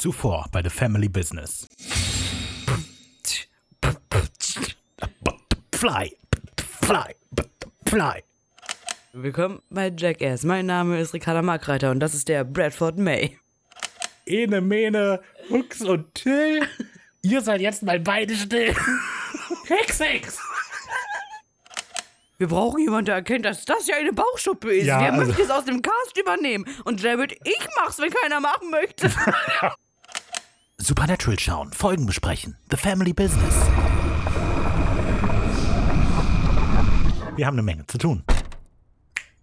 Zuvor bei The Family Business. Fly, fly, fly. Willkommen bei Jackass. Mein Name ist Ricarda Markreiter und das ist der Bradford May. Ene, Mene, Hux und Till. Ihr seid jetzt mal beide still. Hex, Hex. Wir brauchen jemanden, der erkennt, dass das ja eine Bauchschuppe ist. Ja, Wer also- möchte es aus dem Cast übernehmen? Und Jared, ich mach's, wenn keiner machen möchte. Supernatural schauen, Folgen besprechen. The Family Business. Wir haben eine Menge zu tun.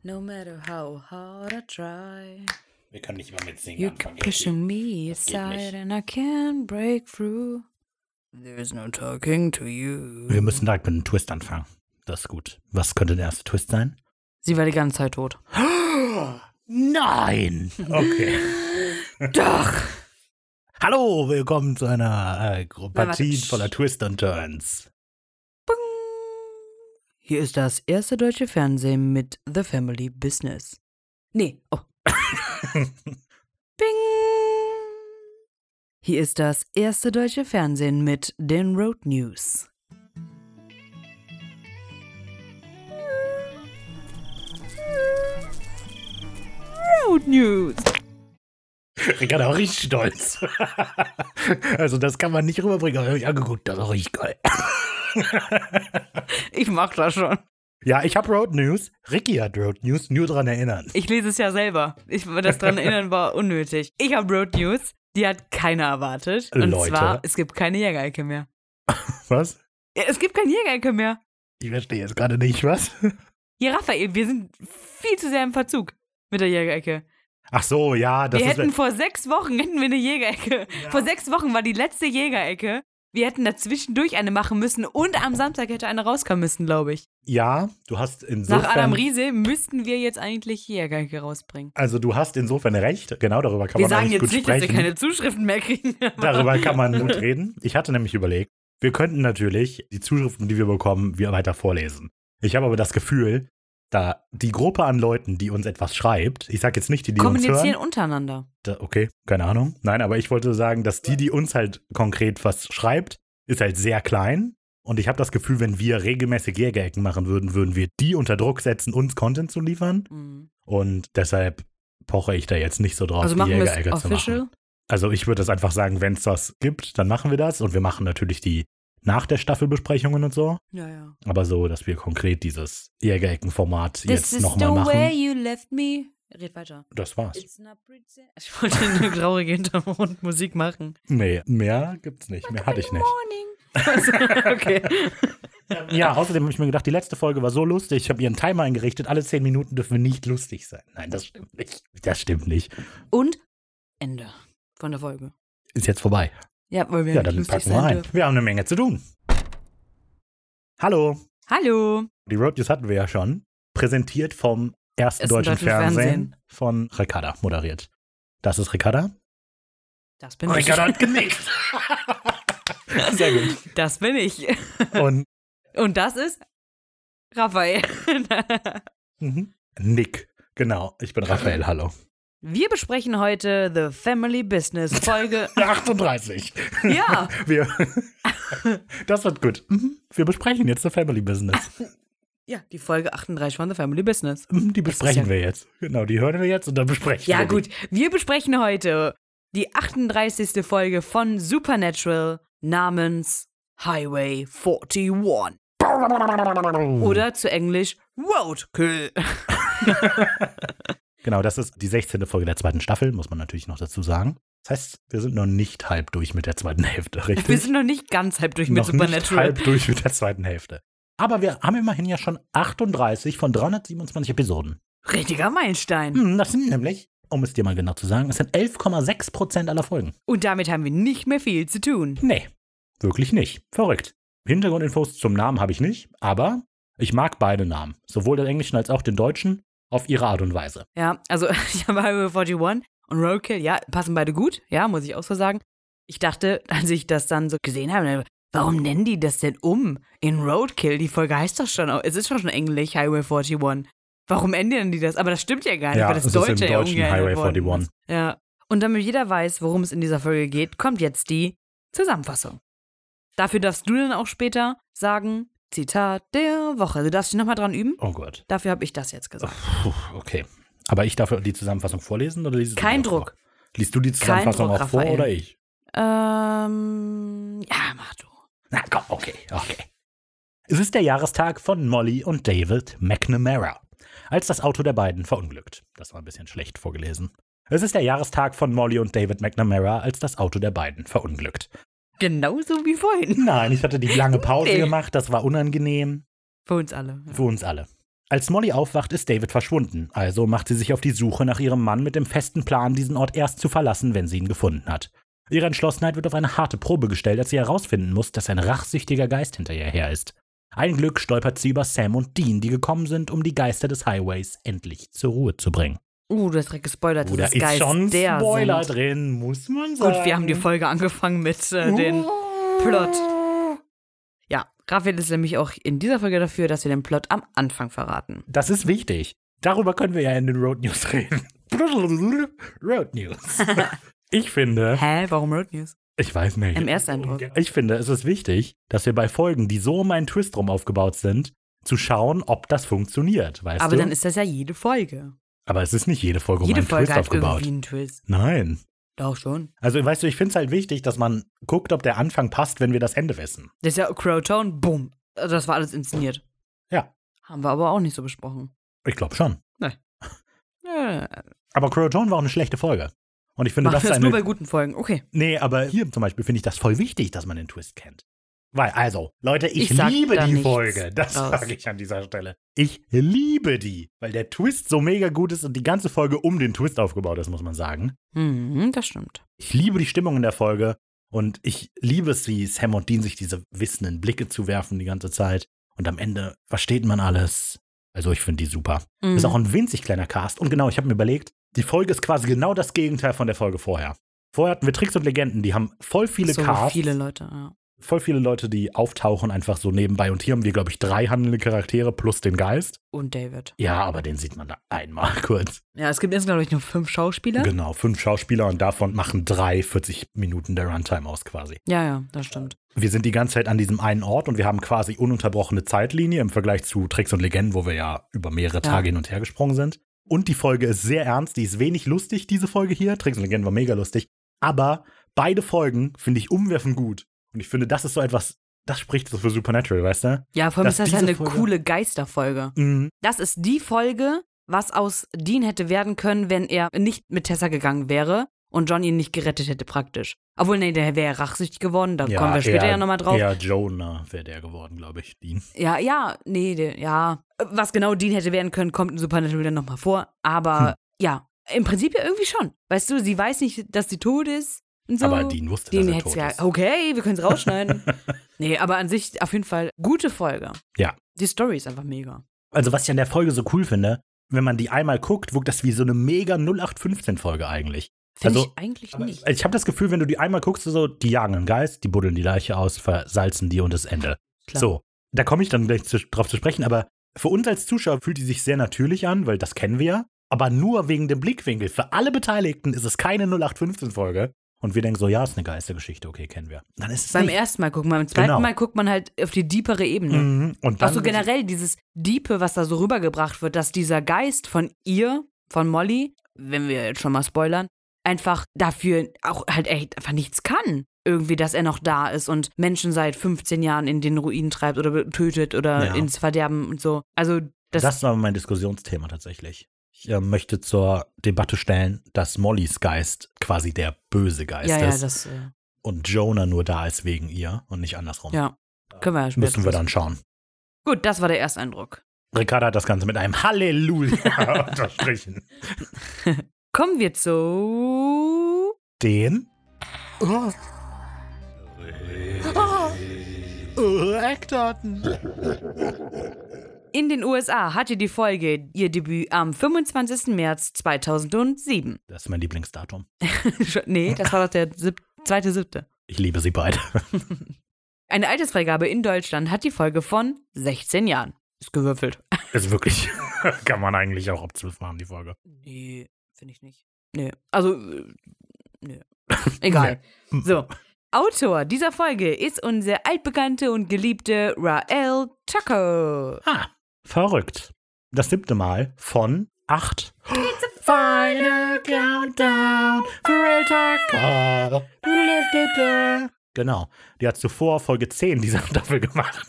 No matter how hard I try, Wir können nicht immer mit Singen you keep pushing me aside and I can't break through. There's no talking to you. Wir müssen direkt mit einem Twist anfangen. Das ist gut. Was könnte der erste Twist sein? Sie war die ganze Zeit tot. Nein! Okay. Doch! Hallo, willkommen zu einer äh, Partie warte. voller Twists und Turns. Hier ist das erste deutsche Fernsehen mit The Family Business. Nee, oh. Bing! Hier ist das erste deutsche Fernsehen mit den Road News. Road News. Bin auch richtig stolz. also, das kann man nicht rüberbringen, aber ich hab mich angeguckt, das ist auch richtig geil. Ich mach das schon. Ja, ich habe Road News. Ricky hat Road News, nur dran erinnern. Ich lese es ja selber. Ich, das dran erinnern war unnötig. Ich habe Road News, die hat keiner erwartet. Und Leute. zwar, es gibt keine Jägerecke mehr. Was? Ja, es gibt keine Jägerecke mehr. Ich verstehe jetzt gerade nicht, was? Ja, Raphael, wir sind viel zu sehr im Verzug mit der Jägerecke. Ach so, ja, das wir hätten vor sechs Wochen hätten wir eine Jägerecke. Vor sechs Wochen war die letzte Jägerecke. Wir hätten dazwischendurch eine machen müssen und am Samstag hätte eine rauskommen müssen, glaube ich. Ja, du hast insofern. Nach Adam Riese müssten wir jetzt eigentlich Jägerecke rausbringen. Also, du hast insofern recht. Genau darüber kann wir man sagen eigentlich jetzt gut nicht, dass sprechen. wir keine Zuschriften mehr kriegen. Darüber kann man gut reden. Ich hatte nämlich überlegt, wir könnten natürlich die Zuschriften, die wir bekommen, wir weiter vorlesen. Ich habe aber das Gefühl, da die Gruppe an Leuten, die uns etwas schreibt, ich sage jetzt nicht die, die uns Kommunizieren hören, untereinander. da, okay, keine Ahnung, nein, aber ich wollte sagen, dass die, die uns halt konkret was schreibt, ist halt sehr klein. Und ich habe das Gefühl, wenn wir regelmäßig Jägerecken machen würden, würden wir die unter Druck setzen, uns Content zu liefern. Mhm. Und deshalb poche ich da jetzt nicht so drauf, Also die Jägerecke zu machen. Also ich würde das einfach sagen, wenn es das gibt, dann machen wir das. Und wir machen natürlich die nach der Staffelbesprechungen und so. Ja, ja. Aber so, dass wir konkret dieses Jägerecken-Format This jetzt is the nochmal way machen. you left me. Red weiter. Das war's. Ich wollte eine traurige Hintergrundmusik machen. Nee, mehr gibt's nicht. Mehr hatte ich nicht. Morning. Also, okay. Ja, außerdem habe ich mir gedacht, die letzte Folge war so lustig. Ich habe ihren Timer eingerichtet. Alle zehn Minuten dürfen wir nicht lustig sein. Nein, das stimmt nicht. Das stimmt nicht. Und Ende von der Folge. Ist jetzt vorbei. Ja, weil wir Ja, dann packen wir dürfen. Wir haben eine Menge zu tun. Hallo. Hallo. Die Road News hatten wir ja schon. Präsentiert vom ersten Ersten deutschen deutschen Fernsehen, Fernsehen. von Ricarda moderiert. Das ist Ricarda. Das bin ich. Ricarda hat genickt. Sehr gut. Das bin ich. Und Und das ist Raphael. mhm. Nick. Genau. Ich bin Raphael. Hallo. Wir besprechen heute The Family Business Folge. 38. ja, Wir, das wird gut. Mhm. Wir besprechen jetzt The Family Business. ja, die Folge 38 von The Family Business. Mhm, Die besprechen ja- wir jetzt. Genau, die hören wir jetzt und dann besprechen Ja, wir. gut. Wir besprechen heute die 38. Folge von Supernatural namens Highway 41. Die. Oder zu Englisch Roadkill. Genau, das ist die 16. Folge der zweiten Staffel, muss man natürlich noch dazu sagen. Das heißt, wir sind noch nicht halb durch mit der zweiten Hälfte, richtig? Wir sind noch nicht ganz halb durch mit noch nicht Supernatural. halb durch mit der zweiten Hälfte. Aber wir haben immerhin ja schon 38 von 327 Episoden. Richtiger Meilenstein. Hm, das sind nämlich, um es dir mal genau zu sagen, es sind 11,6 Prozent aller Folgen. Und damit haben wir nicht mehr viel zu tun. Nee, wirklich nicht. Verrückt. Hintergrundinfos zum Namen habe ich nicht, aber ich mag beide Namen. Sowohl den englischen als auch den deutschen auf ihre Art und Weise. Ja, also ich habe Highway 41 und Roadkill, ja, passen beide gut, ja, muss ich auch so sagen. Ich dachte, als ich das dann so gesehen habe, warum nennen die das denn um in Roadkill? Die Folge heißt doch schon, es ist schon englisch, Highway 41. Warum ändern die das? Aber das stimmt ja gar nicht, Ja, weil das es ist im Deutsche ja Deutschen Highway worden 41. ist. Ja. Und damit jeder weiß, worum es in dieser Folge geht, kommt jetzt die Zusammenfassung. Dafür darfst du dann auch später sagen, Zitat der Woche. Du darfst dich nochmal dran üben. Oh Gott. Dafür habe ich das jetzt gesagt. Puh, okay. Aber ich darf die Zusammenfassung vorlesen oder liest du Kein Druck. Vor? Liest du die Zusammenfassung Druck, auch vor Raphael. oder ich? Ähm, ja, mach du. Na komm, okay, okay. Es ist der Jahrestag von Molly und David McNamara, als das Auto der beiden verunglückt. Das war ein bisschen schlecht vorgelesen. Es ist der Jahrestag von Molly und David McNamara, als das Auto der beiden verunglückt. Genauso wie vorhin. Nein, ich hatte die lange Pause Nee. gemacht, das war unangenehm. Für uns alle. Ja. Für uns alle. Als Molly aufwacht, ist David verschwunden, also macht sie sich auf die Suche nach ihrem Mann mit dem festen Plan, diesen Ort erst zu verlassen, wenn sie ihn gefunden hat. Ihre Entschlossenheit wird auf eine harte Probe gestellt, als sie herausfinden muss, dass ein rachsüchtiger Geist hinter ihr her ist. Ein Glück stolpert sie über Sam und Dean, die gekommen sind, um die Geister des Highways endlich zur Ruhe zu bringen. Uh, du hast direkt gespoilert. Oh, da das ist Geist schon der Spoiler sind. drin, muss man sagen. Gut, wir haben die Folge angefangen mit äh, den Plot. Ja, Raphael ist nämlich auch in dieser Folge dafür, dass wir den Plot am Anfang verraten. Das ist wichtig. Darüber können wir ja in den Road News reden. Road News. Ich finde, Hä, warum Road News? ich weiß nicht. Im Ersteindruck. Ich finde, es ist wichtig, dass wir bei Folgen, die so um einen Twist rum aufgebaut sind, zu schauen, ob das funktioniert, weißt Aber du? dann ist das ja jede Folge. Aber es ist nicht jede Folge um jede einen Folge Twist hat aufgebaut. irgendwie einen Twist. Nein. Doch schon. Also, weißt du, ich finde es halt wichtig, dass man guckt, ob der Anfang passt, wenn wir das Ende wissen. Das ist ja Crowtone, bumm. Das war alles inszeniert. Ja. Haben wir aber auch nicht so besprochen. Ich glaube schon. Äh, Aber Croatoan war auch eine schlechte Folge. Und ich finde, machen das wir ist das nur bei guten Folgen. Okay. Nee, aber hier zum Beispiel finde ich das voll wichtig, dass man den Twist kennt. Weil, also, Leute, ich, Ich liebe die nichts Folge. Das sage ich an dieser Stelle. Ich liebe die, weil der Twist so mega gut ist und die ganze Folge um den Twist aufgebaut ist, muss man sagen. Mhm, das stimmt. Ich liebe die Stimmung in der Folge und ich liebe es, wie Sam und Dean sich diese wissenden Blicke zuwerfen die ganze Zeit. Und am Ende versteht man alles. Also, ich finde die super. Mhm. Ist auch ein winzig kleiner Cast. Und genau, ich habe mir überlegt, die Folge ist quasi genau das Gegenteil von der Folge vorher. Vorher hatten wir Tricks und Legenden, die haben voll viele so Casts, viele Leute, ja. Voll viele Leute, die auftauchen einfach so nebenbei. Und hier haben wir, glaube ich, drei handelnde Charaktere plus den Geist. Und David. Ja, aber den sieht man da einmal kurz. Ja, es gibt insgesamt, glaube ich, nur fünf Schauspieler. Genau, fünf Schauspieler und davon machen drei 40 Minuten der Runtime aus quasi. Ja, ja, das stimmt. Wir sind die ganze Zeit an diesem einen Ort und wir haben quasi ununterbrochene Zeitlinie im Vergleich zu Tricks und Legenden, wo wir ja über mehrere Ja. Tage hin und her gesprungen sind. Und die Folge ist sehr ernst, die ist wenig lustig, diese Folge hier. Tricks und Legenden war mega lustig. Aber beide Folgen finde ich umwerfend gut. Und ich finde, das ist so etwas, das spricht so für Supernatural, weißt du? Ja, vor allem Dass ist das ja eine Folge- coole Geisterfolge. Mhm. Das ist die Folge, was aus Dean hätte werden können, wenn er nicht mit Tessa gegangen wäre und John ihn nicht gerettet hätte, praktisch. Obwohl, nee, der wäre rachsüchtig geworden, da kommen wir später eher- ja nochmal drauf. Eher Jonah wäre der geworden, glaube ich, Dean. Ja, ja, nee, der, ja. Was genau Dean hätte werden können, kommt in Supernatural dann nochmal vor. Aber Hm. ja, im Prinzip ja irgendwie schon. Weißt du, sie weiß nicht, dass sie tot ist. So. Aber Dean wusste, Dean dass er tot ja. ist. Okay, wir können es rausschneiden. nee, aber an sich auf jeden Fall gute Folge. Ja. Die Story ist einfach mega. Also, was ich an der Folge so cool finde, wenn man die einmal guckt, wirkt das wie so eine mega 0815-Folge eigentlich. Finde Also, ich eigentlich nicht. Ich habe das Gefühl, wenn du die einmal guckst, so, die jagen einen Geist, die buddeln die Leiche aus, versalzen die und das Ende. Klar. So, da komme ich dann gleich zu, drauf zu sprechen, aber für uns als Zuschauer fühlt die sich sehr natürlich an, weil das kennen wir ja. Aber nur wegen dem Blickwinkel. Für alle Beteiligten ist es keine 0815-Folge. Und wir denken so, ja, ist eine Geistergeschichte, okay, kennen wir. Dann ist es Beim nicht. ersten Mal gucken, beim zweiten Genau. Mal guckt man halt auf die deepere Ebene. Mhm. Und dann Auch so generell dieses Diepe, was da so rübergebracht wird, dass dieser Geist von ihr, von Molly, wenn wir jetzt schon mal spoilern, einfach dafür auch halt echt einfach nichts kann. Irgendwie, dass er noch da ist und Menschen seit 15 Jahren in den Ruinen treibt oder tötet oder Ja. ins Verderben und so. Also, das, Das, war mein Diskussionsthema tatsächlich. Ich äh, möchte zur Debatte stellen, dass Mollys Geist quasi der böse Geist ja, ja, ist das, äh, und Jonah nur da ist wegen ihr und nicht andersrum. ja, können wir ja später Müssen wir dann schauen. Gut, das war der Ersteindruck. Ricarda hat das Ganze mit einem Halleluja unterstrichen. Kommen wir zu. Den. Oh. Oh, Eckdaten. In den USA hatte die Folge ihr Debüt am 25. März 2007. Das ist mein Lieblingsdatum. nee, das war doch der zweite siebte. Ich liebe sie beide. Eine Altersfreigabe in Deutschland hat die Folge von 16 Jahren. Ist gewürfelt. Ist wirklich. Kann man eigentlich auch ab 12 machen, die Folge. Nee, finde ich nicht. Nee. Also, äh, Nö. Egal. So. Autor dieser Folge ist unser altbekannte und geliebte Rael Taco. Ah, verrückt. Das siebte Mal von acht. Final Countdown for Rael Taco. Genau. Die hat zuvor Folge 10 dieser Staffel gemacht.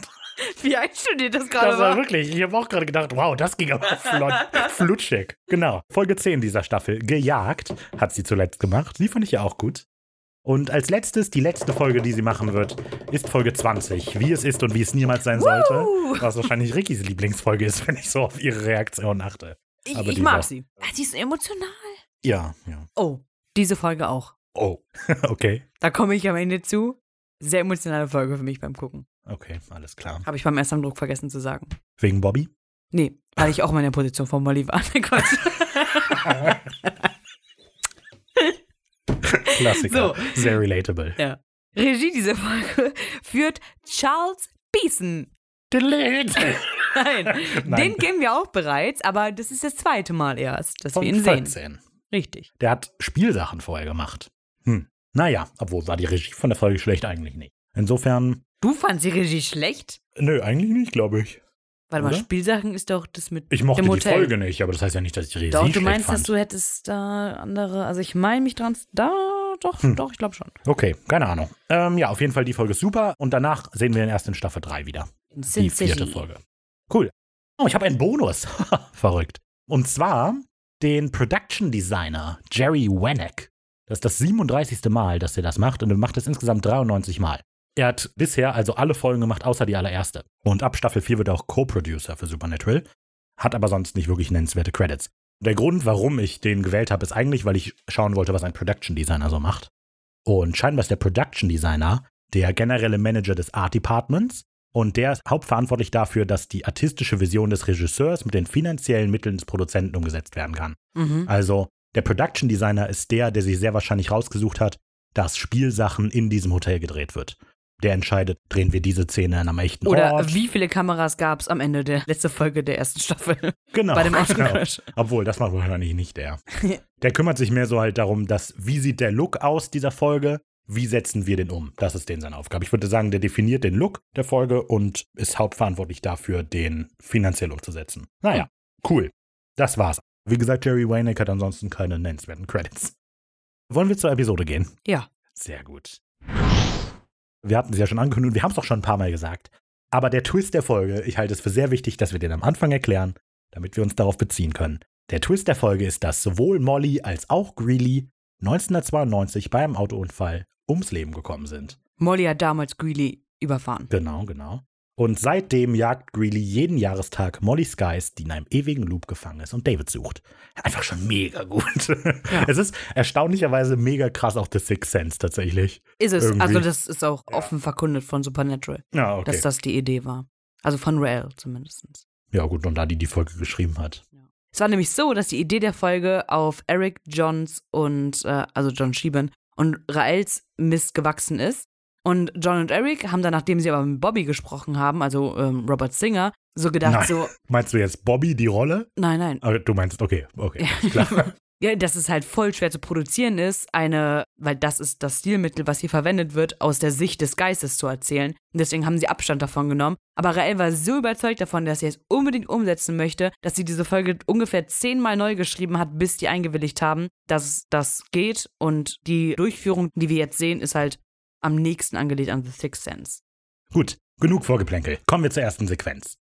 Wie einstudiert das gerade Das war war. wirklich, ich habe auch gerade gedacht, wow, das ging aber flott, flutschig. Genau, Folge 10 dieser Staffel, Gejagt, hat sie zuletzt gemacht. Die fand ich ja auch gut. Und als letztes, die letzte Folge, die sie machen wird, ist Folge 20. Wie es ist und wie es niemals sein sollte. Woo! Was wahrscheinlich Rickys Lieblingsfolge ist, wenn ich so auf ihre Reaktion achte. Ich, Aber ich die mag sie. Ah, Sie ist emotional. Ja, ja. Oh, diese Folge auch. Oh, okay. Da komme ich am Ende zu. Sehr emotionale Folge für mich beim Gucken. Okay, alles klar. Habe ich beim ersten Druck vergessen zu sagen. Wegen Bobby? Nee, weil ich auch mal in der Position von Molly war. Klassiker. So. Sehr relatable. ja. Regie dieser Folge führt Charles Beeson. Nein, Nein. den kennen wir auch bereits, aber das ist das zweite Mal erst, dass Von wir ihn sehen. 14. Richtig. Der hat Spielsachen vorher gemacht. Hm. Naja, obwohl war die Regie von der Folge schlecht eigentlich nicht. Insofern, Du fandst die Regie schlecht? nö, eigentlich nicht, glaube ich. Warte mal, Oder? Spielsachen ist doch das mit Ich mochte dem die Hotel. Folge nicht, aber das heißt ja nicht, dass ich die Doch, du meinst, fand. dass du hättest da andere, also ich meine mich dran, da, doch, Hm. doch, ich glaube schon. Okay, keine Ahnung. Ähm, ja, auf jeden Fall die Folge ist super und danach sehen wir ihn erst in Staffel 3 wieder. In Die Sin vierte City. Folge. Cool. Oh, ich habe einen Bonus. Verrückt. Und zwar den Production Designer Jerry Wennick. Das ist das 37. Mal, dass er das macht und er macht es insgesamt 93 Mal. Er hat bisher also alle Folgen gemacht, außer die allererste. Und ab Staffel 4 wird er auch Co-Producer für Supernatural, hat aber sonst nicht wirklich nennenswerte Credits. Der Grund, warum ich den gewählt habe, ist eigentlich, weil ich schauen wollte, was ein Production Designer so macht. Und scheinbar ist der Production Designer der generelle Manager des Art Departments und der ist hauptverantwortlich dafür, dass die artistische Vision des Regisseurs mit den finanziellen Mitteln des Produzenten umgesetzt werden kann. Mhm. Also der Production Designer ist der, der sich sehr wahrscheinlich rausgesucht hat, dass Spielsachen in diesem Hotel gedreht wird. Der entscheidet, drehen wir diese Szene an einem echten Oder Ort. wie viele Kameras gab es am Ende der letzten Folge der ersten Staffel genau, bei dem genau. Obwohl, das macht wahrscheinlich nicht der. Der kümmert sich mehr so halt darum, dass, wie sieht der Look aus dieser Folge? Wie setzen wir den um? Das ist den seine Aufgabe. Ich würde sagen, der definiert den Look der Folge und ist hauptverantwortlich dafür, den finanziell umzusetzen. Naja, cool. Das war's. Wie gesagt, Jerry Waynick hat ansonsten keine nennenswerten Credits. Wollen wir zur Episode gehen? Ja. Sehr gut. Wir hatten es ja schon angekündigt, wir haben es auch schon ein paar Mal gesagt. Aber der Twist der Folge, ich halte es für sehr wichtig, dass wir den am Anfang erklären, damit wir uns darauf beziehen können. Der Twist der Folge ist, dass sowohl Molly als auch Greeley 1992 bei einem Autounfall ums Leben gekommen sind. Molly hat damals Greeley überfahren. Genau, genau. Und seitdem jagt Greeley jeden Jahrestag Molly's Geist, die in einem ewigen Loop gefangen ist und David sucht. Einfach schon mega gut. Es ist erstaunlicherweise mega krass auch The Sixth Sense tatsächlich. Ist es. Irgendwie. Also das ist auch Ja. offen verkündet von Supernatural, Ja, okay. dass das die Idee war. Also von Rael zumindest. Ja, gut, und da die die Folge geschrieben hat. Es war nämlich so, dass die Idee der Folge auf Eric Johns und, äh, also John Schieben und Raels Mist gewachsen ist. Und John und Eric haben dann, nachdem sie aber mit Bobby gesprochen haben, also ähm, Robert Singer, so gedacht, Nein. so, Meinst du jetzt Bobby die Rolle? nein, nein. Ah, Du meinst, okay, okay, klar. Ja, dass es halt voll schwer zu produzieren ist, eine, weil das ist das Stilmittel, was hier verwendet wird, aus der Sicht des Geistes zu erzählen. Und deswegen haben sie Abstand davon genommen. Aber Rael war so überzeugt davon, dass sie es unbedingt umsetzen möchte, dass sie diese Folge ungefähr zehnmal neu geschrieben hat, bis die eingewilligt haben, dass das geht. Und die Durchführung, die wir jetzt sehen, ist halt am nächsten angelegt an The Sixth Sense. Gut, genug Vorgeplänkel. Kommen wir zur ersten Sequenz.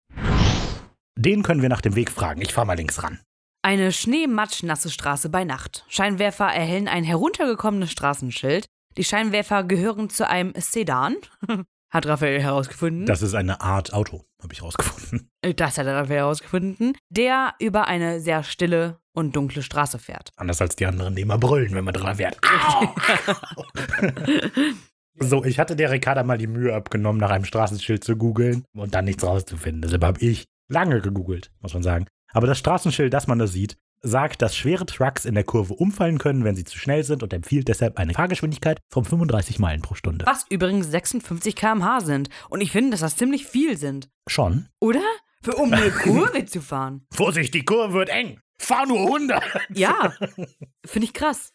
Den können wir nach dem Weg fragen. Ich fahr mal links ran. Eine schneematschnasse Straße bei Nacht. Scheinwerfer erhellen ein heruntergekommenes Straßenschild. Die Scheinwerfer gehören zu einem Sedan, hat Raphael herausgefunden. Das ist eine Art Auto, habe ich rausgefunden. Äh, das hat Raphael herausgefunden, der über eine sehr stille und dunkle Straße fährt. Anders als die anderen, die immer brüllen, wenn man dran fährt. so, ich hatte der Ricarda mal die Mühe abgenommen, nach einem Straßenschild zu googeln und dann nichts rauszufinden. Deshalb habe ich lange gegoogelt, muss man sagen. Aber das Straßenschild, das man da sieht, sagt, dass schwere Trucks in der Kurve umfallen können, wenn sie zu schnell sind und empfiehlt deshalb eine Fahrgeschwindigkeit von 35 Meilen pro Stunde. Was übrigens 56 km/h sind. Und ich finde, dass das ziemlich viel sind. Schon? Oder? Für um eine Kurve zu fahren. Vorsicht, die Kurve wird eng. Fahr nur 100. Ja. Finde ich krass.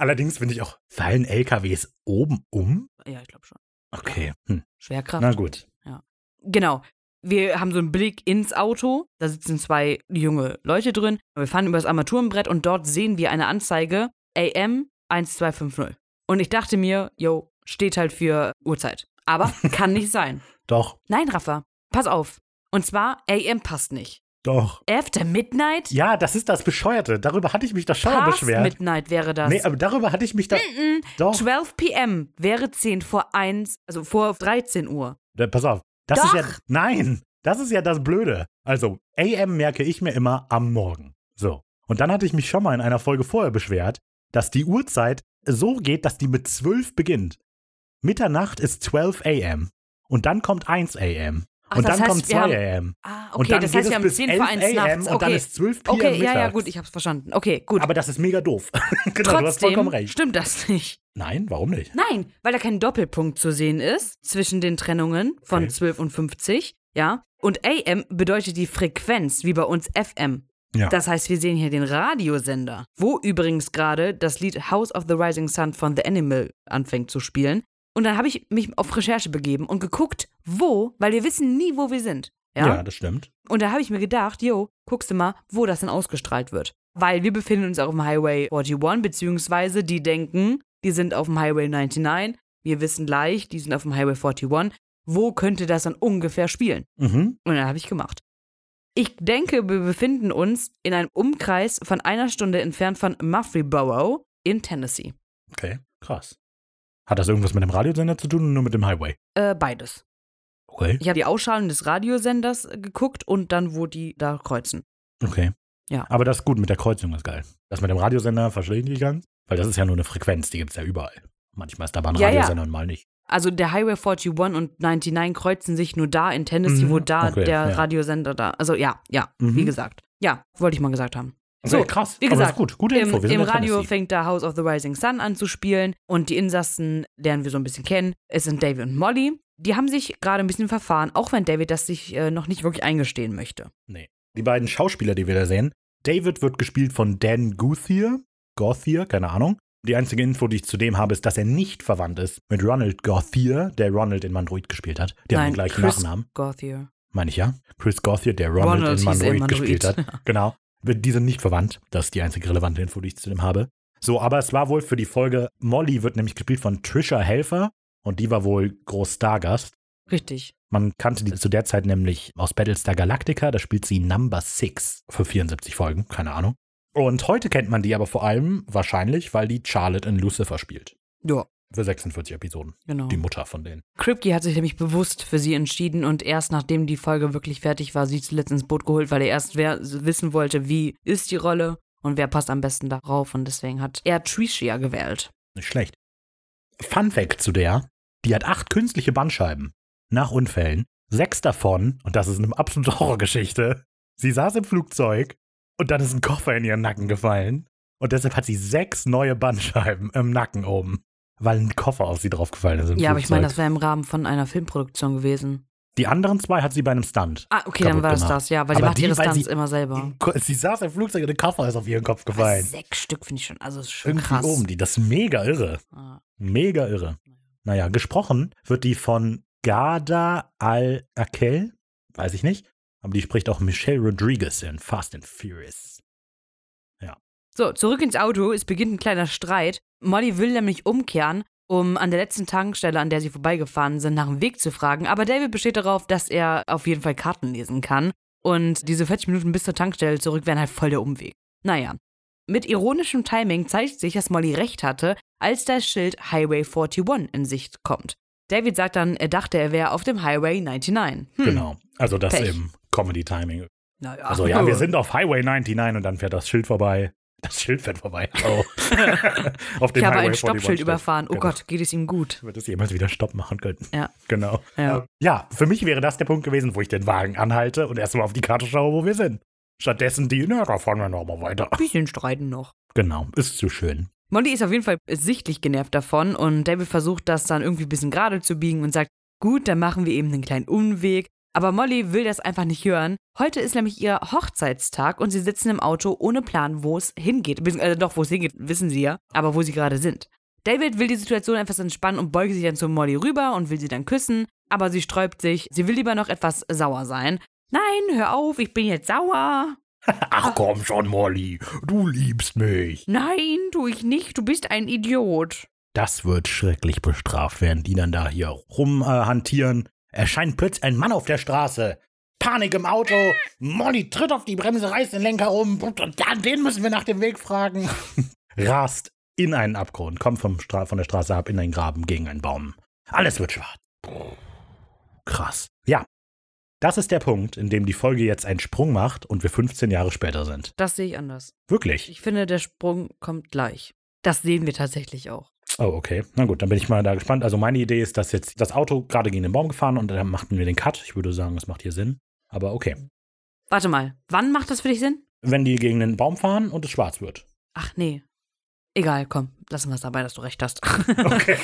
Allerdings finde ich auch, fallen LKWs oben um? Ja, ich glaube schon. Okay. Hm. Schwerkraft. Na gut. Genau. Wir haben so einen Blick ins Auto. Da sitzen zwei junge Leute drin. Wir fahren über das Armaturenbrett und dort sehen wir eine Anzeige AM 1250. Und ich dachte mir, yo, steht halt für Uhrzeit. Aber kann nicht sein. Doch, Nein, Rafa, pass auf. Und zwar, AM passt nicht. Doch. After Midnight? Ja, das ist das Bescheuerte. Darüber hatte ich mich doch schon mal Past beschwert. Midnight wäre das. Nee, aber darüber hatte ich mich da. Mm-mm. Doch. 12 p.m. wäre 10 vor 1, also vor 13 Uhr. Da, pass auf. Das Doch. ist ja. Nein, das ist ja das Blöde. Also, AM merke ich mir immer am Morgen. So. Und dann hatte ich mich schon mal in einer Folge vorher beschwert, dass die Uhrzeit so geht, dass die mit 12 beginnt. Mitternacht ist 12 AM. Und dann kommt 1 AM. Ach, und das dann heißt, kommt wir 2 haben- AM. Ah, Und okay, dann das heißt, wir haben bis 10 11 vor 1 AM nachts. und dann Okay, ist 12 PM okay ja, ja, gut, ich hab's verstanden. Okay, gut. Aber das ist mega doof. genau, du hast vollkommen Trotzdem recht. stimmt das nicht. Nein, warum nicht? Nein, weil da kein Doppelpunkt zu sehen ist zwischen den Trennungen von Okay. 12 und 50, ja. Und AM bedeutet die Frequenz, wie bei uns FM. Ja. Das heißt, wir sehen hier den Radiosender, wo übrigens gerade das Lied House of the Rising Sun von The Animal anfängt zu spielen. Und dann habe ich mich auf Recherche begeben und geguckt, wo, weil wir wissen nie, wo wir sind. Ja. ja, das stimmt. Und da habe ich mir gedacht, jo, guckst du mal, wo das denn ausgestrahlt wird. Weil wir befinden uns auf dem Highway 41, beziehungsweise die denken, die sind auf dem Highway 99. Wir wissen gleich, die sind auf dem Highway 41. Wo könnte das dann ungefähr spielen? Mhm. Und dann habe ich gemacht. Ich denke, wir befinden uns in einem Umkreis von einer Stunde entfernt von Murfreesboro in Tennessee. Okay, krass. Hat das irgendwas mit dem Radiosender zu tun oder nur mit dem Highway? Äh, beides. Okay. Ich habe die Ausstrahlung des Radiosenders äh, geguckt und dann, wo die da kreuzen. Okay. Ja. Aber das ist gut mit der Kreuzung, ist geil. Das mit dem Radiosender verstehe ich nicht ganz, weil das ist ja nur eine Frequenz, die gibt es ja überall. Manchmal ist da aber ein Ja, ja. Radiosender und mal nicht. Also der Highway 41 und 99 kreuzen sich nur da in Tennessee, Mhm, wo da okay, der ja. Radiosender da. Also ja, ja, Mhm. wie gesagt. Ja, wollte ich mal gesagt haben. Okay, So, krass. wie gesagt, gut. Gute Im, Info. Im in Radio fängt da House of the Rising Sun an zu spielen und die Insassen lernen wir so ein bisschen kennen. Es sind David und Molly. Die haben sich gerade ein bisschen verfahren, auch wenn David das sich äh, noch nicht wirklich eingestehen möchte. Die beiden Schauspieler, die wir da sehen. David wird gespielt von Dan Guthier. Gothier, keine Ahnung. Die einzige Info, die ich zu dem habe, ist, dass er nicht verwandt ist mit Ronald Gothier, der Ronald in Mandroid gespielt hat. Die haben Nein, den gleichen Chris Nachnamen. Gothier. Meine ich ja. Chris Gothier, der Ronald, Ronald in Mandroid. gespielt hat. Genau. Die sind nicht verwandt. Das ist die einzige relevante Info, die ich zu dem habe. So, aber es war wohl für die Folge, Molly wird nämlich gespielt von Trisha Helfer und die war wohl groß Stargast. Richtig. Man kannte die zu der Zeit nämlich aus Battlestar Galactica, da spielt sie Number Six für 74 Folgen, keine Ahnung. Und heute kennt man die aber vor allem wahrscheinlich, weil die Charlotte in Lucifer spielt. Ja, Für 46 Episoden. genau. Die Mutter von denen. Kripke hat sich nämlich bewusst für sie entschieden und erst nachdem die Folge wirklich fertig war, sie zuletzt ins Boot geholt, weil er erst wer wissen wollte, wie ist die Rolle und wer passt am besten darauf und deswegen hat er Tricia gewählt. Nicht schlecht. Fun Fact zu der: Die hat acht künstliche Bandscheiben. Nach Unfällen. Sechs davon, und das ist eine absolute Horrorgeschichte, sie saß im Flugzeug und dann ist ein Koffer in ihren Nacken gefallen. Und deshalb hat sie sechs neue Bandscheiben im Nacken oben. Weil ein Koffer auf sie draufgefallen ist. Im Ja, aber ich meine, das wäre im Rahmen von einer Filmproduktion gewesen. Die anderen zwei hat sie bei einem Stunt. Ah, okay, dann war es das, ja, weil Aber die macht die, ihre Stunts sie- immer selber. Sie saß im Flugzeug und ein Koffer ist auf ihren Kopf gefallen. Sechs Stück finde ich schon, also ist schon Irgendwie krass. oben die. Das ist mega irre. Ah. Mega irre. Naja, gesprochen wird die von Garda Al-Akel, weiß ich nicht, aber die spricht auch Michelle Rodriguez in Fast and Furious. So, zurück ins Auto. Es beginnt ein kleiner Streit. Molly will nämlich umkehren, um an der letzten Tankstelle, an der sie vorbeigefahren sind, nach dem Weg zu fragen. Aber David besteht darauf, dass er auf jeden Fall Karten lesen kann. Und diese 40 Minuten bis zur Tankstelle zurück wären halt voll der Umweg. Naja. Mit ironischem Timing zeigt sich, dass Molly recht hatte, als das Schild Highway 41 in Sicht kommt. David sagt dann, er dachte, er wäre auf dem Highway 99. Hm. Genau. Also das Pech. im Comedy-Timing. Naja. Also ja, wir sind auf Highway 99 und dann fährt das Schild vorbei. Das Schild fährt vorbei. Oh. auf dem Ich habe Highway ein 41 Stoppschild überfahren. Oh Genau. Gott, geht es ihm gut. Wird es jemals wieder Stopp machen können. Ja. Genau. Ja. Ja, für mich wäre das der Punkt gewesen, wo ich den Wagen anhalte und erstmal auf die Karte schaue, wo wir sind. Stattdessen die, na, da fahren wir nochmal weiter. Ein bisschen streiten noch. Genau, ist zu schön. Molly ist auf jeden Fall sichtlich genervt davon und David versucht das dann irgendwie ein bisschen gerade zu biegen und sagt, gut, dann machen wir eben einen kleinen Umweg. Aber Molly will das einfach nicht hören. Heute ist nämlich ihr Hochzeitstag und sie sitzen im Auto ohne Plan, wo es hingeht. Äh, doch, wo es hingeht, wissen sie ja, aber wo sie gerade sind. David will die Situation etwas entspannen und beugt sich dann zu Molly rüber und will sie dann küssen, aber sie sträubt sich. Sie will lieber noch etwas sauer sein. Nein, hör auf, ich bin jetzt sauer. Ach komm schon, Molly, du liebst mich. Nein, tu ich nicht, du bist ein Idiot. Das wird schrecklich bestraft, während die dann da hier rumhantieren. Äh, erscheint plötzlich ein Mann auf der Straße. Panik im Auto. Molly tritt auf die Bremse, reißt den Lenker um. Den müssen wir nach dem Weg fragen. Rast in einen Abgrund, kommt vom Stra von der Straße ab in einen Graben gegen einen Baum. Alles wird schwarz. Krass. Ja. Das ist der Punkt, in dem die Folge jetzt einen Sprung macht und wir 15 Jahre später sind. Das sehe ich anders. Wirklich? Ich finde, der Sprung kommt gleich. Das sehen wir tatsächlich auch. Oh, okay. Na gut, dann bin ich mal da gespannt. Also meine Idee ist, dass jetzt das Auto gerade gegen den Baum gefahren und dann machten wir den Cut. Ich würde sagen, das macht hier Sinn. Aber okay. Warte mal, wann macht das für dich Sinn? Wenn die gegen den Baum fahren und es schwarz wird. Ach nee. Egal, komm, lassen wir es dabei, dass du recht hast. Okay.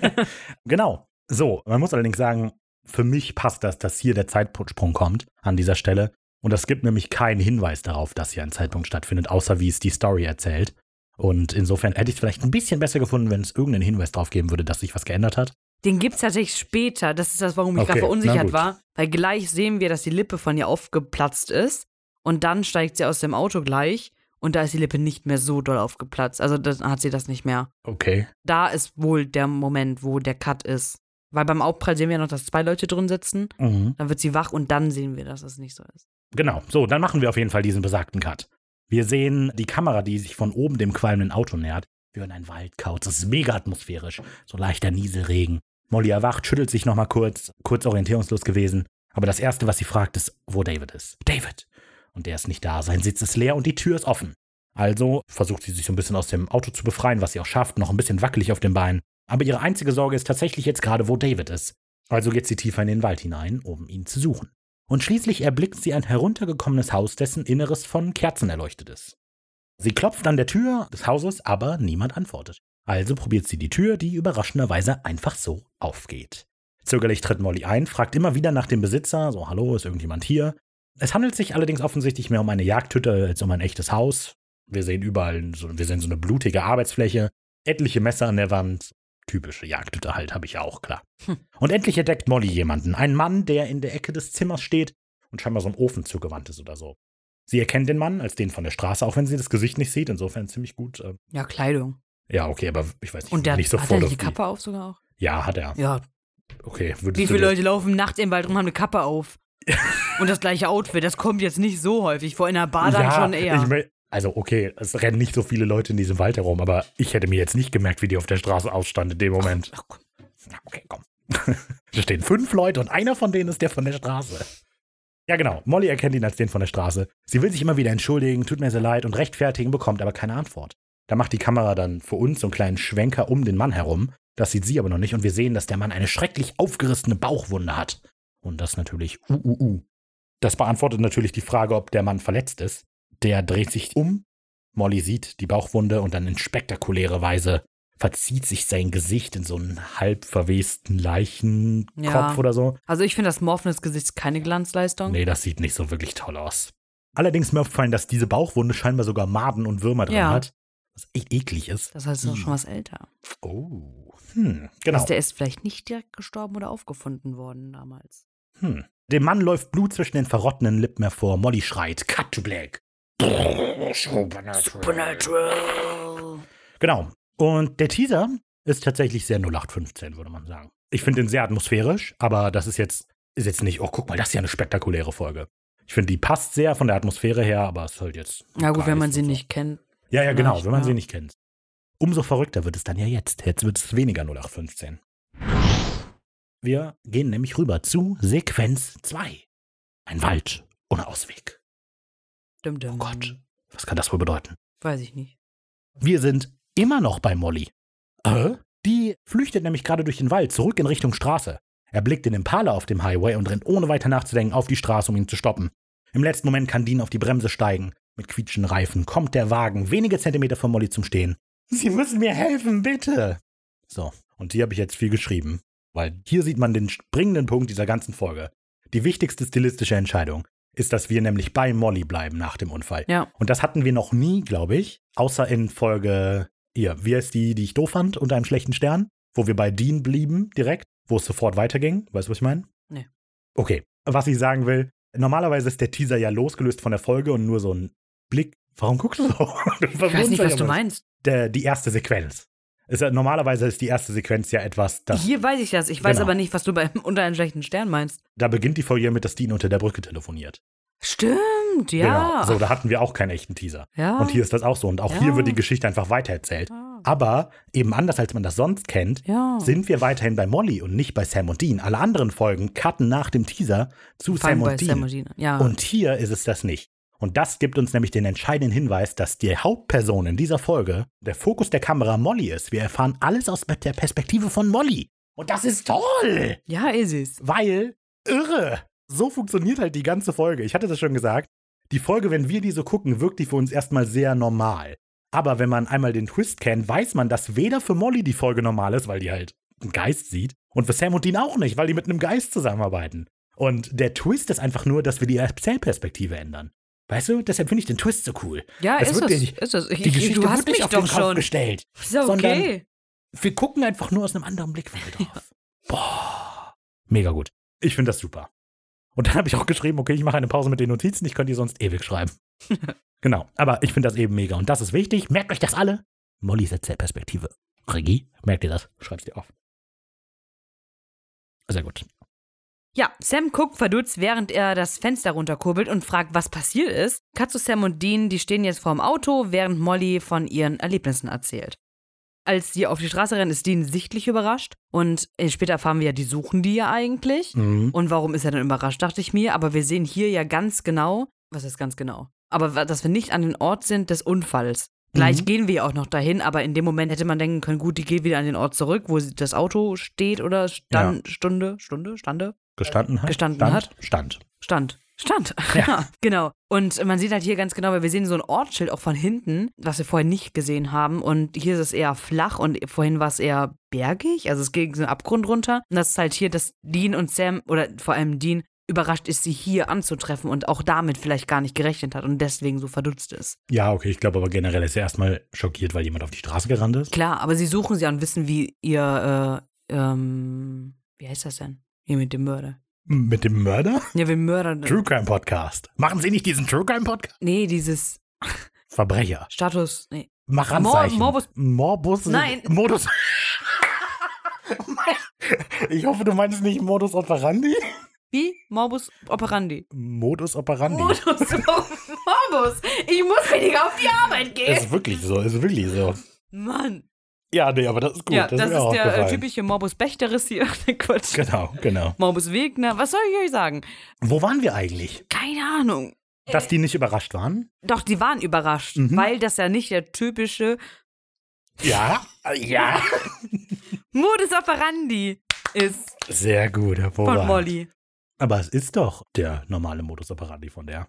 genau. So, man muss allerdings sagen, für mich passt das, dass hier der Zeitsprung kommt an dieser Stelle. Und es gibt nämlich keinen Hinweis darauf, dass hier ein Zeitpunkt stattfindet, außer wie es die Story erzählt. Und insofern hätte ich es vielleicht ein bisschen besser gefunden, wenn es irgendeinen Hinweis darauf geben würde, dass sich was geändert hat. Den gibt es tatsächlich später. Das ist das, warum ich Okay, gerade verunsichert war. Weil gleich sehen wir, dass die Lippe von ihr aufgeplatzt ist. Und dann steigt sie aus dem Auto gleich. Und da ist die Lippe nicht mehr so doll aufgeplatzt. Also dann hat sie das nicht mehr. Okay. Da ist wohl der Moment, wo der Cut ist. Weil beim Aufprall sehen wir ja noch, dass zwei Leute drin sitzen. Mhm. Dann wird sie wach und dann sehen wir, dass es nicht so ist. Genau. So, dann machen wir auf jeden Fall diesen besagten Cut. Wir sehen die Kamera, die sich von oben dem qualmenden Auto nähert. Wir hören ein Waldkauz. Das ist mega atmosphärisch. So leichter Nieselregen. Molly erwacht, schüttelt sich nochmal kurz, kurz orientierungslos gewesen. Aber das Erste, was sie fragt, ist, wo David ist. David! Und der ist nicht da. Sein Sitz ist leer und die Tür ist offen. Also versucht sie sich so ein bisschen aus dem Auto zu befreien, was sie auch schafft, noch ein bisschen wackelig auf den Beinen. Aber ihre einzige Sorge ist tatsächlich jetzt gerade, wo David ist. Also geht sie tiefer in den Wald hinein, um ihn zu suchen. Und schließlich erblickt sie ein heruntergekommenes Haus, dessen Inneres von Kerzen erleuchtet ist. Sie klopft an der Tür des Hauses, aber niemand antwortet. Also probiert sie die Tür, die überraschenderweise einfach so aufgeht. Zögerlich tritt Molly ein, fragt immer wieder nach dem Besitzer, so hallo, ist irgendjemand hier? Es handelt sich allerdings offensichtlich mehr um eine Jagdhütte als um ein echtes Haus. Wir sehen überall so, wir sehen so eine blutige Arbeitsfläche, etliche Messer an der Wand. Typische Jagdhütte halt, habe ich ja auch, klar. Hm. Und endlich entdeckt Molly jemanden, einen Mann, der in der Ecke des Zimmers steht und scheinbar so einem Ofen zugewandt ist oder so. Sie erkennt den Mann als den von der Straße, auch wenn sie das Gesicht nicht sieht, insofern ziemlich gut. Äh, Ja, Kleidung. ja, okay, aber ich weiß nicht, Und der nicht hat er die Kappe auf sogar auch? Ja, hat er. Ja. Okay, würdest Wie viele Leute laufen nachts im Wald rum, haben eine Kappe auf? Und das gleiche Outfit, das kommt jetzt nicht so häufig vor. In der Bar dann ja, schon eher. Ich also, okay, es rennen nicht so viele Leute in diesem Wald herum, aber ich hätte mir jetzt nicht gemerkt, wie die auf der Straße ausstand in dem Moment. Ach, komm. Ja, okay, komm. da stehen fünf Leute und einer von denen ist der von der Straße. Ja, genau. Molly erkennt ihn als den von der Straße. Sie will sich immer wieder entschuldigen, tut mir sehr leid und rechtfertigen, bekommt aber keine Antwort. Da macht die Kamera dann für uns so einen kleinen Schwenker um den Mann herum. Das sieht sie aber noch nicht und wir sehen, dass der Mann eine schrecklich aufgerissene Bauchwunde hat. Und das natürlich uh, uh, uh. Das beantwortet natürlich die Frage, ob der Mann verletzt ist. Der dreht sich um. Molly sieht die Bauchwunde und dann in spektakuläre Weise verzieht sich sein Gesicht in so einen halb verwesten Leichenkopf Ja. oder so. Also ich finde, das Morphen des Gesichts keine Glanzleistung. Nee, das sieht nicht so wirklich toll aus. Allerdings ist mir aufgefallen, dass diese Bauchwunde scheinbar sogar Maden und Würmer drin Ja. hat. Was echt eklig ist. Das heißt, es ist auch schon was älter. Oh. Hm, genau. Also der ist vielleicht nicht direkt gestorben oder aufgefunden worden damals. Hm. Dem Mann läuft Blut zwischen den verrottenen Lippen hervor. Molly schreit, Cut to Black. Supernatural. Genau. Und der Teaser ist tatsächlich sehr 0815, würde man sagen. Ich finde ihn sehr atmosphärisch, aber das ist jetzt, ist jetzt nicht, oh, guck mal, das ist ja eine spektakuläre Folge. Ich finde, die passt sehr von der Atmosphäre her, aber es ist halt jetzt. Ja gut, wenn man sie so. nicht kennt. Ja, ja, genau, wenn man ja. sie nicht kennt. Umso verrückter wird es dann ja jetzt. Jetzt wird es weniger 0815. Wir gehen nämlich rüber zu Sequenz 2. Ein Wald ohne Ausweg. Dum -dum. Oh Gott. Was kann das wohl bedeuten? Weiß ich nicht. Wir sind immer noch bei Molly. Äh? Die flüchtet nämlich gerade durch den Wald zurück in Richtung Straße. Er blickt den Impala auf dem Highway und rennt ohne weiter nachzudenken auf die Straße, um ihn zu stoppen. Im letzten Moment kann Dean auf die Bremse steigen. Mit quietschenden Reifen kommt der Wagen wenige Zentimeter von Molly zum Stehen. Sie müssen mir helfen, bitte. So, und hier habe ich jetzt viel geschrieben, weil hier sieht man den springenden Punkt dieser ganzen Folge. Die wichtigste stilistische Entscheidung ist, dass wir nämlich bei Molly bleiben nach dem Unfall. Ja. Und das hatten wir noch nie, glaube ich, außer in Folge, hier, wie ist die, die ich doof fand, unter einem schlechten Stern, wo wir bei Dean blieben direkt, wo es sofort weiterging. Weißt du, was ich meine? Nee. Okay, was ich sagen will, normalerweise ist der Teaser ja losgelöst von der Folge und nur so ein Blick. Warum guckst du so? Ich weiß nicht, was du meinst. Der, die erste Sequenz. Ist, ja- normalerweise ist die erste Sequenz ja etwas, das, Hier weiß ich das. Ich weiß Genau. aber nicht, was du bei unter einem schlechten Stern meinst. da beginnt die Folge mit, dass Dean unter der Brücke telefoniert. Stimmt, ja. Genau. So, da hatten wir auch keinen echten Teaser. ja. Und hier ist das auch so. Und auch Ja. hier wird die Geschichte einfach weitererzählt. Ah. Aber eben anders, als man das sonst kennt, ja. sind wir weiterhin bei Molly und nicht bei Sam und Dean. Alle anderen Folgen cutten nach dem Teaser zu Sam und Dean. Sam und Dean an. Ja. Und hier ist es das nicht. Und das gibt uns nämlich den entscheidenden Hinweis, dass die Hauptperson in dieser Folge, der Fokus der Kamera Molly ist. Wir erfahren alles aus der Perspektive von Molly. Und das ist toll, ja, ist es. weil irre. So funktioniert halt die ganze Folge. Ich hatte das schon gesagt. Die Folge, wenn wir die so gucken, wirkt die für uns erstmal sehr normal. Aber wenn man einmal den Twist kennt, weiß man, dass weder für Molly die Folge normal ist, weil die halt einen Geist sieht, und für Sam und Dean auch nicht, weil die mit einem Geist zusammenarbeiten. Und der Twist ist einfach nur, dass wir die Erzählperspektive ändern. Weißt du, deshalb finde ich den Twist so cool. Ja, Es ist wird es. nicht- ist es. Ich, Die Geschichte du hast wird nicht mich auf doch den Kopf schon. gestellt. Ist ja sondern- okay. Wir gucken einfach nur aus einem anderen Blickwinkel drauf. Boah, mega gut. Ich finde das super. Und dann habe ich auch geschrieben, okay, ich mache eine Pause mit den Notizen, ich könnte die sonst ewig schreiben. genau, aber ich finde das eben mega. Und das ist wichtig. Merkt euch das alle. Mollys Erzählperspektive. Regie, merkt ihr das? Schreib's dir auf. Sehr gut. Ja, Sam guckt verdutzt, während er das Fenster runterkurbelt und fragt, was passiert ist. Katsu, Sam und Dean, die stehen jetzt vorm Auto, während Molly von ihren Erlebnissen erzählt. Als sie auf die Straße rennen, ist Dean sichtlich überrascht. Und äh, später erfahren wir ja, die suchen die ja eigentlich. Mhm. Und warum ist er denn überrascht, dachte ich mir. Aber wir sehen hier ja ganz genau, was ist ganz genau? Aber dass wir nicht an den Ort sind des Unfalls. Gleich Mhm. gehen wir ja auch noch dahin, aber in dem Moment hätte man denken können, gut, die geht wieder an den Ort zurück, wo das Auto steht oder stand, Stunde, Stunde, stande, Gestanden hat? Gestanden Stand? hat? Stand. stand. Stand. Ja. Genau. Und man sieht halt hier ganz genau, weil wir sehen so ein Ortsschild auch von hinten, was wir vorher nicht gesehen haben. Und hier ist es eher flach und vorhin war es eher bergig. Also es ging so einen Abgrund runter. Und das ist halt hier, dass Dean und Sam, oder vor allem Dean, überrascht ist, sie hier anzutreffen und auch damit vielleicht gar nicht gerechnet hat und deswegen so verdutzt ist. Ja, okay, ich glaube aber generell ist er erstmal schockiert, weil jemand auf die Straße gerannt ist. Klar, aber sie suchen sie und wissen, wie ihr, äh, ähm, wie heißt das denn? Hier mit dem Mörder. Mit dem Mörder? Ja, wie Mörder. True Crime Podcast. Machen Sie nicht diesen True Crime Podcast? Nee, dieses Verbrecher. Status. Nee. Mach Anzeichen. Mor- Morbus- Morbus. Nein. Modus. ich hoffe, du meinst nicht Modus operandi? Wie? Morbus operandi. Modus operandi. Modus Morbus. Ich muss weniger auf die Arbeit gehen. Ist wirklich so, ist wirklich so. Mann. Ja, nee, aber das ist gut. ja, das, das, ist ist der äh, gefallen. typische Morbus Bechteris hier. Quatsch. Genau, genau. Morbus Wegner. Was soll ich euch sagen? Wo waren wir eigentlich? Keine Ahnung. Dass die nicht überrascht waren? Doch, die waren überrascht, Mhm. weil das ja nicht der typische Ja, ja. Modus operandi ist Sehr gut, von hervorragend. Molly. Aber es ist doch der normale Modus operandi von der.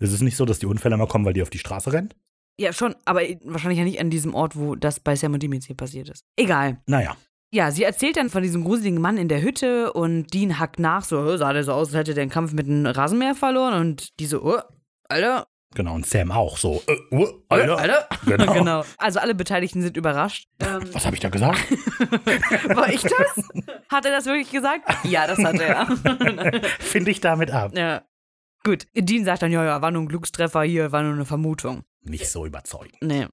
Es ist nicht so, dass die Unfälle mal kommen, weil die auf die Straße rennt? Ja, schon, aber wahrscheinlich ja nicht an diesem Ort, wo das bei Sam und hier passiert ist. Egal. Naja. Ja, sie erzählt dann von diesem gruseligen Mann in der Hütte und Dean hackt nach, so, "Hä, sah der so aus, als hätte der den Kampf mit einem Rasenmäher verloren und die so, oh, Alter, Genau, und Sam auch so. Äh, uh, Alter. Alter. Genau. genau. Also alle Beteiligten sind überrascht. Ähm, Was habe ich da gesagt? war ich das? Hat er das wirklich gesagt? Ja, das hat er. Finde ich damit ab. ja. Gut. Dean sagt dann, ja, ja, war nur ein Glückstreffer hier, war nur eine Vermutung. Nicht so überzeugend. Nee.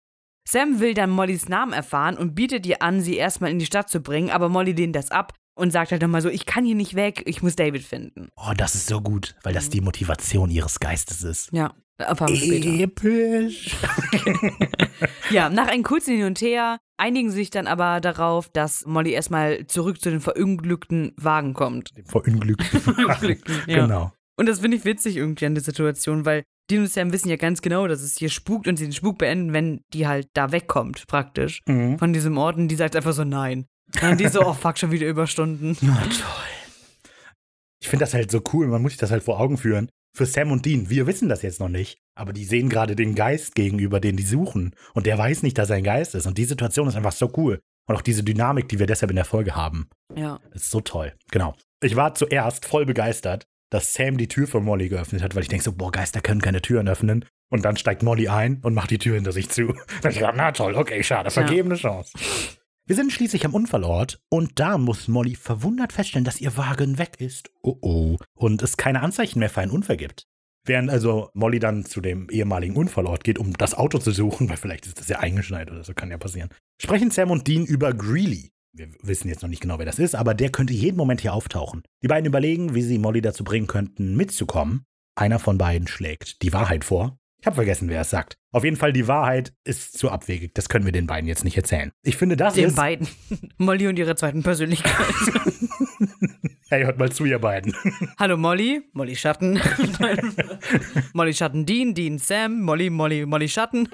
Sam will dann Mollys Namen erfahren und bietet ihr an, sie erstmal in die Stadt zu bringen, aber Molly lehnt das ab und sagt halt nochmal so, ich kann hier nicht weg, ich muss David finden. Oh, das ist so gut, weil das die Motivation ihres Geistes ist. Ja, erfahren wir später. Episch. Ja, nach einem kurzen Hin und Her einigen sie sich dann aber darauf, dass Molly erstmal zurück zu den verunglückten Wagen kommt. Verunglückten. Verunglückten, ja. Genau. Und das finde ich witzig irgendwie an der Situation, weil Dean und Sam wissen ja ganz genau, dass es hier spukt und sie den Spuk beenden, wenn die halt da wegkommt, praktisch. Mhm. Von diesem Ort und die sagt einfach so nein. Und dann die so, oh fuck, schon wieder Überstunden. Na toll. Ich finde das halt so cool, man muss sich das halt vor Augen führen. Für Sam und Dean, wir wissen das jetzt noch nicht, aber die sehen gerade den Geist gegenüber, den die suchen. Und der weiß nicht, dass er ein Geist ist. Und die Situation ist einfach so cool. Und auch diese Dynamik, die wir deshalb in der Folge haben, Ja. ist so toll. Genau. Ich war zuerst voll begeistert, dass Sam die Tür für Molly geöffnet hat, weil ich denke so, boah, Geister können keine Türen öffnen. Und dann steigt Molly ein und macht die Tür hinter sich zu. Da ich gedacht, na toll, okay, schade, vergebene Chance. Wir sind schließlich am Unfallort und da muss Molly verwundert feststellen, dass ihr Wagen weg ist. Oh oh. Und es keine Anzeichen mehr für einen Unfall gibt. Während also Molly dann zu dem ehemaligen Unfallort geht, um das Auto zu suchen, weil vielleicht ist das ja eingeschneit oder so, kann ja passieren, sprechen Sam und Dean über Greeley. Wir wissen jetzt noch nicht genau, wer das ist, aber der könnte jeden Moment hier auftauchen. Die beiden überlegen, wie sie Molly dazu bringen könnten, mitzukommen. Einer von beiden schlägt die Wahrheit vor. Ich habe vergessen, wer es sagt. Auf jeden Fall, die Wahrheit ist zu abwegig. Das können wir den beiden jetzt nicht erzählen. Ich finde, das Den ist. beiden. Molly und ihre zweiten Persönlichkeit. hey, hört mal zu, ihr beiden. Hallo Molly, Molly Schatten. Molly Schatten Dean, Dean Sam, Molly, Molly, Molly Schatten.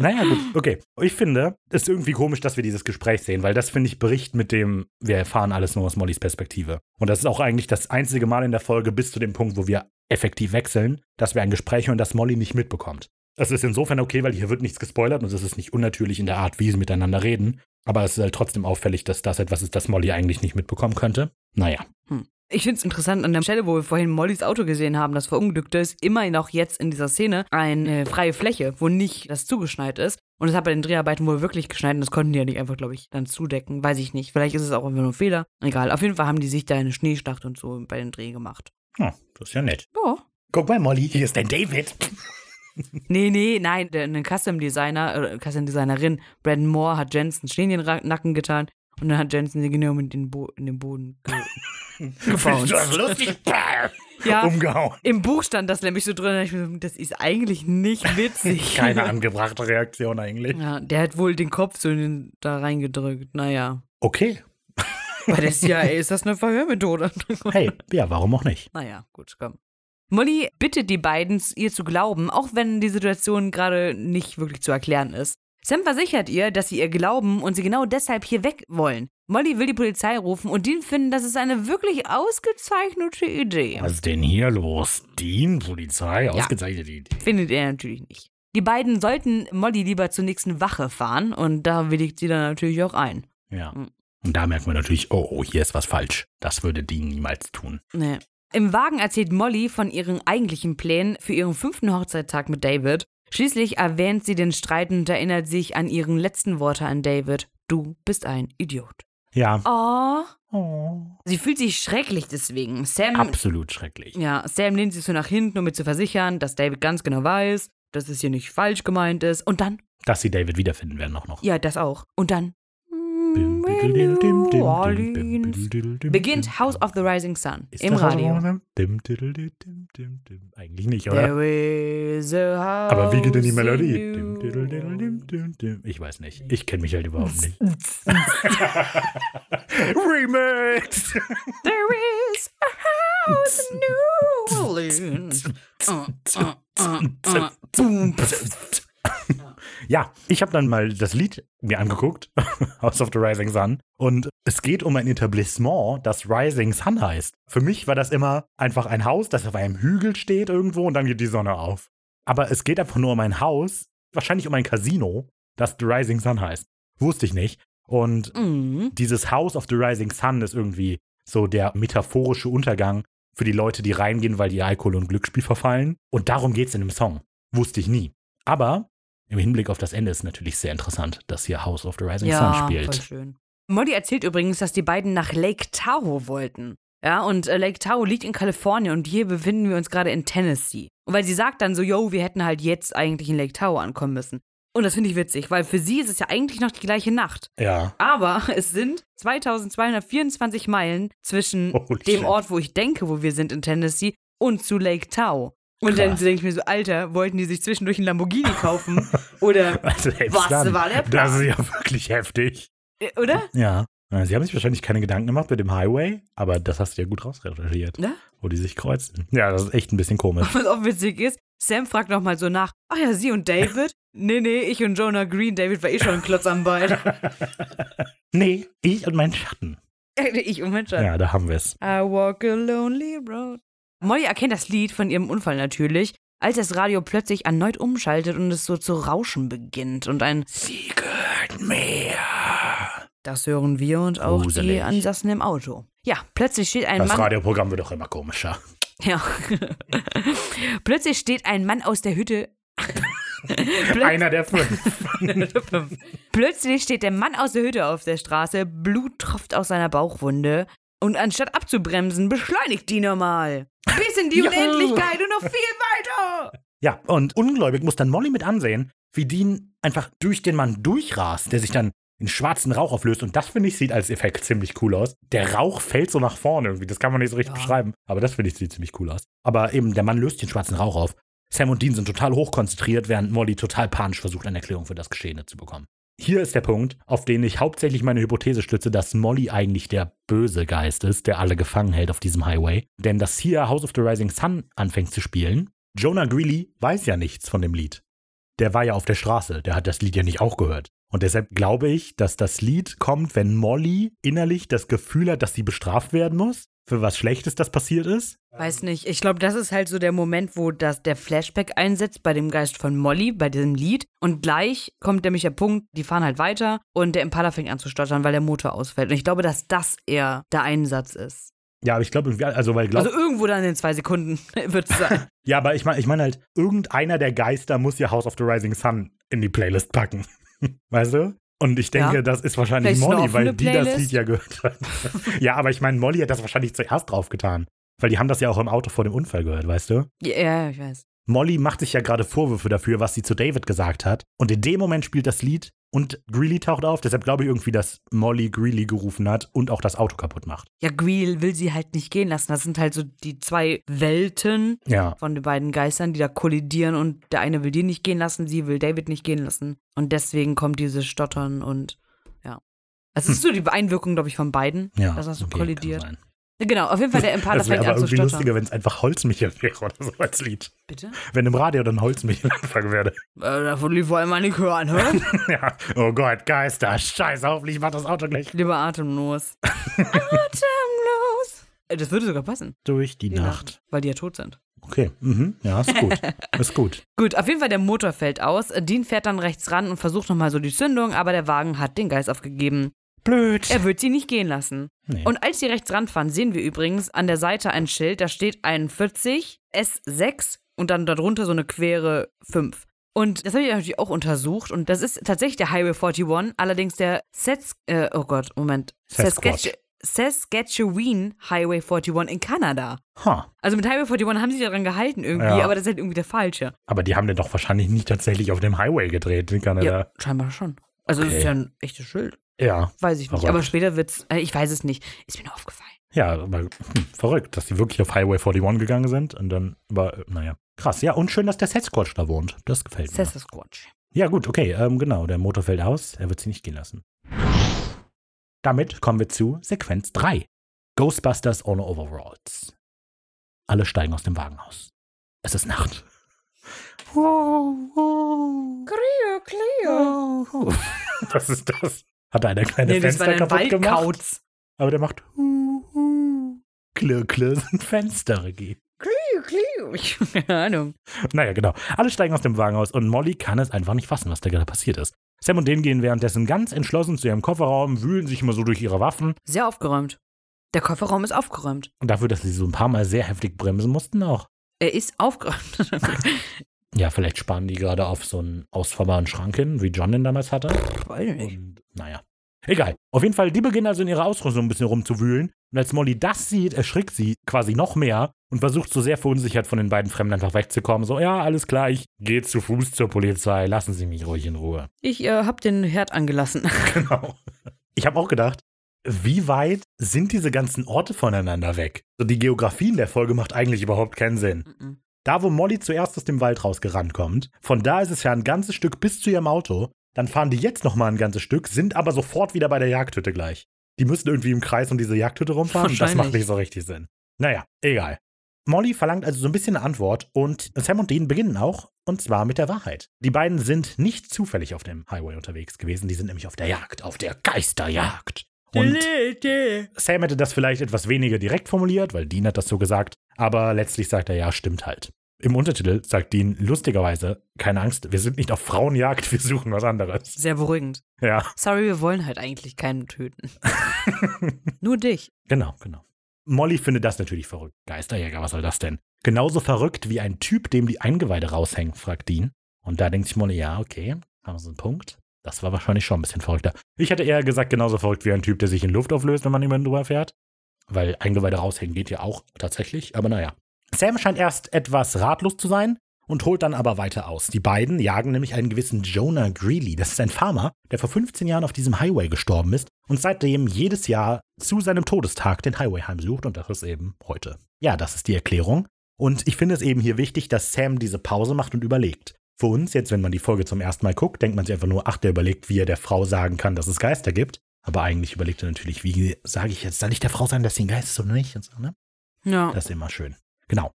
naja, gut, okay. Ich finde, es ist irgendwie komisch, dass wir dieses Gespräch sehen, weil das, finde ich, bricht mit dem, wir erfahren alles nur aus Mollys Perspektive. Und das ist auch eigentlich das einzige Mal in der Folge bis zu dem Punkt, wo wir effektiv wechseln, dass wir ein Gespräch hören, das Molly nicht mitbekommt. Das ist insofern okay, weil hier wird nichts gespoilert und es ist nicht unnatürlich in der Art, wie sie miteinander reden. Aber es ist halt trotzdem auffällig, dass das etwas ist, das Molly eigentlich nicht mitbekommen könnte. Naja. Hm. Ich finde es interessant, an der Stelle, wo wir vorhin Mollys Auto gesehen haben, das verunglückte ist, immerhin auch jetzt in dieser Szene eine freie Fläche, wo nicht das zugeschneit ist. Und es hat bei den Dreharbeiten wohl wirklich geschneit und das konnten die ja nicht einfach, glaube ich, dann zudecken. Weiß ich nicht. Vielleicht ist es auch einfach nur ein Fehler. Egal. Auf jeden Fall haben die sich da eine Schneeschlacht und so bei den Dreh gemacht. Oh, das ist ja nett. Ja. Guck mal, Molly, hier ist dein David. Nee, nee, nein, der, ein Custom Designer, äh, Custom Designerin, Brandon Moore, hat Jensen Schnee in den Nacken getan und dann hat Jensen sie genau in den, Bo in den Boden ge gebaut. Du hast lustig Ja. umgehauen. Im Buch stand das nämlich so drin, ich mir so, das ist eigentlich nicht witzig. Keine angebrachte Reaktion eigentlich. Ja, der hat wohl den Kopf so in den, da reingedrückt. Naja. Okay. Bei der CIA ist das eine Verhörmethode. Hey, ja, warum auch nicht? Naja, gut, komm. Molly bittet die beiden, ihr zu glauben, auch wenn die Situation gerade nicht wirklich zu erklären ist. Sam versichert ihr, dass sie ihr glauben und sie genau deshalb hier weg wollen. Molly will die Polizei rufen und Dean finden, das ist eine wirklich ausgezeichnete Idee. Was ist denn hier los? Dean, Polizei, ausgezeichnete Idee. Findet er natürlich nicht. Die beiden sollten Molly lieber zur nächsten Wache fahren und da willigt sie dann natürlich auch ein. Ja. Und da merkt man natürlich, oh, oh, hier ist was falsch. Das würde Dean niemals tun. Nee. Im Wagen erzählt Molly von ihren eigentlichen Plänen für ihren fünften Hochzeittag mit David. Schließlich erwähnt sie den Streit und erinnert sich an ihren letzten Worte an David. Du bist ein Idiot. Ja. Oh. Oh. Sie fühlt sich schrecklich deswegen. Sam, Absolut schrecklich. ja, Sam lehnt sich so nach hinten, um mir zu versichern, dass David ganz genau weiß, dass es hier nicht falsch gemeint ist. Und dann, Dass sie David wiederfinden werden auch noch. ja, das auch. Und dann New Orleans beginnt House of the Rising Sun Ist im das Radio. Eigentlich nicht, oder? There is a house Aber wie geht denn die Melodie? in. Ich weiß nicht. Ich kenne mich halt überhaupt nicht. Remix! There is a house in New Orleans. Uh, uh, uh, uh, boom. Ja, ich habe dann mal das Lied mir angeguckt, House of the Rising Sun, und es geht um ein Etablissement, das Rising Sun heißt. Für mich war das immer einfach ein Haus, das auf einem Hügel steht irgendwo und dann geht die Sonne auf. Aber es geht einfach nur um ein Haus, wahrscheinlich um ein Casino, das The Rising Sun heißt. Wusste ich nicht. Und Mhm. dieses House of the Rising Sun ist irgendwie so der metaphorische Untergang für die Leute, die reingehen, weil die Alkohol und Glücksspiel verfallen. Und darum geht es in dem Song. Wusste ich nie. Aber im Hinblick auf das Ende ist natürlich sehr interessant, dass hier House of the Rising Ja, Sun voll spielt. schön. Molly erzählt übrigens, dass die beiden nach Lake Tahoe wollten. Ja, und äh, Lake Tahoe liegt in Kalifornien und hier befinden wir uns gerade in Tennessee. Und weil sie sagt dann so, yo, wir hätten halt jetzt eigentlich in Lake Tahoe ankommen müssen. Und das finde ich witzig, weil für sie ist es ja eigentlich noch die gleiche Nacht. Ja. Aber es sind 2224 Meilen zwischen Holy dem. Ort, wo ich denke, wo wir sind in Tennessee, und zu Lake Tahoe. Und dann Krass. denke ich mir so, Alter, wollten die sich zwischendurch einen Lamborghini kaufen? Oder, Also Was dann, war der Das Plan? ist ja wirklich heftig. äh, oder? Ja. Sie haben sich wahrscheinlich keine Gedanken gemacht mit dem Highway, aber das hast du ja gut rausrecherchiert, Ne? wo die sich kreuzen. Ja, das ist echt ein bisschen komisch. Was auch witzig ist, Sam fragt nochmal so nach, ach ja, sie und David? nee, nee, ich und Jonah Green, David war eh schon ein Klotz am Bein. nee, ich und mein Schatten. ich und mein Schatz. Ja, da haben wir es. I walk a lonely road. Molly erkennt das Lied von ihrem Unfall natürlich, als das Radio plötzlich erneut umschaltet und es so zu rauschen beginnt und ein Sie gehört mir. Das hören wir und auch die Gruselig. Ansassen im Auto. Ja, plötzlich steht ein Das Mann. Radioprogramm wird doch immer komischer. Ja. plötzlich steht ein Mann aus der Hütte. Plötz- Einer der fünf. Plötzlich steht der Mann aus der Hütte auf der Straße, Blut tropft aus seiner Bauchwunde und anstatt abzubremsen, beschleunigt die normal. Bis in die. Unendlichkeit und noch viel weiter. Ja, und ungläubig muss dann Molly mit ansehen, wie Dean einfach durch den Mann durchrast, der sich dann in schwarzen Rauch auflöst. Und das, finde ich, sieht als Effekt ziemlich cool aus. Der Rauch fällt so nach vorne irgendwie. Das kann man nicht so richtig Ja. beschreiben. Aber das, finde ich, sieht ziemlich cool aus. Aber eben, der Mann löst den schwarzen Rauch auf. Sam und Dean sind total hochkonzentriert, während Molly total panisch versucht, eine Erklärung für das Geschehene zu bekommen. Hier ist der Punkt, auf den ich hauptsächlich meine Hypothese stütze, dass Molly eigentlich der böse Geist ist, der alle gefangen hält auf diesem Highway. Denn dass hier House of the Rising Sun anfängt zu spielen, Jonah Greeley weiß ja nichts von dem Lied. Der war ja auf der Straße, der hat das Lied ja nicht auch gehört. Und deshalb glaube ich, dass das Lied kommt, wenn Molly innerlich das Gefühl hat, dass sie bestraft werden muss, für was Schlechtes das passiert ist. Weiß nicht. Ich glaube, das ist halt so der Moment, wo das, der Flashback einsetzt bei dem Geist von Molly, bei diesem Lied. Und gleich kommt nämlich der Punkt, die fahren halt weiter und der Impala fängt an zu stottern, weil der Motor ausfällt. Und ich glaube, dass das eher der Einsatz ist. Ja, aber ich glaube also weil glaub, Also irgendwo dann in zwei Sekunden wird es sein. ja, aber ich meine, ich meine halt, irgendeiner der Geister muss ja House of the Rising Sun in die Playlist packen. weißt du? Und ich denke, Ja. das ist wahrscheinlich Vielleicht Molly, weil die das Playlist? Lied ja gehört hat. ja, aber ich meine, Molly hat das wahrscheinlich zuerst draufgetan. Weil die haben das ja auch im Auto vor dem Unfall gehört, weißt du? ja, ja, ich weiß. Molly macht sich ja gerade Vorwürfe dafür, was sie zu David gesagt hat. Und in dem Moment spielt das Lied und Greeley taucht auf. Deshalb glaube ich irgendwie, dass Molly Greeley gerufen hat und auch das Auto kaputt macht. Ja, Greel will sie halt nicht gehen lassen. Das sind halt so die zwei Welten Ja. von den beiden Geistern, die da kollidieren und der eine will die nicht gehen lassen, sie will David nicht gehen lassen. Und deswegen kommt dieses Stottern und ja. Es ist so die Einwirkung, glaube ich, von beiden, Ja. dass das so okay, kollidiert. kann sein. Genau, auf jeden Fall der Impala Das wäre fängt aber an zu irgendwie lustiger, wenn es einfach Holzmichel wäre oder so als Lied. Bitte? Wenn im Radio dann Holzmichel anfangen würde. Äh, davon lief vor allem mal nicht hören, hä? ja. Oh Gott, Geister. Scheiße, hoffentlich macht das Auto gleich. Lieber atemlos. atemlos. Äh, Das würde sogar passen. Durch die, Die Nacht. Weil die ja tot sind. Okay. Mhm. Ja, ist gut. ist gut. Gut, auf jeden Fall der Motor fällt aus. Dean fährt dann rechts ran und versucht nochmal so die Zündung, aber der Wagen hat den Geist aufgegeben. Blöd. Er wird sie nicht gehen lassen. Nee. Und als sie rechts ranfahren, sehen wir übrigens an der Seite ein Schild, da steht 41 S6 und dann darunter so eine quere 5. Und das habe ich natürlich auch untersucht und das ist tatsächlich der Highway 41, allerdings der Sets, äh, oh Gott, Moment. Saskatch- Saskatchewan Highway 41 in Kanada. Ha. Also mit Highway 41 haben sie sich daran gehalten irgendwie, Ja. aber das ist halt irgendwie der falsche. Aber die haben den doch wahrscheinlich nicht tatsächlich auf dem Highway gedreht in Kanada. Ja, scheinbar schon. Also Okay. ist ja ein echtes Schild. Ja. Weiß ich nicht. Verrückt. Aber später wird's, äh, ich weiß es nicht. Ist mir nur aufgefallen. Ja, aber hm, verrückt, dass die wirklich auf Highway 41 gegangen sind und dann, aber äh, naja. Krass, ja, und schön, dass der Sasquatch da wohnt. Das gefällt mir. Sasquatch. Ja, gut, okay, ähm, genau, der Motor fällt aus, er wird sie nicht gehen lassen. Damit kommen wir zu Sequenz 3. Ghostbusters ohne Overalls. Alle steigen aus dem Wagen aus. Es ist Nacht. Clear, clear. Was ist das? Hat er eine kleine Nee, Fenster kaputt gemacht? Waldkauz. Aber der macht Klirr, klirr sind Fenster. Ich keine Ahnung. Naja, genau. Alle steigen aus dem Wagen aus und Molly kann es einfach nicht fassen, was da gerade passiert ist. Sam und Den gehen währenddessen ganz entschlossen zu ihrem Kofferraum, wühlen sich immer so durch ihre Waffen. Sehr aufgeräumt. Der Kofferraum ist aufgeräumt. Und dafür, dass sie so ein paar Mal sehr heftig bremsen mussten, auch. Er ist aufgeräumt. Ja, vielleicht sparen die gerade auf so einen ausfahrbaren Schrank hin, wie John den damals hatte. Weiß ich nicht. Und naja. Egal. Auf jeden Fall, die beginnen also in ihrer Ausrüstung ein bisschen rumzuwühlen. Und als Molly das sieht, erschrickt sie quasi noch mehr und versucht so sehr verunsichert von den beiden Fremden einfach wegzukommen. So, ja, alles klar, ich gehe zu Fuß zur Polizei, lassen Sie mich ruhig in Ruhe. Ich äh, hab den Herd angelassen. Genau. Ich habe auch gedacht, wie weit sind diese ganzen Orte voneinander weg? So die Geografie in der Folge macht eigentlich überhaupt keinen Sinn. Mhm. Da, wo Molly zuerst aus dem Wald rausgerannt kommt, von da ist es ja ein ganzes Stück bis zu ihrem Auto. Dann fahren die jetzt noch mal ein ganzes Stück, sind aber sofort wieder bei der Jagdhütte gleich. Die müssen irgendwie im Kreis um diese Jagdhütte rumfahren. Das macht nicht so richtig Sinn. Naja, egal. Molly verlangt also so ein bisschen eine Antwort und Sam und Dean beginnen auch, und zwar mit der Wahrheit. Die beiden sind nicht zufällig auf dem Highway unterwegs gewesen, die sind nämlich auf der Jagd, auf der Geisterjagd. Und Sam hätte das vielleicht etwas weniger direkt formuliert, weil Dean hat das so gesagt, aber letztlich sagt er, ja, stimmt halt. Im Untertitel sagt Dean lustigerweise, keine Angst, wir sind nicht auf Frauenjagd, wir suchen was anderes. Sehr beruhigend. Ja. Sorry, wir wollen halt eigentlich keinen töten. Nur dich. Genau, genau. Molly findet das natürlich verrückt. Geisterjäger, was soll das denn? Genauso verrückt wie ein Typ, dem die Eingeweide raushängen, fragt Dean. Und da denkt sich Molly, ja, okay, haben sie einen Punkt. Das war wahrscheinlich schon ein bisschen verrückter. Ich hätte eher gesagt, genauso verrückt wie ein Typ, der sich in Luft auflöst, wenn man jemanden drüber fährt. Weil Eingeweide raushängen geht ja auch tatsächlich, aber naja. Sam scheint erst etwas ratlos zu sein und holt dann aber weiter aus. Die beiden jagen nämlich einen gewissen Jonah Greeley. Das ist ein Farmer, der vor 15 Jahren auf diesem Highway gestorben ist und seitdem jedes Jahr zu seinem Todestag den Highway heimsucht und das ist eben heute. Ja, das ist die Erklärung. Und ich finde es eben hier wichtig, dass Sam diese Pause macht und überlegt. Für uns, jetzt, wenn man die Folge zum ersten Mal guckt, denkt man sich einfach nur, ach, der überlegt, wie er der Frau sagen kann, dass es Geister gibt. Aber eigentlich überlegt er natürlich, wie sage ich jetzt, soll ich der Frau sagen, dass sie ein Geist ist oder nicht? Und so, ne? Ja. Das ist immer schön. Genau.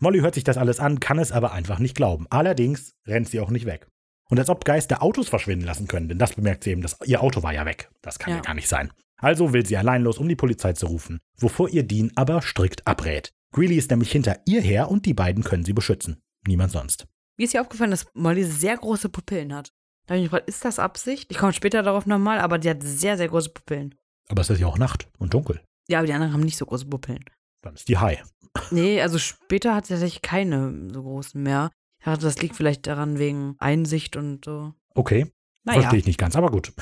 Molly hört sich das alles an, kann es aber einfach nicht glauben. Allerdings rennt sie auch nicht weg. Und als ob Geister Autos verschwinden lassen können, denn das bemerkt sie eben, dass ihr Auto war ja weg. Das kann ja, Ja. gar nicht sein. Also will sie allein los, um die Polizei zu rufen, wovor ihr Dean aber strikt abrät. Greeley ist nämlich hinter ihr her und die beiden können sie beschützen. Niemand sonst. Mir ist ja aufgefallen, dass Molly sehr große Pupillen hat. Da habe ich mich gefragt, ist das Absicht? Ich komme später darauf nochmal, aber die hat sehr, sehr große Pupillen. Aber es ist ja auch Nacht und dunkel. Ja, aber die anderen haben nicht so große Pupillen. Dann ist die High. Nee, also später hat sie tatsächlich keine so großen mehr. Ich dachte, das liegt vielleicht daran wegen Einsicht und so. Okay, Naja. verstehe ich nicht ganz, aber gut.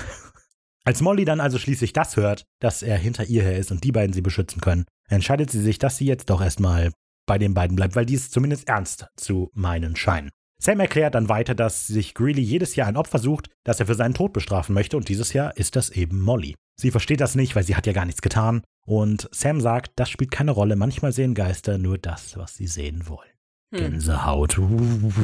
Als Molly dann also schließlich das hört, dass er hinter ihr her ist und die beiden sie beschützen können, entscheidet sie sich, dass sie jetzt doch erstmal bei den beiden bleibt, weil die es zumindest ernst zu meinen scheinen. Sam erklärt dann weiter, dass sich Greeley jedes Jahr ein Opfer sucht, das er für seinen Tod bestrafen möchte und dieses Jahr ist das eben Molly. Sie versteht das nicht, weil sie hat ja gar nichts getan und Sam sagt, das spielt keine Rolle, manchmal sehen Geister nur das, was sie sehen wollen. Hm. Gänsehaut.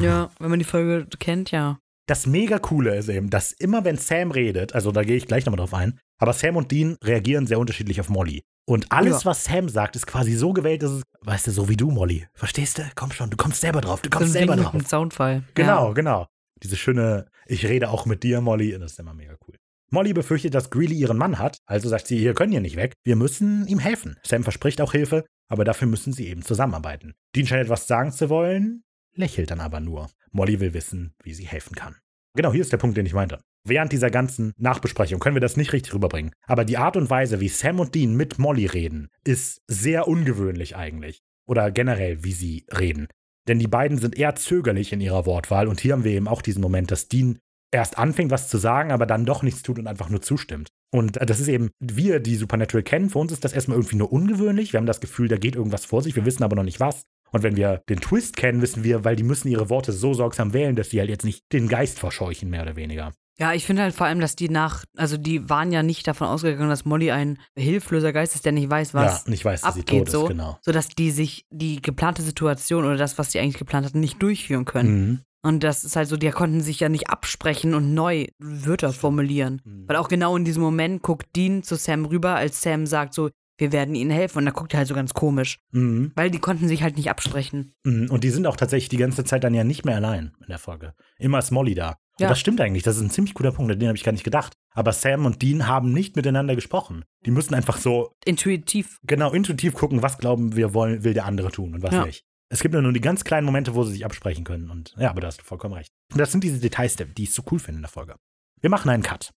Ja, wenn man die Folge kennt, ja. Das mega coole ist eben, dass immer wenn Sam redet, also da gehe ich gleich nochmal drauf ein, aber Sam und Dean reagieren sehr unterschiedlich auf Molly. Und alles, Ja. was Sam sagt, ist quasi so gewählt, dass es, weißt du, so wie du, Molly. Verstehst du? Komm schon, du kommst selber drauf, du kommst so ein selber Ding drauf. mit dem Soundfall. Genau, Ja. genau. Diese schöne, ich rede auch mit dir, Molly, das ist immer mega cool. Molly befürchtet, dass Greeley ihren Mann hat, also sagt sie, wir können hier nicht weg, wir müssen ihm helfen. Sam verspricht auch Hilfe, aber dafür müssen sie eben zusammenarbeiten. Dean scheint etwas sagen zu wollen, lächelt dann aber nur. Molly will wissen, wie sie helfen kann. Genau, hier ist der Punkt, den ich meinte. Während dieser ganzen Nachbesprechung können wir das nicht richtig rüberbringen. Aber die Art und Weise, wie Sam und Dean mit Molly reden, ist sehr ungewöhnlich eigentlich. Oder generell, wie sie reden. Denn die beiden sind eher zögerlich in ihrer Wortwahl und hier haben wir eben auch diesen Moment, dass Dean erst anfängt, was zu sagen, aber dann doch nichts tut und einfach nur zustimmt. Und äh, das ist eben, wir, die Supernatural kennen, für uns ist das erstmal irgendwie nur ungewöhnlich. Wir haben das Gefühl, da geht irgendwas vor sich, wir wissen aber noch nicht was. Und wenn wir den Twist kennen, wissen wir, weil die müssen ihre Worte so sorgsam wählen, dass sie halt jetzt nicht den Geist verscheuchen, mehr oder weniger. Ja, ich finde halt vor allem, dass die nach, also die waren ja nicht davon ausgegangen, dass Molly ein hilfloser Geist ist, der nicht weiß, was ja, nicht weiß, dass sie abgeht tot so, ist, genau. sodass die sich die geplante Situation oder das, was sie eigentlich geplant hatten, nicht durchführen können. Mhm. Und das ist halt so, die konnten sich ja nicht absprechen und neu Wörter formulieren. Mhm. Weil auch genau in diesem Moment guckt Dean zu Sam rüber, als Sam sagt so, wir werden ihnen helfen. Und da guckt er halt so ganz komisch. Mhm. Weil die konnten sich halt nicht absprechen. Mhm. Und die sind auch tatsächlich die ganze Zeit dann ja nicht mehr allein in der Folge. Immer ist Molly da. Und Ja. das stimmt eigentlich, das ist ein ziemlich guter Punkt, an den habe ich gar nicht gedacht. Aber Sam und Dean haben nicht miteinander gesprochen. Die müssen einfach so Intuitiv. genau intuitiv gucken, was glauben wir wollen, will der andere tun und was Ja. nicht. Es gibt nur die ganz kleinen Momente, wo sie sich absprechen können. Und ja, aber da hast du vollkommen recht. Und das sind diese Details, die ich so cool finde in der Folge. Wir machen einen Cut.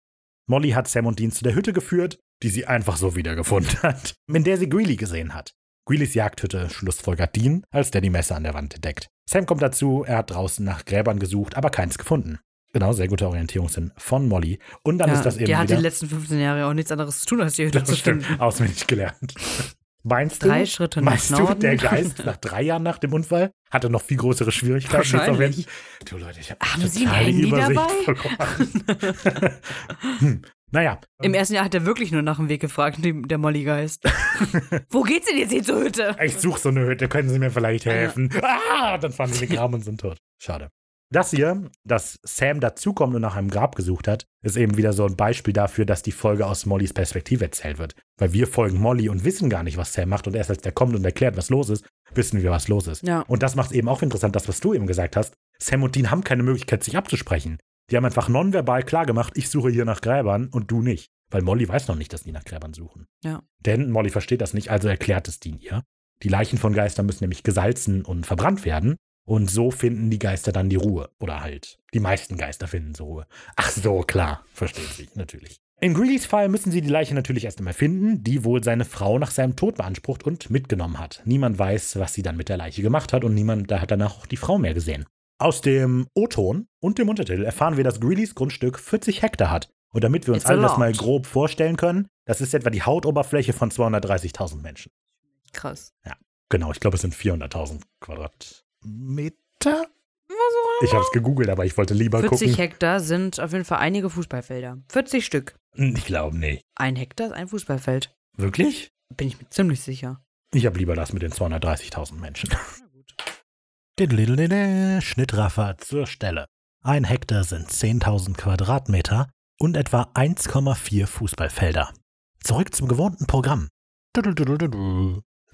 Molly hat Sam und Dean zu der Hütte geführt, die sie einfach so wiedergefunden hat, in der sie Greeley gesehen hat. Greeleys Jagdhütte schlussfolgert Dean, als der die Messer an der Wand entdeckt. Sam kommt dazu, er hat draußen nach Gräbern gesucht, aber keins gefunden. Genau, sehr guter Orientierungssinn von Molly. Und dann ja, ist das eben der hat die letzten 15 Jahre auch nichts anderes zu tun, als die Hütte zu Das stimmt, finden. auswendig gelernt. Meinst Drei du, Schritte nach meinst du, der Geist nach drei Jahren nach dem Unfall hatte noch viel größere Schwierigkeiten? Wahrscheinlich. Du Leute, ich habe Haben Sie ein Handy Übersicht dabei? hm. Naja, Im ersten Jahr hat er wirklich nur nach dem Weg gefragt, der Molly-Geist. Wo geht's denn jetzt hier zur Hütte? ich suche so eine Hütte, können Sie mir vielleicht helfen? Ah, dann fahren sie den Graben und sind tot. Schade. Das hier, dass Sam dazukommt und nach einem Grab gesucht hat, ist eben wieder so ein Beispiel dafür, dass die Folge aus Mollys Perspektive erzählt wird. Weil wir folgen Molly und wissen gar nicht, was Sam macht und erst als der kommt und erklärt, was los ist, wissen wir, was los ist. Ja. Und das macht eben auch interessant, das, was du eben gesagt hast. Sam und Dean haben keine Möglichkeit, sich abzusprechen. Die haben einfach nonverbal klargemacht, ich suche hier nach Gräbern und du nicht. Weil Molly weiß noch nicht, dass die nach Gräbern suchen. Ja. Denn Molly versteht das nicht, also erklärt es Dean ihr. Die Leichen von Geistern müssen nämlich gesalzen und verbrannt werden. Und so finden die Geister dann die Ruhe. Oder halt, die meisten Geister finden so Ruhe. Ach so, klar, versteht sich, natürlich. In Greelys Fall müssen sie die Leiche natürlich erst einmal finden, die wohl seine Frau nach seinem Tod beansprucht und mitgenommen hat. Niemand weiß, was sie dann mit der Leiche gemacht hat und niemand da hat danach auch die Frau mehr gesehen. Aus dem O-Ton und dem Untertitel erfahren wir, dass Greelys Grundstück 40 Hektar hat. Und damit wir uns It's alle das mal grob vorstellen können, das ist etwa die Hautoberfläche von 230.000 Menschen. Krass. Genau, ich glaube, es sind 400.000 Quadratmeter. Ich habe es gegoogelt, aber ich wollte lieber 40 gucken. Hektar sind auf jeden Fall einige Fußballfelder. 40 Stück. Ich glaube nicht. Ein Hektar ist ein Fußballfeld. Wirklich? Bin ich mir ziemlich sicher. Ich habe lieber das mit den 230.000 Menschen. Schnittraffer zur Stelle. Ein Hektar sind 10.000 Quadratmeter und etwa 1,4 Fußballfelder. Zurück zum gewohnten Programm.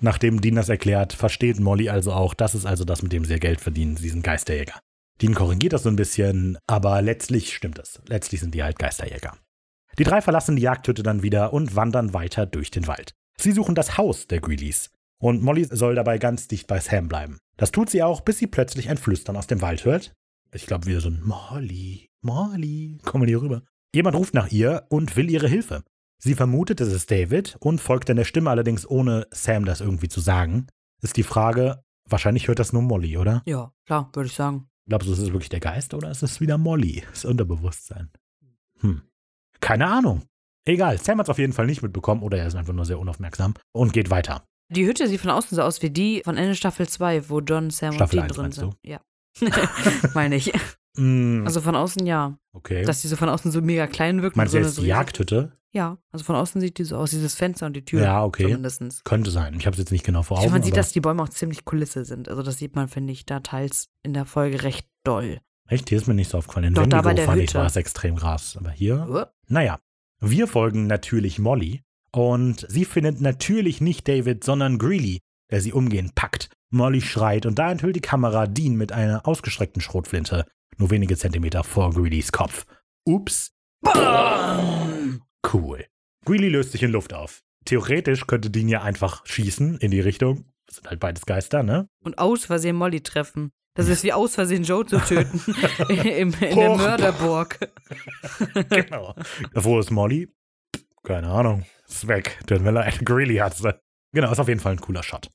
Nachdem Dean das erklärt, versteht Molly also auch, das ist also das, mit dem sie ihr Geld verdienen, sie sind Geisterjäger. Dean korrigiert das so ein bisschen, aber letztlich stimmt es. Letztlich sind die halt Geisterjäger. Die drei verlassen die Jagdhütte dann wieder und wandern weiter durch den Wald. Sie suchen das Haus der Greeleys. Und Molly soll dabei ganz dicht bei Sam bleiben. Das tut sie auch, bis sie plötzlich ein Flüstern aus dem Wald hört. Ich glaube wieder so ein Molly, Molly, komm mal hier rüber. Jemand ruft nach ihr und will ihre Hilfe. Sie vermutet, es ist David und folgt dann der Stimme allerdings ohne Sam das irgendwie zu sagen. Ist die Frage, wahrscheinlich hört das nur Molly, oder? Ja, klar, würde ich sagen. Glaubst du, es ist wirklich der Geist oder ist es wieder Molly? Das Unterbewusstsein. Hm. Keine Ahnung. Egal, Sam hat es auf jeden Fall nicht mitbekommen oder er ist einfach nur sehr unaufmerksam und geht weiter. Die Hütte sieht von außen so aus wie die von Ende Staffel 2, wo John, Sam Staffel und Dean 1 drin sind. Ja. Meine ich. Mm, Also von außen ja. okay. Dass die so von außen so mega klein wirken. Meinst so du eine jetzt so die Jagdhütte? Ja, also von außen sieht die so aus, dieses Fenster und die Tür. Ja, okay. Zumindestens. Könnte sein. Ich habe es jetzt nicht genau vor Ich Augen. finde, man sieht, dass die Bäume auch ziemlich Kulisse sind. Also das sieht man, finde ich, da teils in der Folge recht doll. Echt? Hier ist mir nicht so aufgefallen. In Doch, da bei der fand ich, Hütte. war es extrem krass. Aber hier? Uh, Naja. Wir folgen natürlich Molly und sie findet natürlich nicht David, sondern Greeley, der sie umgehend packt. Molly schreit und da enthüllt die Kamera Dean mit einer ausgestreckten Schrotflinte, nur wenige Zentimeter vor Greeleys Kopf. Ups. Bam! Cool. Greeley löst sich in Luft auf. Theoretisch könnte Dean ja einfach schießen in die Richtung. Das sind halt beides Geister, ne? Und aus Versehen Molly treffen. Das ist wie aus Versehen Joe zu töten. Im, in der. Mörderburg. genau. Wo ist Molly? Keine Ahnung. Ist weg. Tut mir leid. Greeley hat's. Genau, ist auf jeden Fall ein cooler Shot.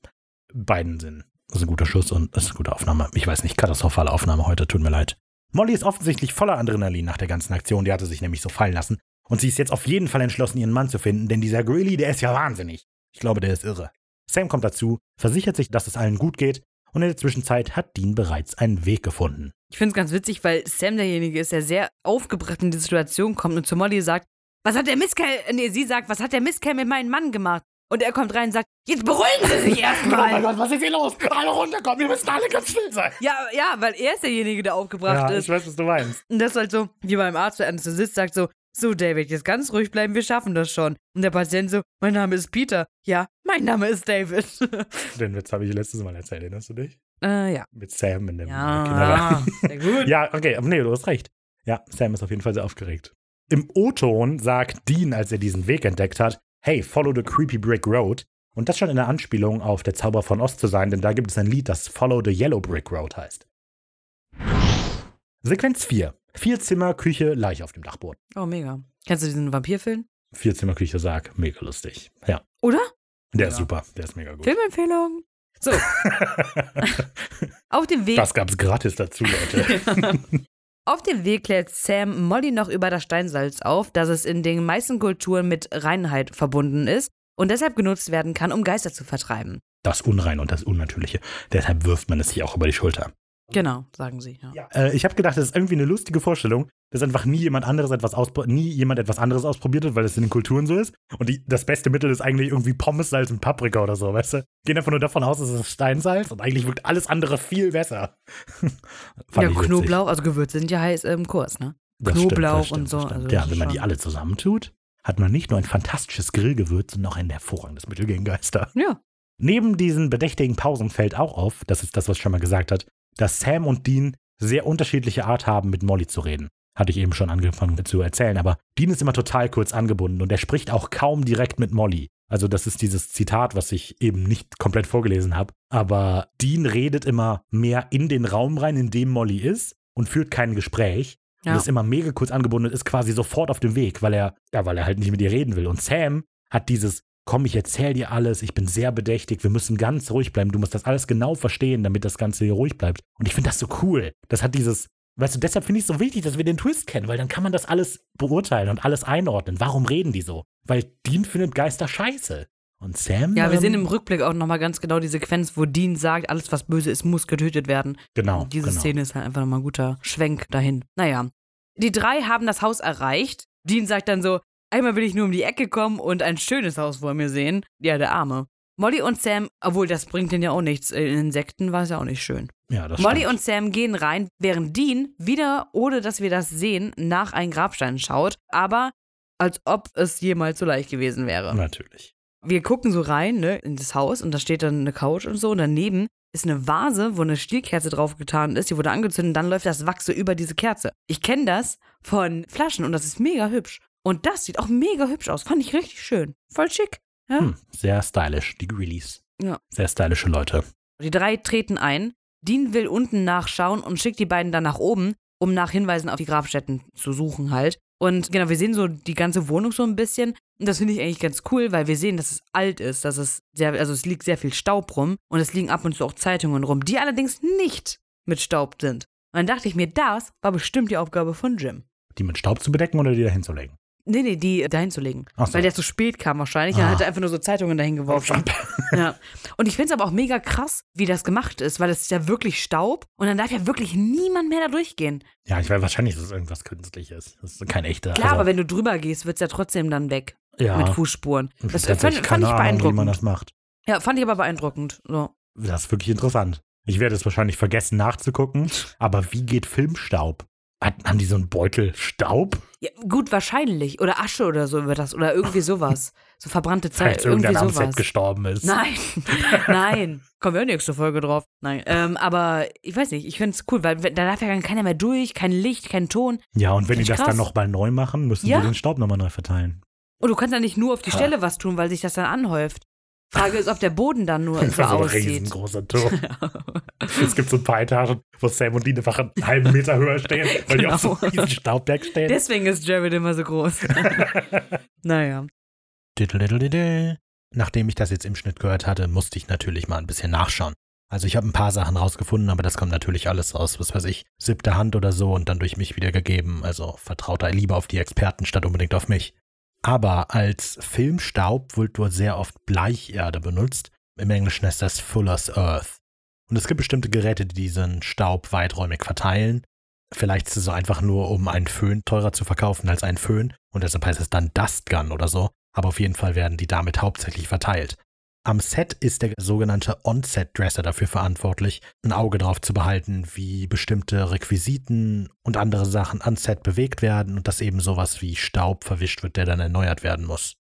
Beiden sind. Das ist ein guter Schuss und das ist eine gute Aufnahme. Ich weiß nicht, katastrophale Aufnahme heute, tut mir leid. Molly ist offensichtlich voller Adrenalin nach der ganzen Aktion. Die hatte sich nämlich so fallen lassen. Und sie ist jetzt auf jeden Fall entschlossen, ihren Mann zu finden, denn dieser Greeley, der ist ja wahnsinnig. Ich glaube, der ist irre. Sam kommt dazu, versichert sich, dass es allen gut geht und in der Zwischenzeit hat Dean bereits einen Weg gefunden. Ich finde es ganz witzig, weil Sam derjenige ist, der sehr aufgebracht in die Situation kommt und zu Molly sagt, was hat der Mistkerl, nee, sie sagt, was hat der Mistkerl mit meinem Mann gemacht? Und er kommt rein und sagt, jetzt beruhigen Sie sich Oh erstmal. Gott, was ist hier los? Alle runterkommen, wir müssen alle ganz still sein. ja, ja, weil er ist derjenige, der aufgebracht Ja, ist. ich weiß, was du meinst. Und das ist halt so, wie beim Arzt, der Anästhesist sagt so, so David, jetzt ganz ruhig bleiben, wir schaffen das schon. Und der Patient so, mein Name ist Peter. Ja, mein Name ist David. Den Witz habe ich letztes Mal erzählt, erinnerst du dich? äh, ja. Mit Sam in dem Ja, Kindergarten. sehr gut. Ja, okay, aber nee, du hast recht. Ja, Sam ist auf jeden Fall sehr aufgeregt. Im O-Ton sagt Dean, als er diesen Weg entdeckt hat, hey, follow the creepy brick road. Und das schon in der Anspielung auf der Zauber von Ost zu sein, denn da gibt es ein Lied, das Follow the Yellow Brick Road heißt. Sequenz 4. Vier Zimmer, Küche, Leiche auf dem Dachboden. Oh, mega. Kennst du diesen Vampirfilm? Vier Zimmer, Küche, Sarg, mega lustig. Ja, Oder? der ist Ja. super, der ist mega gut. Filmempfehlung. So, auf dem Weg. das gab's gratis dazu, Leute. Auf dem Weg klärt Sam Molly noch über das Steinsalz auf, dass es in den meisten Kulturen mit Reinheit verbunden ist und deshalb genutzt werden kann, um Geister zu vertreiben. Das Unrein und das Unnatürliche. Deshalb wirft man es sich auch über die Schulter. Genau, sagen sie. Ja. Äh, ich habe gedacht, das ist irgendwie eine lustige Vorstellung, dass einfach nie jemand anderes etwas nie jemand etwas anderes ausprobiert hat, weil es in den Kulturen so ist. Und die, das beste Mittel ist eigentlich irgendwie Pommes, Salz und Paprika oder so, weißt du? Gehen einfach nur davon aus, es ist Steinsalz und eigentlich wirkt alles andere viel besser. Ja. Knoblauch, also Gewürze sind ja heiß im Kurs, ne? Das stimmt, Knoblauch das stimmt, und so, das stimmt. also ja, das wenn man die alle zusammentut, hat man nicht nur ein fantastisches Grillgewürz, sondern auch ein hervorragendes Mittel gegen Geister. Ja. Neben diesen bedächtigen Pausen fällt auch auf, das ist das, was ich schon mal gesagt hat, dass Sam und Dean sehr unterschiedliche Art haben, mit Molly zu reden. Hatte ich eben schon angefangen zu erzählen, aber Dean ist immer total kurz angebunden und er spricht auch kaum direkt mit Molly. Also das ist dieses Zitat, was ich eben nicht komplett vorgelesen habe. Aber Dean redet immer mehr in den Raum rein, in dem Molly ist und führt kein Gespräch. Ja. Und ist immer mega kurz angebunden und ist quasi sofort auf dem Weg, weil er, ja, weil er halt nicht mit ihr reden will. Und Sam hat dieses, komm, ich erzähl dir alles, ich bin sehr bedächtig, wir müssen ganz ruhig bleiben, du musst das alles genau verstehen, damit das Ganze hier ruhig bleibt. Und ich finde das so cool. Das hat dieses, weißt du, deshalb finde ich es so wichtig, dass wir den Twist kennen, weil dann kann man das alles beurteilen und alles einordnen. Warum reden die so? Weil Dean findet Geister scheiße. Und Sam. Ja, wir ähm, sehen im Rückblick auch nochmal ganz genau die Sequenz, wo Dean sagt, alles was böse ist, muss getötet werden. Genau. Und diese genau. Szene ist halt einfach nochmal ein guter Schwenk dahin. Naja. Die drei haben das Haus erreicht. Dean sagt dann so, einmal will ich nur um die Ecke kommen und ein schönes Haus vor mir sehen. Ja, der Arme. Molly und Sam, obwohl das bringt denen ja auch nichts. In Insekten war es ja auch nicht schön. Ja, das Molly stimmt. und Sam gehen rein, während Dean wieder, ohne dass wir das sehen, nach einem Grabstein schaut. Aber als ob es jemals so leicht gewesen wäre. Natürlich. Wir gucken so rein, ne, in das Haus und da steht dann eine Couch und so. Und daneben ist eine Vase, wo eine Stielkerze drauf getan ist. Die wurde angezündet und dann läuft das Wachs so über diese Kerze. Ich kenne das von Flaschen und das ist mega hübsch. Und das sieht auch mega hübsch aus. Fand ich richtig schön. Voll schick. Ja. Hm, sehr stylisch, die Greelies. Ja. Sehr stylische Leute. Die drei treten ein. Dean will unten nachschauen und schickt die beiden dann nach oben, um nach Hinweisen auf die Grabstätten zu suchen halt. Und genau, wir sehen so die ganze Wohnung so ein bisschen. Und das finde ich eigentlich ganz cool, weil wir sehen, dass es alt ist, dass es sehr, also es liegt sehr viel Staub rum und es liegen ab und zu auch Zeitungen rum, die allerdings nicht mit Staub sind. Und dann dachte ich mir, das war bestimmt die Aufgabe von Jim. Die mit Staub zu bedecken oder die da hinzulegen? Nee, nee, die dahin zu legen. So. Weil der zu spät kam wahrscheinlich. Er Ah. hat einfach nur so Zeitungen dahin geworfen. ja. Und ich finde es aber auch mega krass, wie das gemacht ist, weil es ist ja wirklich Staub und dann darf ja wirklich niemand mehr da durchgehen. Ja, ich weiß, wahrscheinlich ist es irgendwas Künstliches. Das ist kein echter. Klar, also, aber wenn du drüber gehst, wird es ja trotzdem dann weg ja, mit Fußspuren. Das fand, tatsächlich fand keine ich Ahnung, wie man beeindruckend. das macht. Ja, fand ich aber beeindruckend. So. Das ist wirklich interessant. Ich werde es wahrscheinlich vergessen nachzugucken, aber wie geht Filmstaub? Haben die so einen Beutel Staub? Ja, gut, wahrscheinlich. Oder Asche oder so wird das. Oder irgendwie sowas. So verbrannte Falls Zeit. Irgendwie irgendeiner am sowas. Set gestorben ist. Nein, nein. Kommen wir nächste Folge drauf. Nein. Ähm, aber ich weiß nicht, ich finde es cool, weil da darf ja dann keiner mehr durch, kein Licht, kein Ton. Ja, und wenn die das dann krass. nochmal neu machen, müssen Ja. die den Staub nochmal neu verteilen. Und du kannst ja nicht nur auf die Ah. Stelle was tun, weil sich das dann anhäuft. Frage ist, ob der Boden dann nur so Das war so ein aussieht. riesengroßer Turm. es gibt so ein paar Etagen, wo Sam und die einfach einen halben Meter höher stehen, weil die auf so einem Genau. riesen Staubberg stehen. Deswegen ist Jared immer so groß. naja. Nachdem ich das jetzt im Schnitt gehört hatte, musste ich natürlich mal ein bisschen nachschauen. Also ich habe ein paar Sachen rausgefunden, aber das kommt natürlich alles aus, was weiß ich, siebter Hand oder so und dann durch mich wiedergegeben. Also vertraut da lieber auf die Experten statt unbedingt auf mich. Aber als Filmstaub wird wohl sehr oft Bleicherde benutzt. Im Englischen heißt das Fuller's Earth. Und es gibt bestimmte Geräte, die diesen Staub weiträumig verteilen. Vielleicht ist es so einfach nur, um einen Föhn teurer zu verkaufen als einen Föhn. Und deshalb heißt es dann Dust Gun oder so. Aber auf jeden Fall werden die damit hauptsächlich verteilt. Am Set ist der sogenannte On-Set-Dresser dafür verantwortlich, ein Auge drauf zu behalten, wie bestimmte Requisiten und andere Sachen an Set bewegt werden und dass eben sowas wie Staub verwischt wird, der dann erneuert werden muss.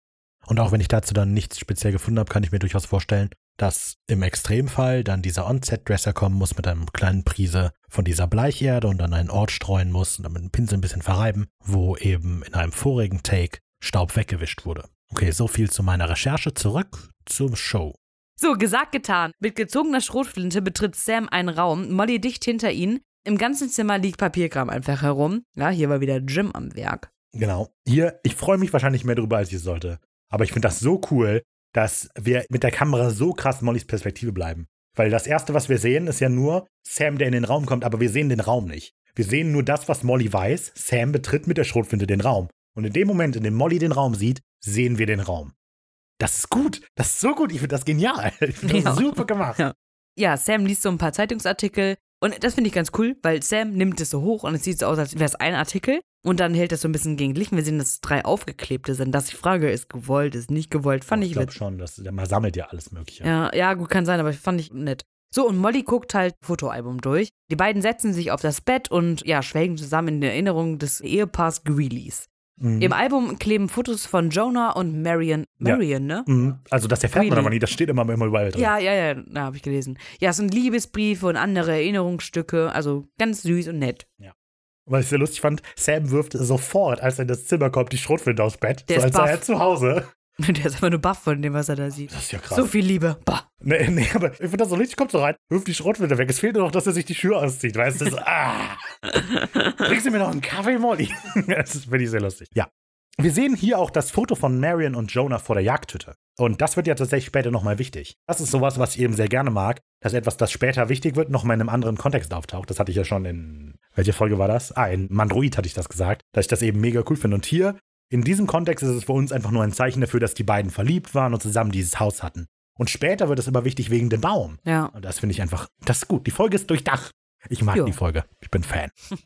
Und auch wenn ich dazu dann nichts speziell gefunden habe, kann ich mir durchaus vorstellen, dass im Extremfall dann dieser On-Set-Dresser kommen muss mit einem kleinen Prise von dieser Bleicherde und an einen Ort streuen muss und dann mit dem Pinsel ein bisschen verreiben, wo eben in einem vorigen Take Staub weggewischt wurde. Okay, so viel zu meiner Recherche. Zurück zur Show. So, gesagt, getan. Mit gezogener Schrotflinte betritt Sam einen Raum, Molly dicht hinter ihn. Im ganzen Zimmer liegt Papierkram einfach herum. Ja, hier war wieder Jim am Werk. Genau. Hier, ich freue mich wahrscheinlich mehr drüber, als ich sollte. Aber ich finde das so cool, dass wir mit der Kamera so krass Mollys Perspektive bleiben. Weil das Erste, was wir sehen, ist ja nur Sam, der in den Raum kommt, aber wir sehen den Raum nicht. Wir sehen nur das, was Molly weiß. Sam betritt mit der Schrotflinte den Raum. Und in dem Moment, in dem Molly den Raum sieht, sehen wir den Raum. Das ist gut. Das ist so gut. Ich finde das genial. Ich finde das Ja. super gemacht. Ja. Ja, Sam liest so ein paar Zeitungsartikel und das finde ich ganz cool, weil Sam nimmt es so hoch und es sieht so aus, als wäre es ein Artikel und dann hält es so ein bisschen gegen Licht. Wir sehen, dass es drei aufgeklebte sind. Dass die Frage ist gewollt, ist nicht gewollt, fand ich, ich glaube schon, dass man sammelt ja alles Mögliche. Ja, ja, gut, kann sein, aber fand ich nett. So, und Molly guckt halt Fotoalbum durch. Die beiden setzen sich auf das Bett und ja, schwelgen zusammen in der Erinnerung des Ehepaars Greeleys. Mhm. Im Album kleben Fotos von Jonah und Marion. Ja. Marion, ne? Mhm. Also das erfährt man Really? aber nie, das steht immer, immer überall drin. Ja, ja, ja, da habe ich gelesen. Ja, es sind Liebesbriefe und andere Erinnerungsstücke, also ganz süß und nett. Was ich sehr lustig fand, Sam wirft sofort, als er in das Zimmer kommt, die Schrotflinte aufs Bett. Der so als sei er zu Hause. Der ist einfach nur baff von dem, was er da sieht. Das ist ja krass. So viel Liebe. Bah. Nee, nee, aber ich finde das so lustig, kommt so rein, wirft die Schrotflinte weg. Es fehlt nur noch, dass er sich die Schuhe auszieht, weißt du? So, ah. Bringst du mir noch einen Kaffee, Molly? das finde ich sehr lustig. Ja. Wir sehen hier auch das Foto von Marion und Jonah vor der Jagdhütte. Und das wird ja tatsächlich später nochmal wichtig. Das ist sowas, was ich eben sehr gerne mag, dass etwas, das später wichtig wird, nochmal in einem anderen Kontext auftaucht. Das hatte ich ja schon in, welche Folge war das? Ah, in Mandroid hatte ich das gesagt, dass ich das eben mega cool finde. Und hier, in diesem Kontext ist es für uns einfach nur ein Zeichen dafür, dass die beiden verliebt waren und zusammen dieses Haus hatten. Und später wird es immer wichtig wegen dem Baum. Ja. Und das finde ich einfach, das ist gut. Die Folge ist durchdacht. Ich mag Jo. die Folge. Ich bin Fan.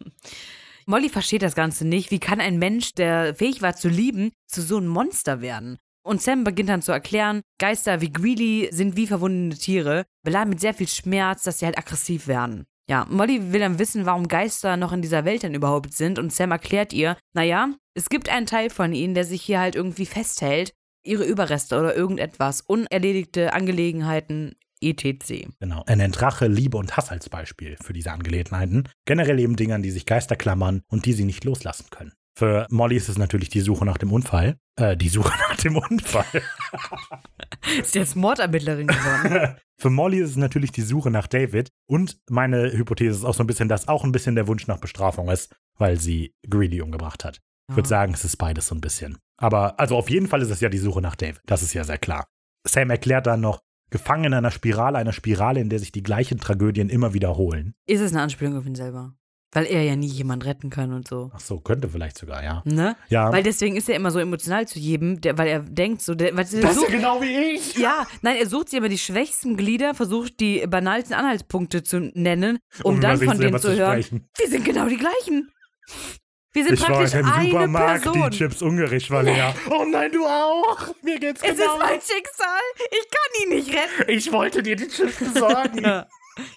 Molly versteht das Ganze nicht. Wie kann ein Mensch, der fähig war zu lieben, zu so einem Monster werden? Und Sam beginnt dann zu erklären, Geister wie Greedy sind wie verwundete Tiere, beladen mit sehr viel Schmerz, dass sie halt aggressiv werden. Ja, Molly will dann wissen, warum Geister noch in dieser Welt denn überhaupt sind und Sam erklärt ihr, naja, es gibt einen Teil von ihnen, der sich hier halt irgendwie festhält, ihre Überreste oder irgendetwas, unerledigte Angelegenheiten, etc. Genau. Er nennt Rache, Liebe und Hass als Beispiel für diese Angelegenheiten. Generell eben Dinge, an die sich Geister klammern und die sie nicht loslassen können. Für Molly ist es natürlich die Suche nach dem Unfall. Äh, die Suche nach dem Unfall. Ist jetzt Mordermittlerin geworden. Für Molly ist es natürlich die Suche nach David. Und meine Hypothese ist auch so ein bisschen, dass auch ein bisschen der Wunsch nach Bestrafung ist, weil sie Greedy umgebracht hat. Ich würde sagen, es ist beides so ein bisschen. Aber also auf jeden Fall ist es ja die Suche nach David. Das ist ja sehr klar. Sam erklärt dann noch, gefangen in einer Spirale, einer Spirale, in der sich die gleichen Tragödien immer wiederholen. Ist es eine Anspielung auf ihn selber? Weil er ja nie jemand retten kann und so. Ach so, könnte vielleicht sogar, ja. Ne? Ja, Weil deswegen ist er immer so emotional zu jedem, der, weil er denkt so, der, er das ist sucht, ja genau wie ich. ja, nein, er sucht sich immer die schwächsten Glieder, versucht die banalsten Anhaltspunkte zu nennen, um, über dann von denen selber zu hören, wir sind genau die gleichen. Wir sind Ich war praktisch im eine Supermarkt, Person. die Chips ungerecht war leer. Oh nein, du auch. Mir geht's es genau. ist mein Schicksal. Ich kann ihn nicht retten. ich wollte dir die Chips besorgen.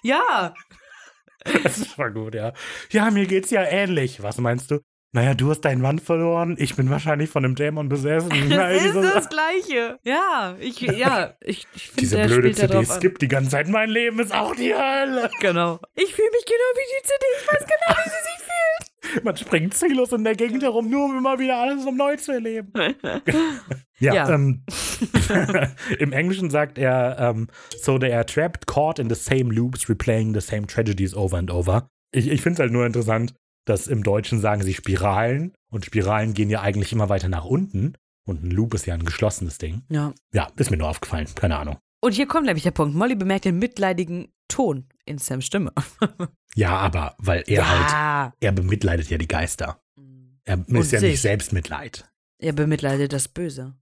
Ja. Das war gut, ja. Ja, mir geht's ja ähnlich. Was meinst du? Naja, du hast deinen Mann verloren. Ich bin wahrscheinlich von einem Dämon besessen. Das ist diese- das Gleiche. Ja, ich, ja, ich, ich finde, Diese blöde CD skippt die ganze Zeit. Mein Leben ist auch die Hölle. Genau. Ich fühle mich genau wie die CD. Ich weiß genau, wie sie sich fühlt. Man springt ziellos in der Gegend herum, nur um immer wieder alles um neu zu erleben. Ja, Ja. Ähm, im Englischen sagt er, ähm, so they are trapped, caught in the same loops, replaying the same tragedies over and over. Ich, ich finde es halt nur interessant, dass im Deutschen sagen sie Spiralen und Spiralen gehen ja eigentlich immer weiter nach unten und ein Loop ist ja ein geschlossenes Ding. Ja. Ja, ist mir nur aufgefallen, keine Ahnung. Und hier kommt nämlich der Punkt. Molly bemerkt den mitleidigen Ton in Sams Stimme. Ja, aber weil er halt, er bemitleidet ja die Geister. Er ist ja sich. nicht Selbstmitleid. Er bemitleidet das Böse.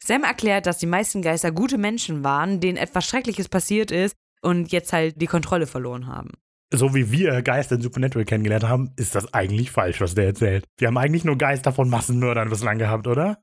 Sam erklärt, dass die meisten Geister gute Menschen waren, denen etwas Schreckliches passiert ist und jetzt halt die Kontrolle verloren haben. so wie wir Geister in Supernatural kennengelernt haben, ist das eigentlich falsch, was der erzählt. Wir haben eigentlich nur Geister von Massenmördern bislang gehabt, oder?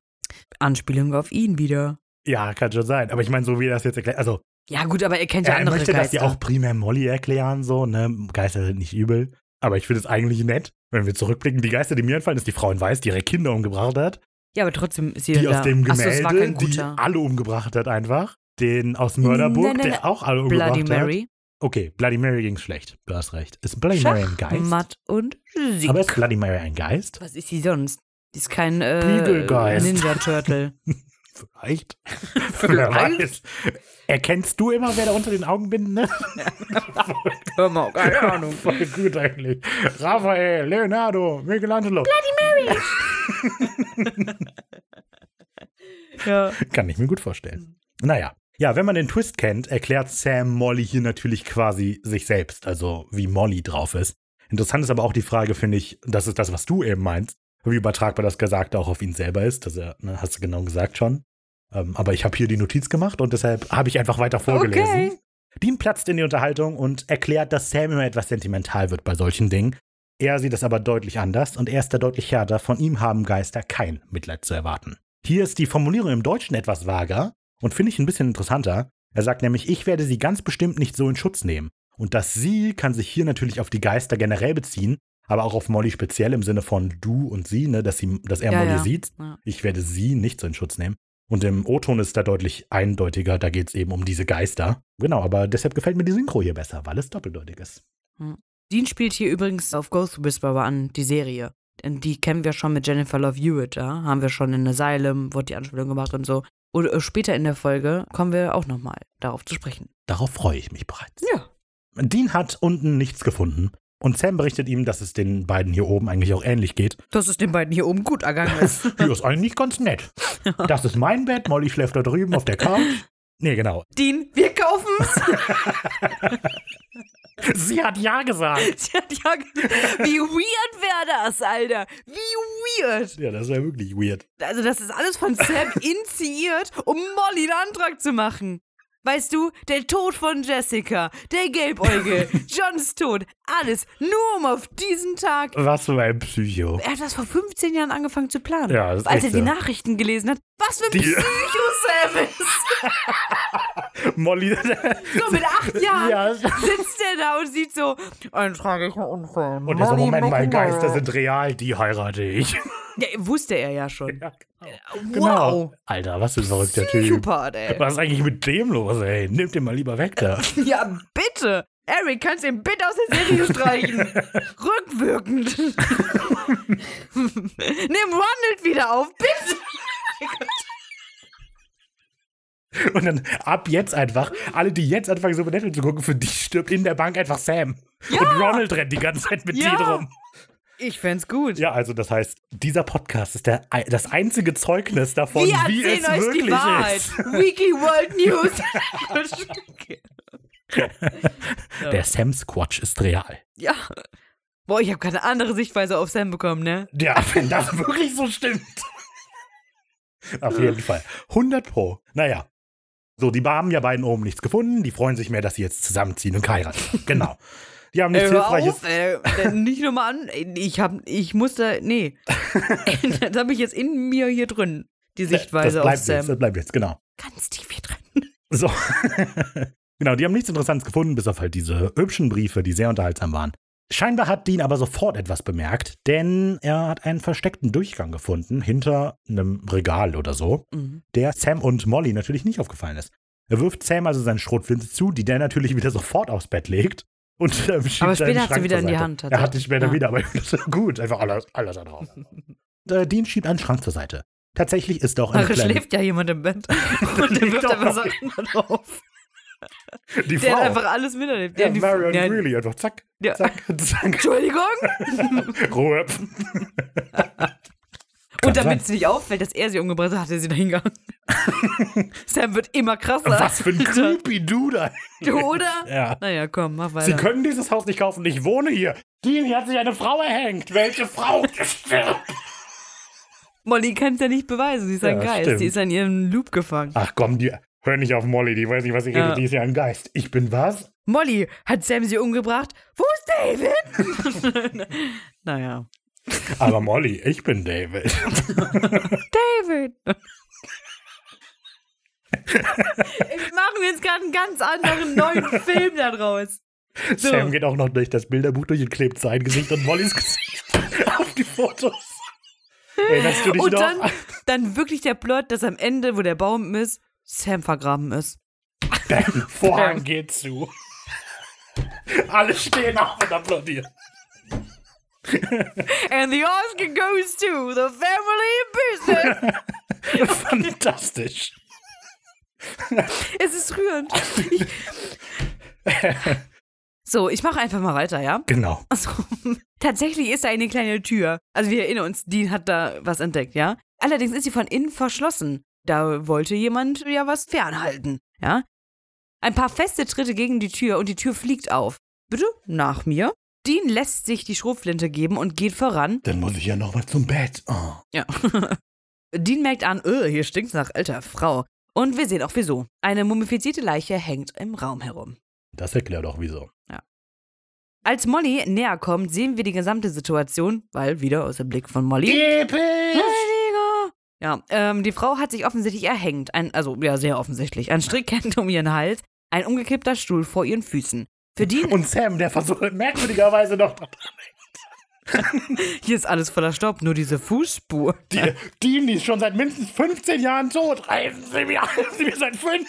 Anspielung auf ihn wieder. Ja, kann schon sein. Aber ich meine, so wie er das jetzt erklärt, also Ja, gut, aber er kennt ja er andere möchte das Geister. ja auch primär Molly erklären, so, ne? Geister sind nicht übel. Aber ich finde es eigentlich nett, wenn wir zurückblicken. Die Geister, die mir einfallen, ist die Frau in Weiß, die ihre Kinder umgebracht hat. ja, aber trotzdem ist sie Die da. aus dem Gemälde, die guter. alle umgebracht hat einfach. Den aus Mörderburg, Nein, nein, der auch alle umgebracht Bloody hat. Mary. Okay, Bloody Mary ging schlecht. Du hast recht. Ist Bloody Mary ein Geist? Matt und Sieg. Aber ist Bloody Mary ein Geist? Was ist sie sonst? Die ist kein äh. Ninja Turtle. Vielleicht. Wer weiß. Erkennst du immer, wer da unter den Augenbinden ist? Hör mal, keine Ahnung. Voll gut eigentlich. Raphael, Leonardo, Michelangelo. Ja. Kann ich mir gut vorstellen. Naja. Ja, wenn man den Twist kennt, erklärt Sam Molly hier natürlich quasi sich selbst, also wie Molly drauf ist. Interessant ist aber auch die Frage, finde ich, das ist das, was du eben meinst, wie übertragbar das Gesagte auch auf ihn selber ist. Das er, ne, hast du genau gesagt schon. Ähm, aber ich habe hier die Notiz gemacht und deshalb habe ich einfach weiter vorgelesen. Okay. Dean platzt in die Unterhaltung und erklärt, dass Sam immer etwas sentimental wird bei solchen Dingen. Er sieht das aber deutlich anders und er ist da deutlich härter. Von ihm haben Geister kein Mitleid zu erwarten. Hier ist die Formulierung im Deutschen etwas vager und finde ich ein bisschen interessanter. Er sagt nämlich, ich werde sie ganz bestimmt nicht so in Schutz nehmen. Und das sie kann sich hier natürlich auf die Geister generell beziehen, aber auch auf Molly speziell im Sinne von du und sie, ne, dass, sie, dass er Ja, Molly ja. sieht. Ja. Ich werde sie nicht so in Schutz nehmen. Und im O-Ton ist da deutlich eindeutiger, da geht es eben um diese Geister. Genau, aber deshalb gefällt mir die Synchro hier besser, weil es doppeldeutig ist. Dean spielt hier übrigens auf Ghost Whisperer an, die Serie. Die kennen wir schon mit Jennifer Love Hewitt, ja. Haben wir schon in Asylum, wurde die Anspielung gemacht und so. Und äh, später in der Folge kommen wir auch nochmal darauf zu sprechen. Darauf freue ich mich bereits. Ja. Dean hat unten nichts gefunden. Und Sam berichtet ihm, dass es den beiden hier oben eigentlich auch ähnlich geht. Dass es den beiden hier oben gut ergangen ist. Hier ist eigentlich ganz nett. Das ist mein Bett, Molly schläft da drüben auf der Couch. Nee, genau. Dean, wir kaufen's. Sie hat ja gesagt. Sie hat ja ge- Wie weird wäre das, Alter? Wie weird. Ja, das wäre wirklich weird. Also, das ist alles von Sam initiiert, um Molly einen Antrag zu machen. Weißt du, der Tod von Jessica, der Gelbeugel, Johns Tod, alles nur um auf diesen Tag. Was für ein Psycho. Er hat das vor 15 Jahren angefangen zu planen. Ja, Als er die so. Nachrichten gelesen hat, was für ein Die- Psycho Sam ist. Molly. So mit acht Jahren Ja. sitzt er da und sieht so, ein tragischer Unfall. Und er so, Moment McNamara. Geister sind real, die heirate ich. Ja, wusste er ja schon. Ja, Wow. Genau. Alter, was für ein verrückter Typ. Ey. Was ist eigentlich mit dem los, ey? Nimm den mal lieber weg da. Ja, bitte. Eric, kannst du ihn bitte aus der Serie streichen? Rückwirkend. Nimm Ronald wieder auf, bitte. Und dann ab jetzt einfach, alle, die jetzt anfangen, Supernatural zu gucken, für die stirbt in der Bank einfach Sam. Und Ronald rennt die ganze Zeit mit Ja. Dean rum. Ich fänd's gut. Ja, also das heißt, dieser Podcast ist der, das einzige Zeugnis davon, Wir wie es euch wirklich die Wahrheit. ist. Weekly World News. Der Sam Squatch ist real. ja. Boah, ich habe keine andere Sichtweise auf Sam bekommen, ne? Ja, wenn das wirklich so stimmt. Auf jeden Fall. 100 Pro. Naja. So, die haben ja beiden oben nichts gefunden. Die freuen sich mehr, dass sie jetzt zusammenziehen und heiraten. Genau. Die haben nichts Ey, hör Hilfreiches. auf, ey. Nicht nur mal an. Ich hab, ich musste, nee. das habe ich jetzt in mir hier drin. Die Sichtweise das auf bleibt Sam. Jetzt, das bleibt jetzt, genau. Ganz tief hier drin. So. genau, die haben nichts Interessantes gefunden, bis auf halt diese hübschen Briefe, die sehr unterhaltsam waren. Scheinbar hat Dean aber sofort etwas bemerkt, denn er hat einen versteckten Durchgang gefunden hinter einem Regal oder so, Mhm. der Sam und Molly natürlich nicht aufgefallen ist. Er wirft Sam also seine Schrotflinte zu, die der natürlich wieder sofort aufs Bett legt. Und ähm, schiebt Aber später hat sie wieder in die. Hand, hat Er hat die später Ja. wieder, aber das ist gut. Einfach alles, alles da drauf. Und, äh, Dean schiebt einen Schrank zur Seite. Tatsächlich ist auch eine Ach, kleine, schläft ja jemand im Bett. Und der wirft doch einfach. Sachen da drauf. die Der Frau. hat einfach alles miterlebt. ja, Der- die- Marion ja, Greeley einfach zack, Ja. zack, zack. Entschuldigung. Ruhe. Und damit es nicht auffällt, dass er sie umgebracht hat, hat er sie da hingegangen. Sam wird immer krasser. Was für ein creepy Dude. Oder? Ja. Naja, komm, mach Sie weiter. können dieses Haus nicht kaufen. Ich wohne hier. Dean, hier hat sich eine Frau erhängt. Welche Frau? Molly kann es ja nicht beweisen. Sie ist ein Ja, Geist. stimmt. Die ist an ihrem Loop gefangen. Ach komm, die, hör nicht auf Molly. Die weiß nicht, was ich Ja. rede. Die ist ja ein Geist. Ich bin was? Molly, hat Sam sie umgebracht? Wo ist David? naja. Aber Molly, ich bin David. David! Ich mache mir jetzt gerade einen ganz anderen neuen Film daraus. So. Sam geht auch noch durch das Bilderbuch durch und klebt sein Gesicht und Mollys Gesicht auf die Fotos. Erinnerst du dich Und noch? dann, dann wirklich der Plot, dass am Ende, wo der Baum ist, Sam vergraben ist. Der Vorhang geht zu. Alle stehen auf und applaudieren. And the Oscar goes to the family business. Fantastisch. es ist rührend. Ich, so, ich mache einfach mal weiter, ja? Genau. Also, tatsächlich ist da eine kleine Tür. Also wir erinnern uns, Dean hat da was entdeckt, ja? Allerdings ist sie von innen verschlossen. Da wollte jemand ja was fernhalten, ja? Ein paar feste Tritte gegen die Tür und die Tür fliegt auf. Bitte, nach mir. Dean lässt sich die Schrotflinte geben und geht voran. Dann muss ich ja noch mal zum Bett. Oh. Ja. Dean merkt an, öh, hier stinkt's nach alter Frau. Und wir sehen auch wieso. Eine mumifizierte Leiche hängt im Raum herum. Das erklärt auch wieso. Als Molly näher kommt, sehen wir die gesamte Situation, weil wieder aus dem Blick von Molly. Heiliger! Ja, ähm, die Frau hat sich offensichtlich erhängt. Ein, also, ja, sehr offensichtlich. Ein Strick hängt um ihren Hals, ein umgekippter Stuhl vor ihren Füßen. Für Dean, Und Sam, der versucht merkwürdigerweise noch. hier ist alles voller Staub, nur diese Fußspur. Die, Dean, die ist schon seit mindestens 15 Jahren tot. Reifen Sie mir, reifen Sie mir seit 15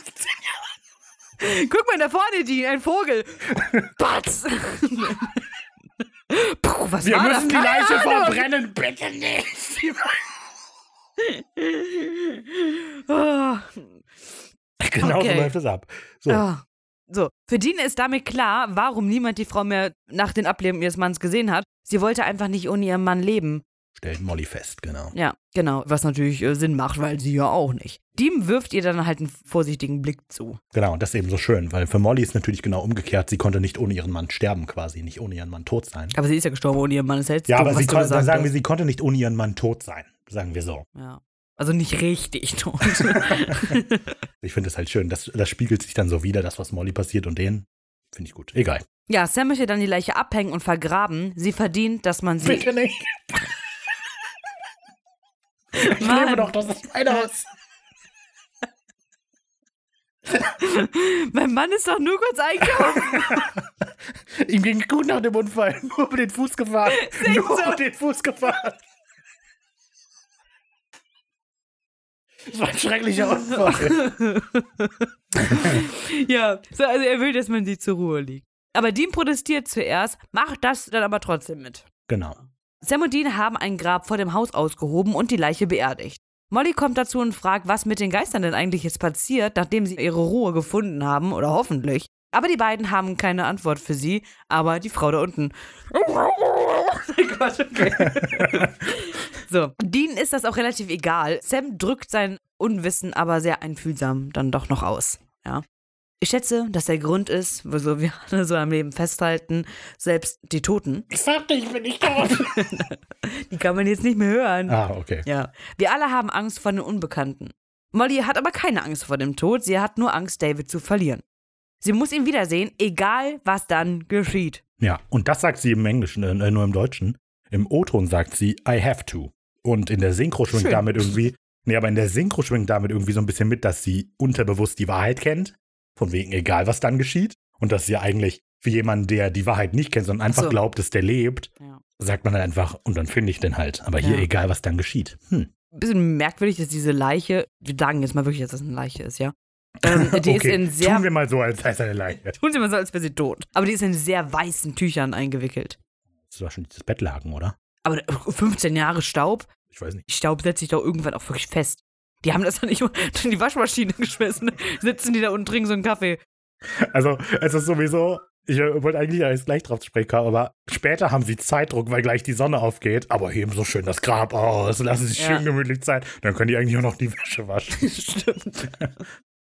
Guck mal da vorne, Dean, ein Vogel. Batz! Puh, was Wir war müssen die das? Leiche Keine Ahnung. verbrennen, bitte nicht. Oh. Genau so Okay. läuft es ab. So, Ah. So, für Dean ist damit klar, warum niemand die Frau mehr nach den Ableben ihres Manns gesehen hat. Sie wollte einfach nicht ohne ihren Mann leben. stellt Molly fest, genau. Ja, genau. Was natürlich äh, Sinn macht, weil sie ja auch nicht. Dean wirft ihr dann halt einen vorsichtigen Blick zu. Genau, und das ist eben so schön, weil für Molly ist natürlich genau umgekehrt. Sie konnte nicht ohne ihren Mann sterben, quasi, nicht ohne ihren Mann tot sein. Aber sie ist ja gestorben ohne ihren Mann. Das jetzt Ja, dumm, aber sie du kon- gesagt dann sagen wir, sie konnte nicht ohne ihren Mann tot sein, sagen wir so. Ja. Also nicht richtig tot. Ich finde es halt schön, das, das spiegelt sich dann so wieder, das, was Molly passiert und den. Finde ich gut. Egal. ja, Sam möchte dann die Leiche abhängen und vergraben. Sie verdient, dass man sie. Bitte nicht. Ich Mann. lebe doch, das ist mein Haus. Mein Mann ist doch nur kurz einkaufen. Ihm ging gut nach dem Unfall. Nur über den Fuß gefahren. Nur über den Fuß gefahren. Das war ein schrecklicher Unfall. ja, so, also er will, dass man sie zur Ruhe liegt. Aber Dean protestiert zuerst, macht das dann aber trotzdem mit. genau. Sam und Dean haben ein Grab vor dem Haus ausgehoben und die Leiche beerdigt. Molly kommt dazu und fragt, was mit den Geistern denn eigentlich jetzt passiert, nachdem sie ihre Ruhe gefunden haben, oder hoffentlich. Aber die beiden haben keine Antwort für sie, aber die Frau da unten. Quatsch, okay. so, Dean ist das auch relativ egal. Sam drückt sein Unwissen aber sehr einfühlsam dann doch noch aus. Ja. Ich schätze, dass der Grund ist, wieso wir alle so am Leben festhalten, selbst die Toten, Ich sagte, ich bin nicht tot. die kann man jetzt nicht mehr hören. ah, okay. Ja. Wir alle haben Angst vor den Unbekannten. Molly hat aber keine Angst vor dem Tod, sie hat nur Angst, David zu verlieren. Sie muss ihn wiedersehen, egal was dann geschieht. Ja, und das sagt sie im Englischen, äh, nur im Deutschen. Im O-Ton sagt sie, I have to. Und in der Synchro schwingt Schön. damit irgendwie, nee, aber in der Synchro schwingt damit irgendwie so ein bisschen mit, dass sie unterbewusst die Wahrheit kennt. Von wegen, egal was dann geschieht. Und dass sie eigentlich für jemanden, der die Wahrheit nicht kennt, sondern einfach so. glaubt, dass der lebt, Ja. sagt man dann einfach, und dann finde ich den halt. Aber hier, Ja. egal was dann geschieht. Hm. Bisschen merkwürdig, dass diese Leiche, wir sagen jetzt mal wirklich, dass das eine Leiche ist, ja. Ähm, die ist okay, in sehr. tun wir mal so, als sei es eine Leiche. Tun Sie mal so, als wäre sie tot. Aber die ist in sehr weißen Tüchern eingewickelt. Das ist wahrscheinlich das Bettlaken, oder? Aber 15 Jahre Staub, Ich weiß nicht. Staub setzt sich doch irgendwann auch wirklich fest. Die haben das doch nicht in die Waschmaschine geschmissen. Sitzen die da und trinken so einen Kaffee. Also, es ist sowieso, ich äh, wollte eigentlich erst gleich drauf zu sprechen aber später haben sie Zeitdruck, weil gleich die Sonne aufgeht. Aber heben so schön das Grab aus, lassen sich Ja. schön gemütlich Zeit. Dann können die eigentlich auch noch die Wäsche waschen. Stimmt.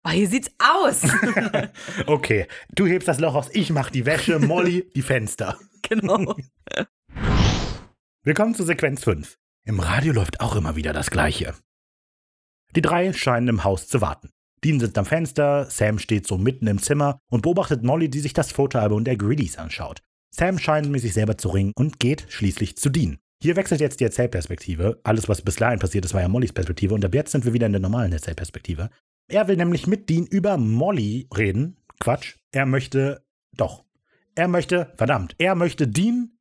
Oh, hier sieht's aus. Okay, du hebst das Loch aus, ich mach die Wäsche, Molly die Fenster. genau. Willkommen zu Sequenz 5. Im Radio läuft auch immer wieder das Gleiche. Die drei scheinen im Haus zu warten. Dean sitzt am Fenster, Sam steht so mitten im Zimmer und beobachtet Molly, die sich das Fotoalbum der Greedies anschaut. Sam scheint mit sich selber zu ringen und geht schließlich zu Dean. Hier wechselt jetzt die Erzählperspektive. Alles, was bis dahin passiert ist, war ja Mollys Perspektive und ab jetzt sind wir wieder in der normalen Erzählperspektive. Er will nämlich mit Dean über Molly reden. Quatsch. Er möchte. Doch. Er möchte. Verdammt. Er möchte Dean.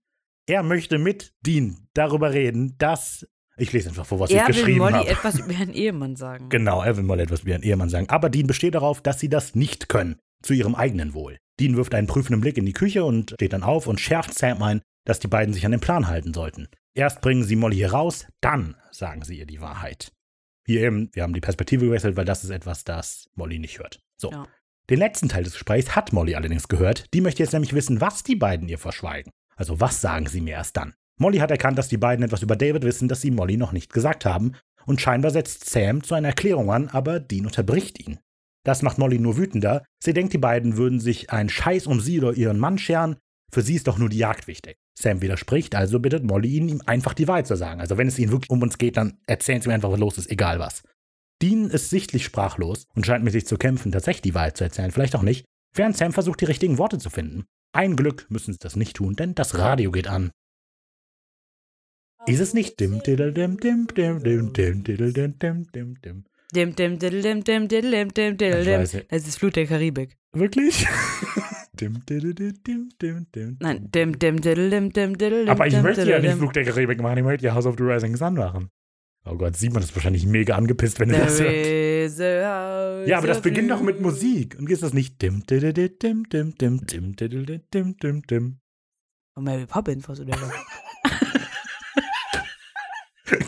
Er möchte mit Dean darüber reden, dass. Ich lese einfach vor, was er ich will geschrieben Molly habe. etwas über ihren Ehemann sagen. Genau, er will mal etwas wie ein Ehemann sagen. Aber Dean besteht darauf, dass sie das nicht können. Zu ihrem eigenen Wohl. Dean wirft einen prüfenden Blick in die Küche und steht dann auf und schärft Sam ein, dass die beiden sich an den Plan halten sollten. Erst bringen sie Molly hier raus, dann sagen sie ihr die Wahrheit. Hier eben, wir haben die Perspektive gewechselt, weil das ist etwas, das Molly nicht hört. So. Ja. Den letzten Teil des Gesprächs hat Molly allerdings gehört. Die möchte jetzt nämlich wissen, was die beiden ihr verschweigen. Also was sagen sie mir erst dann? Molly hat erkannt, dass die beiden etwas über David wissen, das sie Molly noch nicht gesagt haben. Und scheinbar setzt Sam zu einer Erklärung an, aber Dean unterbricht ihn. Das macht Molly nur wütender. Sie denkt, die beiden würden sich einen Scheiß um sie oder ihren Mann scheren. Für sie ist doch nur die Jagd wichtig. Sam widerspricht, also bittet Molly ihn, ihm einfach die Wahrheit zu sagen. Also wenn es ihnen wirklich um uns geht, dann erzählen sie mir einfach, was los ist, egal was. Dean ist sichtlich sprachlos und scheint mit sich zu kämpfen, tatsächlich die Wahrheit zu erzählen, vielleicht auch nicht, während Sam versucht, die richtigen Worte zu finden. Ein Glück müssen sie das nicht tun, denn das Radio geht an. Ist es nicht dim diddle dim dim dim dim dim diddle dim dim dim dim? Dim, dim, diddle, dim, dim, diddle, dim, dim, diddle, Ich dim. weiß nicht. Das ist Flut der Karibik. Wirklich? dim diddle dim dim dim dim. Nein, dim, dim, diddle, dim, dim, diddle, dim, Aber ich dim, möchte ja diddle, nicht dim. Flug der Karibik machen, ich möchte ja House of the Rising Sun machen. Oh Gott, Simon ist wahrscheinlich mega angepisst, wenn er das hört. Ja, aber das beginnt doch mit. Musik. Und ist das nicht dim diddle dim dim dim dim diddle dim dim dim dim? Und Mary Poppins, was du da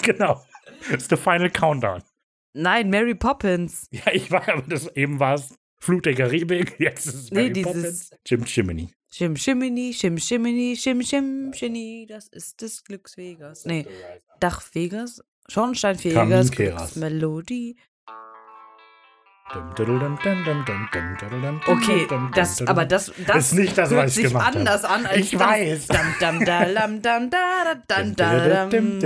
genau. Das ist der Final Countdown. Nein, Mary Poppins. Ja, ich war, aber das eben war es Flut der Karibik, jetzt ist es Nee, Mary dieses- Poppins. Jim Chimney. Shimini, Shim Shimini, Shim Shim Shini, das ist des Glücks Vegas. Nee, Dach Vegas, Schornstein Vegas. Melodie. Okay, das, aber das, das ist nicht das, hört was ich sich habe. anders an als Ich weiß. Dam, dam, dam, da, da, dam, da, dam.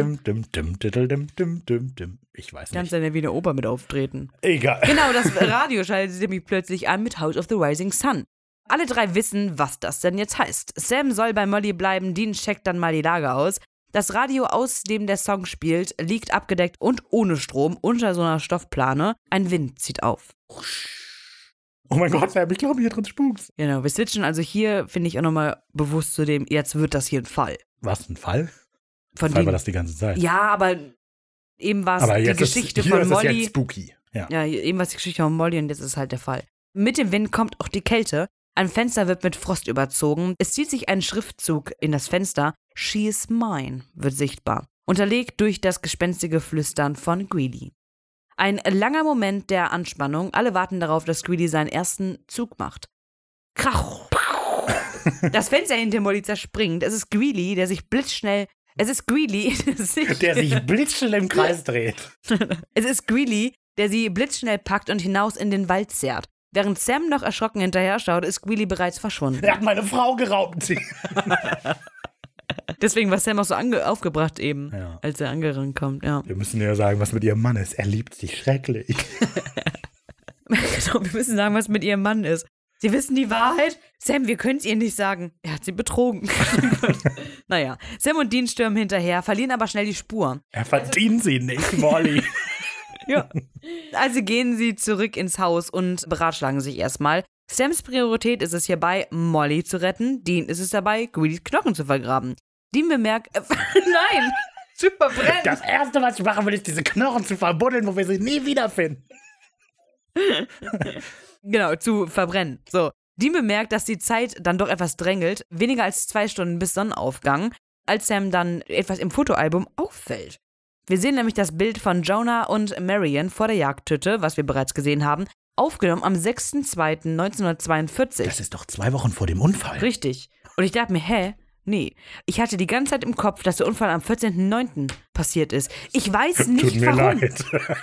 Ich weiß Kannst nicht. dann ja wie eine Oper mit auftreten. Egal. Genau, das Radio schaltet sich nämlich plötzlich an mit House of the Rising Sun. Alle drei wissen, was das denn jetzt heißt. Sam soll bei Molly bleiben, Dean checkt dann mal die Lage aus. Das Radio, aus dem der Song spielt, liegt abgedeckt und ohne Strom unter so einer Stoffplane. Ein Wind zieht auf. Oh mein Gott, Sam, ich glaube, hier drin spukt's. Genau, wir switchen also hier, finde ich auch nochmal bewusst zu dem, jetzt wird das hier ein Fall. Was, ein Fall? Von Fall dem, war das die ganze Zeit. ja, aber eben war es die Geschichte ist, von ist es Molly. spooky. Ja. Ja, eben was die Geschichte von Molly und jetzt ist halt der Fall. Mit dem Wind kommt auch die Kälte. Ein Fenster wird mit Frost überzogen. Es zieht sich ein Schriftzug in das Fenster. She is mine wird sichtbar. Unterlegt durch das gespenstige Flüstern von Greedy. Ein langer Moment der Anspannung. Alle warten darauf, dass Greedy seinen ersten Zug macht. Krach! Das Fenster hinter Molly zerspringt. Es ist Greedy, der sich blitzschnell. Es ist Greedy, der sich, Der sich blitzschnell im Kreis dreht. es ist Greeley, der sie blitzschnell packt und hinaus in den Wald zerrt. Während Sam noch erschrocken hinterher schaut, ist Greeley bereits verschwunden. Er hat meine Frau geraubt. Deswegen war Sam auch so ange aufgebracht eben, Ja. als er angerannt kommt. Ja. Wir müssen ja sagen, was mit ihrem Mann ist. Er liebt sich schrecklich. genau, wir müssen sagen, was mit ihrem Mann ist. Sie wissen die Wahrheit? Sam, wir können es ihr nicht sagen. Er hat sie betrogen. naja, Sam und Dean stürmen hinterher, verlieren aber schnell die Spur. Er verdient sie nicht, Molly. Ja. Also gehen sie zurück ins Haus und beratschlagen sich erstmal. Sams Priorität ist es hierbei, Molly zu retten. Dean ist es dabei, Greedys Knochen zu vergraben. Dean bemerkt, äh, nein, zu verbrennen. Das Erste, was ich machen will, ist, diese Knochen zu verbuddeln, wo wir sie nie wiederfinden. Genau, zu verbrennen. So. Dean bemerkt, dass die Zeit dann doch etwas drängelt. Weniger als zwei Stunden bis Sonnenaufgang, als Sam dann etwas im Fotoalbum auffällt. Wir sehen nämlich das Bild von Jonah und Marion vor der Jagdhütte, was wir bereits gesehen haben, aufgenommen am 6.2.1942. Das ist doch zwei Wochen vor dem Unfall. Richtig. Und ich dachte mir, hä? Nee. Ich hatte die ganze Zeit im Kopf, dass der Unfall am 14.09. passiert ist. Ich weiß nicht, Tut mir warum. leid.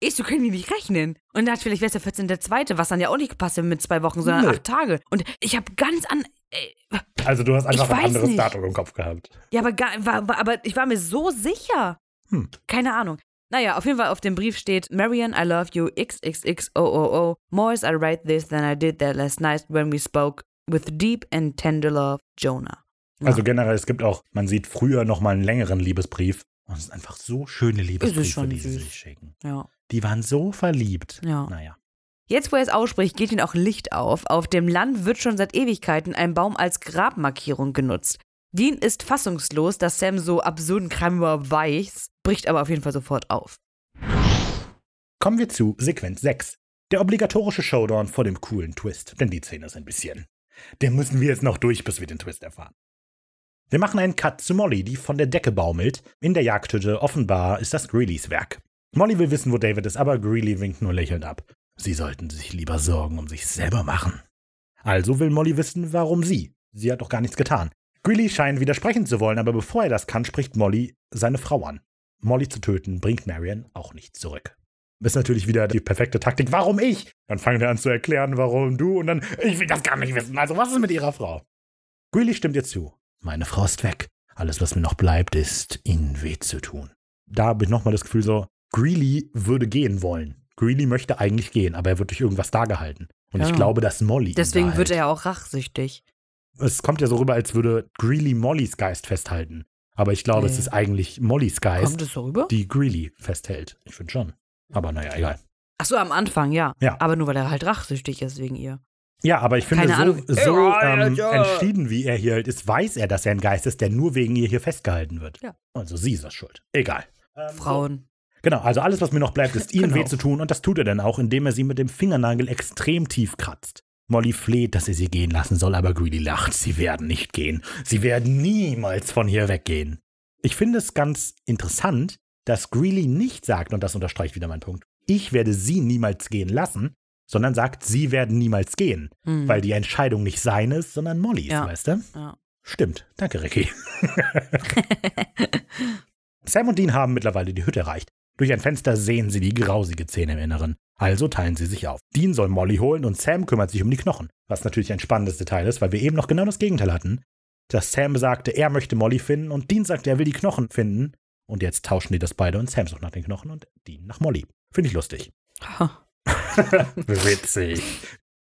Ich, so können die nicht rechnen. Und dann vielleicht wäre es der 14.02., was dann ja auch nicht gepasst hätte mit zwei Wochen, sondern Nö. acht Tage. Und ich habe ganz an. Ey, Also du hast einfach ein anderes nicht. Datum im Kopf gehabt. ja, aber, gar, war, war, aber ich war mir so sicher. Hm. Keine Ahnung. Naja, auf jeden Fall auf dem Brief steht: Marion, I love you, XXXOOO. More as I write this than I did that last night when we spoke. With deep and tender love, Jonah. Ja. Also generell, es gibt auch, man sieht früher noch mal einen längeren Liebesbrief. Und es sind einfach so schöne Liebesbriefe, die sie süß. sich schicken. Ja. Die waren so verliebt. Ja. Naja. Jetzt, wo er es ausspricht, geht ihm auch Licht auf. Auf dem Land wird schon seit Ewigkeiten ein Baum als Grabmarkierung genutzt. Dean ist fassungslos, dass Sam so absurden Kram überhaupt weiß, bricht aber auf jeden Fall sofort auf. Kommen wir zu Sequenz 6. Der obligatorische Showdown vor dem coolen Twist. Denn die Szene ist ein bisschen. Den müssen wir jetzt noch durch, bis wir den Twist erfahren. Wir machen einen Cut zu Molly, die von der Decke baumelt. In der Jagdhütte offenbar ist das Greelys Werk. Molly will wissen, wo David ist, aber Greeley winkt nur lächelnd ab. Sie sollten sich lieber Sorgen um sich selber machen. Also will Molly wissen, warum sie. Sie hat doch gar nichts getan. Greeley scheint widersprechen zu wollen, aber bevor er das kann, spricht Molly seine Frau an. Molly zu töten bringt Marion auch nicht zurück. Ist natürlich wieder die perfekte Taktik. Warum ich? Dann fangen wir an zu erklären, warum du und dann, ich will das gar nicht wissen. Also, was ist mit ihrer Frau? Greeley stimmt ihr zu. Meine Frau ist weg. Alles, was mir noch bleibt, ist, ihnen weh zu tun. Da habe ich nochmal das Gefühl so, Greeley würde gehen wollen. Greeley möchte eigentlich gehen, aber er wird durch irgendwas da gehalten. Und ich Ja. glaube, dass Molly. Deswegen wird er ja auch rachsüchtig. Es kommt ja so rüber, als würde Greeley Mollys Geist festhalten. Aber ich glaube, es Nee. ist eigentlich Mollys Geist, Kommt es so rüber? die Greeley festhält. Ich finde schon. Aber naja, egal. Ach so, am Anfang, ja. Ja. Aber nur weil er halt rachsüchtig ist wegen ihr. Ja, aber ich finde, Keine so, so ähm, entschieden, wie er hier halt ist, weiß er, dass er ein Geist ist, der nur wegen ihr hier festgehalten wird. Ja. Also sie ist das schuld. Egal. Ähm, Frauen. Genau, also alles, was mir noch bleibt, ist ihnen Genau. weh zu tun und das tut er dann auch, indem er sie mit dem Fingernagel extrem tief kratzt. Molly fleht, dass er sie gehen lassen soll, aber Greeley lacht. Sie werden nicht gehen. Sie werden niemals von hier weggehen. Ich finde es ganz interessant, dass Greeley nicht sagt, und das unterstreicht wieder mein Punkt, ich werde sie niemals gehen lassen, sondern sagt, sie werden niemals gehen, Hm. weil die Entscheidung nicht seine ist, sondern Mollys, Ja. weißt du? Ja. Stimmt. Danke, Ricky. Sam und Dean haben mittlerweile die Hütte erreicht. Durch ein Fenster sehen sie die grausige Szene im Inneren. Also teilen sie sich auf. Dean soll Molly holen und Sam kümmert sich um die Knochen. Was natürlich ein spannendes Detail ist, weil wir eben noch genau das Gegenteil hatten. Dass Sam sagte, er möchte Molly finden und Dean sagte, er will die Knochen finden. Und jetzt tauschen die das beide und Sam sucht nach den Knochen und Dean nach Molly. Finde ich lustig. Ha. Witzig.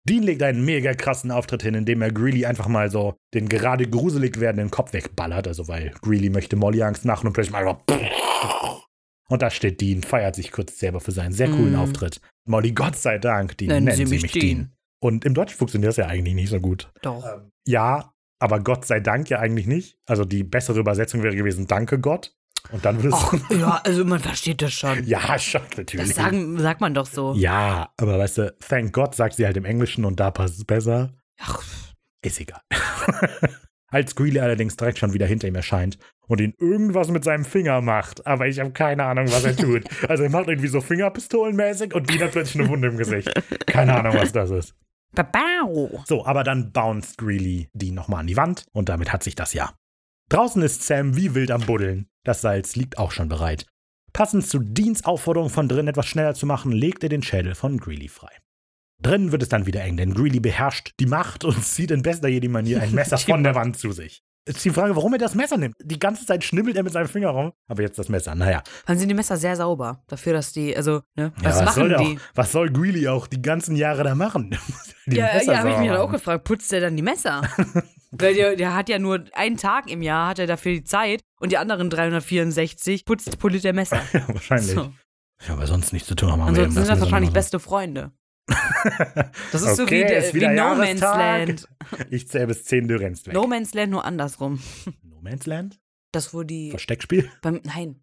Dean legt einen mega krassen Auftritt hin, indem er Greeley einfach mal so den gerade gruselig werdenden Kopf wegballert. Also, weil Greeley möchte Molly Angst machen und plötzlich mal einfach. Und da steht Dean, feiert sich kurz selber für seinen sehr coolen Mm. Auftritt. Molly, Gott sei Dank, Dean, Nennen nennen, Sie mich mich Dean. Dean. Und im Deutschen funktioniert das ja eigentlich nicht so gut. Doch. Ja, aber Gott sei Dank ja eigentlich nicht. Also die bessere Übersetzung wäre gewesen, danke Gott. Und dann würde es. Ach, ja, also man versteht das schon. ja, schon, natürlich. Das sagen, sagt man doch so. Ja, aber weißt du, thank God sagt sie halt im Englischen und da passt es besser. Ach, Ist egal. Als Greeley allerdings direkt schon wieder hinter ihm erscheint und ihn irgendwas mit seinem Finger macht, aber ich habe keine Ahnung, was er tut. Also er macht irgendwie so Fingerpistolenmäßig und hat plötzlich eine Wunde im Gesicht. Keine Ahnung, was das ist. babau. So, aber dann bounced Greeley Dean nochmal an die Wand und damit hat sich das ja. Draußen ist Sam wie wild am Buddeln. Das Salz liegt auch schon bereit. Passend zu Deans Aufforderung von drin etwas schneller zu machen, legt er den Schädel von Greeley frei. Drinnen wird es dann wieder eng, denn Greeley beherrscht die Macht und zieht in bester Jedi-Manier ein Messer Die von der Wand zu sich. Ist die Frage, warum er das Messer nimmt. Die ganze Zeit schnibbelt er mit seinem Finger rum, aber jetzt das Messer. Naja, Dann sind die Messer sehr sauber. Dafür, dass die, also, ne? ja, Was was, machen soll die? Auch, was soll Greeley auch die ganzen Jahre da machen? Die ja, Messer ja, habe ich mich dann auch gefragt, putzt der dann die Messer? Weil der, der hat ja nur einen Tag im Jahr, hat er dafür die Zeit und die anderen 364 putzt, poliert der Messer. Ja, wahrscheinlich. So. Ja, aber sonst nichts zu tun haben. Ansonsten sind das wahrscheinlich beste Freunde. Das ist so Okay, wie, der- ist wie No Man's. Land. Ich zähle bis 10, du rennst weg. No Man's Land nur andersrum. No Man's Land? Das, wo die. Versteckspiel? Beim, nein.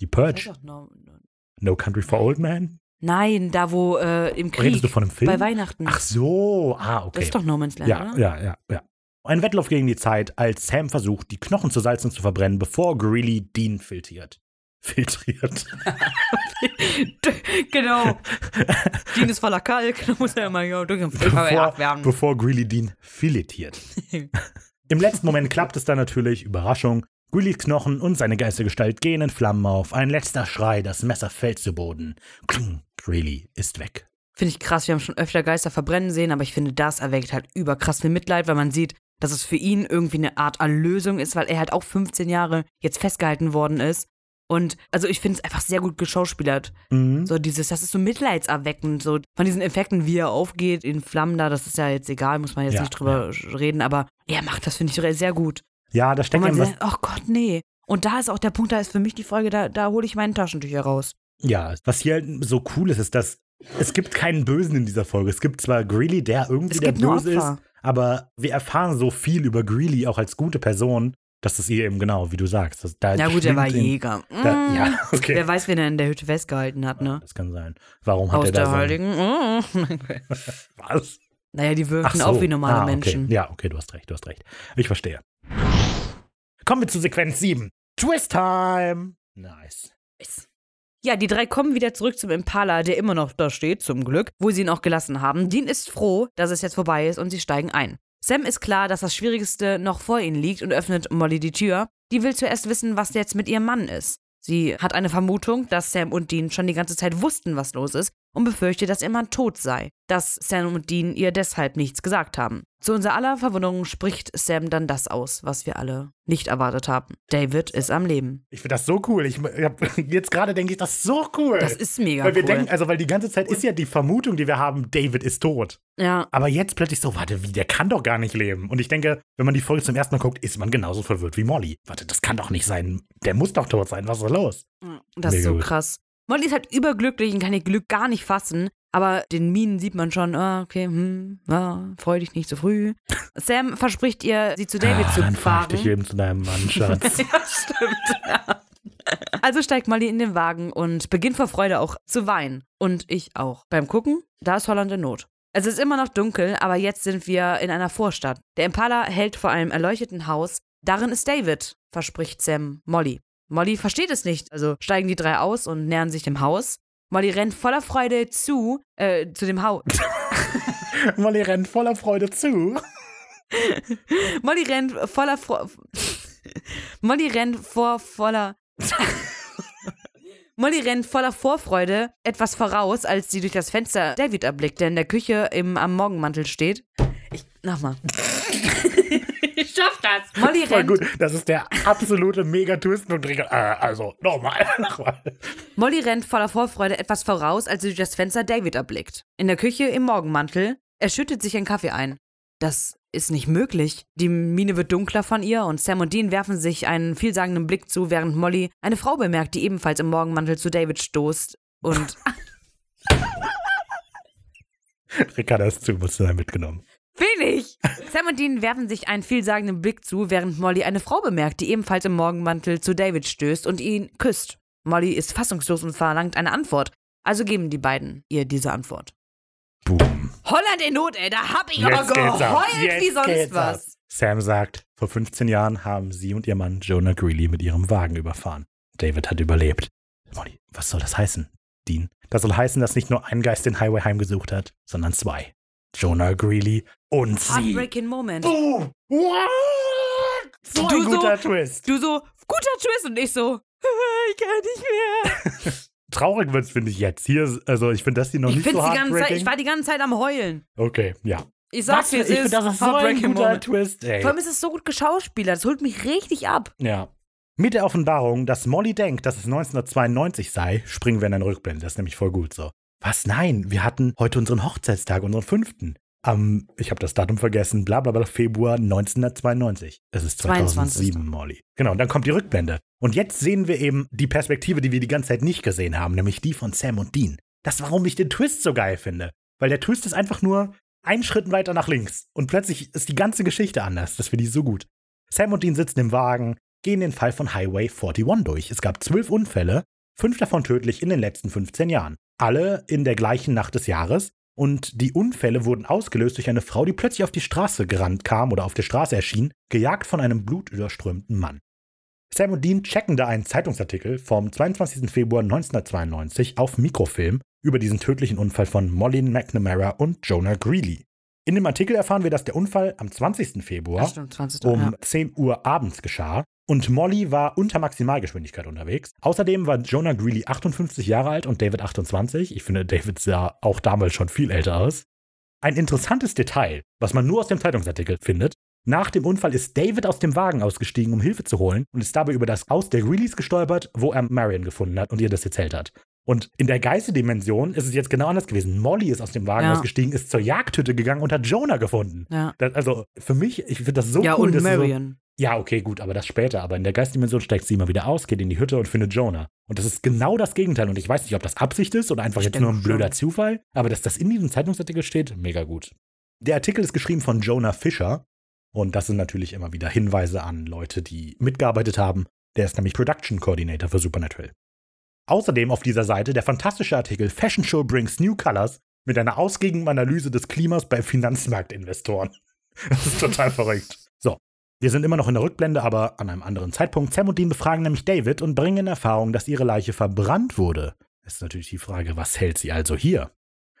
Die Das Purge? no, no. No Country for Old Men? Nein, da wo äh, im Krieg. Redest du von einem Film? Bei Weihnachten. Ach so, ah, Das okay. ist doch No Man's Land, ja, oder? ja, ja, ja. Ein Wettlauf gegen die Zeit, als Sam versucht, die Knochen zu salzen und zu verbrennen, bevor Greeley Dean filtriert. Filtriert. genau. Dean ist voller Kalk, da muss er immer ja, durch den bevor, abwerfen. bevor Greeley Dean filetiert. Im letzten Moment klappt es dann natürlich, Überraschung. Greeleys Knochen und seine Geistergestalt gehen in Flammen auf. Ein letzter Schrei, das Messer fällt zu Boden. Kling, Greeley ist weg. Finde ich krass, wir haben schon öfter Geister verbrennen sehen, aber ich finde, das erweckt halt überkrass viel Mitleid, weil man sieht, dass es für ihn irgendwie eine Art Erlösung ist, weil er halt auch 15 Jahre jetzt festgehalten worden ist. Und also ich finde es einfach sehr gut geschauspielert. Mhm. So dieses, das ist so mitleidserweckend, so von diesen Effekten, wie er aufgeht in Flammen da, das ist ja jetzt egal, muss man jetzt Ja, nicht drüber reden, aber er macht das, finde ich, sehr gut. Ja, da steckt man was. ach Gott, nee. Und da ist auch der Punkt, da ist für mich die Folge, da, da hole ich meine Taschentücher raus. Ja, was hier halt so cool ist, ist, dass es gibt keinen Bösen in dieser Folge. Es gibt zwar Greeley, der irgendwie der Böse ist, aber wir erfahren so viel über Greeley auch als gute Person, dass es ihr eben genau, wie du sagst. dass Da Ja gut, er war Jäger. Da, Mm. ja, okay. Wer weiß, wen er in der Hütte festgehalten hat, ne? Das kann sein. Warum hat Aus er da der heiligen. Mm. Was? naja, die wirken so. auch wie normale ah, okay. Menschen. Ja, okay, du hast recht, du hast recht. Ich verstehe. Kommen wir zu Sequenz 7. Twist Time. Nice. Ja, die drei kommen wieder zurück zum Impala, der immer noch da steht, zum Glück, wo sie ihn auch gelassen haben. Dean ist froh, dass es jetzt vorbei ist und sie steigen ein. Sam ist klar, dass das Schwierigste noch vor ihnen liegt und öffnet Molly die Tür. Die will zuerst wissen, was jetzt mit ihrem Mann ist. Sie hat eine Vermutung, dass Sam und Dean schon die ganze Zeit wussten, was los ist und befürchtet, dass ihr Mann tot sei, dass Sam und Dean ihr deshalb nichts gesagt haben. Zu unserer aller Verwunderung spricht Sam dann das aus, was wir alle nicht erwartet haben. David ist am Leben. Ich finde das so cool. Ich, jetzt gerade denke ich, das ist so cool. Das ist mega weil wir cool. denken, also weil die ganze Zeit ist ja die Vermutung, die wir haben, David ist tot. ja, Aber jetzt plötzlich so, warte, wie, der kann doch gar nicht leben. Und ich denke, wenn man die Folge zum ersten Mal guckt, ist man genauso verwirrt wie Molly. Warte, das kann doch nicht sein. Der muss doch tot sein. Was ist los? Das ist Mega so gut. krass. Molly ist halt überglücklich und kann ihr Glück gar nicht fassen. Aber den Minen sieht man schon, ah, okay, hm, ah, freu dich nicht zu früh. Sam verspricht ihr, sie zu David ah, zu dann fahr ich fahren. dich eben zu deinem Mann, Schatz. ja, stimmt. Ja. Also steigt Molly in den Wagen und beginnt vor Freude auch zu weinen. Und ich auch. Beim Gucken, da ist Holland in Not. Es ist immer noch dunkel, aber jetzt sind wir in einer Vorstadt. Der Impala hält vor einem erleuchteten Haus. Darin ist David, verspricht Sam Molly. Molly versteht es nicht, also steigen die drei aus und nähern sich dem Haus. Molly rennt voller Freude zu, äh, zu dem Haus. Molly rennt voller Freude zu. Molly rennt voller Fro Molly rennt vor voller Molly rennt voller Vorfreude etwas voraus, als sie durch das Fenster David erblickt, der in der Küche im, am Morgenmantel steht. Ich, nochmal. Ich schaff das. Molly Voll rennt, gut. Das ist der absolute Mega-Twist und. Äh, also, nochmal. nochmal. Molly rennt voller Vorfreude etwas voraus, als sie durch das Fenster David erblickt. In der Küche im Morgenmantel. Er schüttet sich einen Kaffee ein. Das ist nicht möglich. Die Mine wird dunkler von ihr und Sam und Dean werfen sich einen vielsagenden Blick zu, während Molly eine Frau bemerkt, die ebenfalls im Morgenmantel zu David stoßt. Und Ricarda ist zu emotional mitgenommen. Will ich! Sam und Dean werfen sich einen vielsagenden Blick zu, während Molly eine Frau bemerkt, die ebenfalls im Morgenmantel zu David stößt und ihn küsst. Molly ist fassungslos und verlangt eine Antwort. Also geben die beiden ihr diese Antwort. Boom. Holland in Not, ey, da hab ich aber Jetzt geht's ab. geheult wie sonst geht's ab. was. Sam sagt, vor 15 Jahren haben sie und ihr Mann Jonah Greeley mit ihrem Wagen überfahren. David hat überlebt. Molly, was soll das heißen? Dean, das soll heißen, dass nicht nur ein Geist den Highway heimgesucht hat, sondern zwei. Jonah Greeley und sie. Heartbreaking Moment. Boom. What? So Du ein so- guter Twist. Du so, guter Twist und ich so, ich kann nicht mehr. Traurig wird's, finde ich jetzt. Hier, also ich finde das hier noch Ich nicht so ganze Zeit, heartbreaking. ich war die ganze Zeit am Heulen. okay, ja. Ich sag's dir, es ich ist, finde, das ist so ein Heartbreaking guter Moment. Twist, ey. Vor allem ist es so gut geschauspielert, das holt mich richtig ab. Ja. Mit der Offenbarung, dass Molly denkt, dass es 1992 sei, springen wir in eine Rückblende. Das ist nämlich voll gut so. Was? Nein, wir hatten heute unseren Hochzeitstag, unseren fünften. Am, ich habe das Datum vergessen, bla bla bla, Februar 1992. Es ist 2007, 22.. Molly. Genau, und dann kommt die Rückblende. Und jetzt sehen wir eben die Perspektive, die wir die ganze Zeit nicht gesehen haben, nämlich die von Sam und Dean. Das ist, warum ich den Twist so geil finde. Weil der Twist ist einfach nur einen Schritt weiter nach links. Und plötzlich ist die ganze Geschichte anders. Das finde ich so gut. Sam und Dean sitzen im Wagen, gehen den Fall von Highway 41 durch. Es gab zwölf Unfälle, fünf davon tödlich in den letzten 15 Jahren. Alle in der gleichen Nacht des Jahres. Und die Unfälle wurden ausgelöst durch eine Frau, die plötzlich auf die Straße gerannt kam oder auf der Straße erschien, gejagt von einem blutüberströmten Mann. Sam und Dean checken da einen Zeitungsartikel vom 22. Februar 1992 auf Mikrofilm über diesen tödlichen Unfall von Molly McNamara und Jonah Greeley. In dem Artikel erfahren wir, dass der Unfall am 20. Februar stimmt, 20. um ja. 10 Uhr abends geschah und Molly war unter Maximalgeschwindigkeit unterwegs. Außerdem war Jonah Greeley 58 Jahre alt und David 28. Ich finde, David sah auch damals schon viel älter aus. Ein interessantes Detail, was man nur aus dem Zeitungsartikel findet. Nach dem Unfall ist David aus dem Wagen ausgestiegen, um Hilfe zu holen und ist dabei über das Haus der Greeleys gestolpert, wo er Marion gefunden hat und ihr das erzählt hat. Und in der Geisterdimension ist es jetzt genau anders gewesen. Molly ist aus dem Wagen Ja. ausgestiegen, ist zur Jagdhütte gegangen und hat Jonah gefunden. Ja, Das, also für mich, ich finde das so ja cool. und dass so, Marion. ja, okay, gut, aber das später. Aber in der Geistdimension steigt sie immer wieder aus, geht in die Hütte und findet Jonah. Und das ist genau das Gegenteil. Und ich weiß nicht, ob das Absicht ist oder einfach jetzt nur ein blöder. Zufall. Aber dass das in diesem Zeitungsartikel steht, mega gut. Der Artikel ist geschrieben von Jonah Fisher. Und das sind natürlich immer wieder Hinweise an Leute, die mitgearbeitet haben. Der ist nämlich Production Coordinator für Supernatural. Außerdem auf dieser Seite der fantastische Artikel Fashion Show Brings New Colors mit einer ausgiebigen Analyse des Klimas bei Finanzmarktinvestoren. Das ist total verrückt. So, wir sind immer noch in der Rückblende, aber an einem anderen Zeitpunkt. Sam und Dean befragen nämlich David und bringen in Erfahrung, dass ihre Leiche verbrannt wurde. Es ist natürlich die Frage, was hält sie also hier?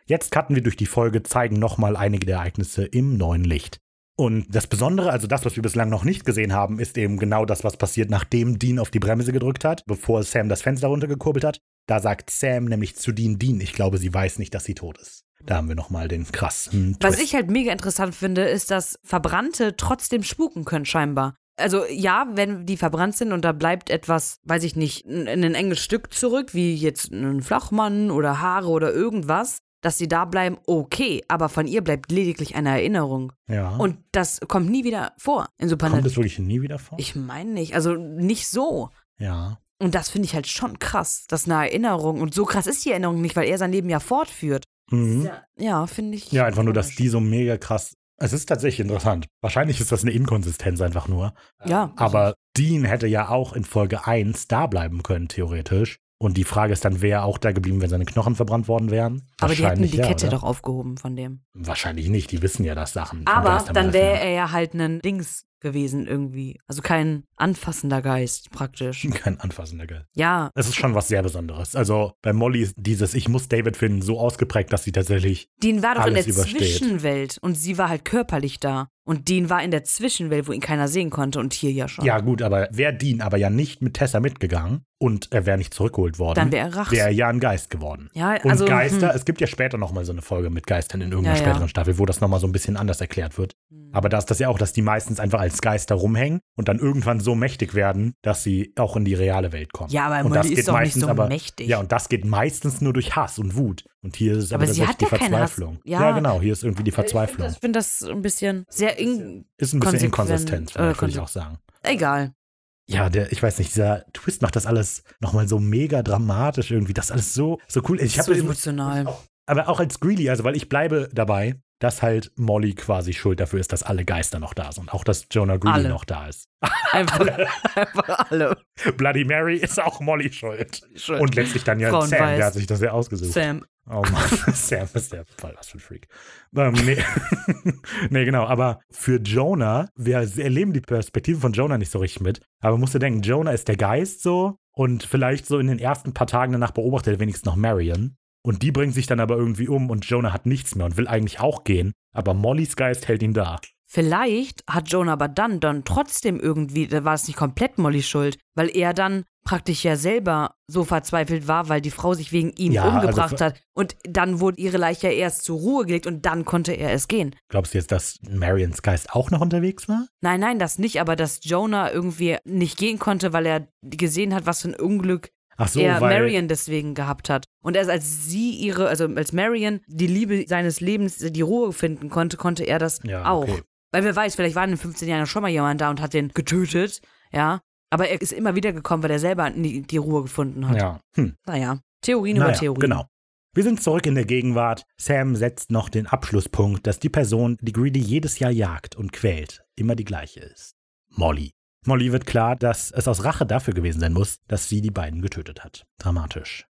Jetzt cutten wir durch die Folge, zeigen nochmal einige der Ereignisse im neuen Licht. Und das Besondere, also das, was wir bislang noch nicht gesehen haben, ist eben genau das, was passiert, nachdem Dean auf die Bremse gedrückt hat, bevor Sam das Fenster runtergekurbelt hat. Da sagt Sam nämlich zu Dean, Dean, ich glaube, sie weiß nicht, dass sie tot ist. Da haben wir nochmal den krassen Was Twist. ich halt mega interessant finde, ist, dass Verbrannte trotzdem spuken können, scheinbar. Also ja, wenn die verbrannt sind und da bleibt etwas, weiß ich nicht, ein, ein enges Stück zurück, wie jetzt ein Flachmann oder Haare oder irgendwas, dass sie da bleiben, okay, aber von ihr bleibt lediglich eine Erinnerung. ja. Und das kommt nie wieder vor in kommt Supernatural. es wirklich nie wieder vor? Ich meine nicht, also nicht so. ja. Und das finde ich halt schon krass, dass eine Erinnerung, und so krass ist die Erinnerung nicht, weil er sein Leben ja fortführt. Mhm. Ja, ja finde ich. Ja, einfach nur, dass komisch. die so mega krass. Es ist tatsächlich interessant. Wahrscheinlich ist das eine Inkonsistenz einfach nur. Ja. Aber Dean hätte ja auch in Folge 1 da bleiben können, theoretisch. Und die Frage ist dann, wäre er auch da geblieben, wenn seine Knochen verbrannt worden wären? Aber die hätten die ja, Kette oder? doch aufgehoben von dem. Wahrscheinlich nicht, die wissen ja, dass Sachen. Aber Geistern dann wäre er ja halt ein Dings gewesen irgendwie. Also kein anfassender Geist praktisch. Kein anfassender Geist. Ja, Es ist schon was sehr Besonderes. Also bei Molly ist dieses Ich muss David finden so ausgeprägt, dass sie tatsächlich. Dean war doch in der übersteht. Zwischenwelt und sie war halt körperlich da. Und Dean war in der Zwischenwelt, wo ihn keiner sehen konnte und hier ja schon. Ja, gut, aber wäre Dean aber ja nicht mit Tessa mitgegangen und er wäre nicht zurückgeholt worden, Dann wäre er Rachs. wäre er ja ein Geist geworden. Ja, Und also, Geister, hm. es gibt ja später nochmal so eine Folge mit Geistern in irgendeiner Ja, ja. späteren Staffel, wo das nochmal so ein bisschen anders erklärt wird. Hm. Aber da ist das ja auch, dass die meistens einfach als Geister rumhängen und dann irgendwann so mächtig werden, dass sie auch in die reale Welt kommen. Ja, aber und das Molly geht ist doch nicht meistens so aber, mächtig. Ja, und das geht meistens nur durch Hass und Wut. Und hier ist aber, Aber sie hat die ja Hass. Verzweiflung. Ja. genau, hier ist irgendwie die Verzweiflung. Ich finde das ein bisschen sehr in ist ein bisschen inkonsistent, äh, würde ich auch sagen. egal. Ja, der, ich weiß nicht, dieser Twist macht das alles nochmal so mega dramatisch irgendwie. Das ist alles so, so cool. Ich so emotional. aber auch als Greeley, also weil ich bleibe dabei, dass halt Molly quasi schuld dafür ist, dass alle Geister noch da sind. Auch dass Jonah Greeley Alle. noch da ist. Einfach, einfach alle. Bloody Mary ist auch Molly schuld. Schuld. Und letztlich dann ja Frauen Sam, weiß. der hat sich das ja ausgesucht. Sam. Oh Mann, ist der voll was für ein Freak. Ähm, nee. nee, genau, aber für Jonah, wir erleben die Perspektive von Jonah nicht so richtig mit, aber musst du denken, Jonah ist der Geist so und vielleicht so in den ersten paar Tagen danach beobachtet er wenigstens noch Marion und die bringt sich dann aber irgendwie um und Jonah hat nichts mehr und will eigentlich auch gehen, aber Mollys Geist hält ihn da. Vielleicht hat Jonah aber dann, dann trotzdem irgendwie, da war es nicht komplett Molly schuld, weil er dann praktisch ja selber so verzweifelt war, weil die Frau sich wegen ihm Ja, also umgebracht ver- hat. Und dann wurde ihre Leiche ja erst zur Ruhe gelegt und dann konnte er es gehen. Glaubst du jetzt, dass Marions Geist auch noch unterwegs war? Nein, nein, das nicht, aber dass Jonah irgendwie nicht gehen konnte, weil er gesehen hat, was für ein Unglück so, er Marion deswegen gehabt hat. Und erst als sie ihre, also als Marion die Liebe seines Lebens, die Ruhe finden konnte, konnte er das Ja, auch. okay. Weil wer weiß, vielleicht war in den 15 Jahren schon mal jemand da und hat den getötet, ja. Aber er ist immer wieder gekommen, weil er selber nie die Ruhe gefunden hat. ja. Hm. Naja, Theorien Naja, über Theorien. Genau. Wir sind zurück in der Gegenwart. Sam setzt noch den Abschlusspunkt, dass die Person, die Greedy jedes Jahr jagt und quält, immer die gleiche ist. Molly. Molly wird klar, dass es aus Rache dafür gewesen sein muss, dass sie die beiden getötet hat. Dramatisch.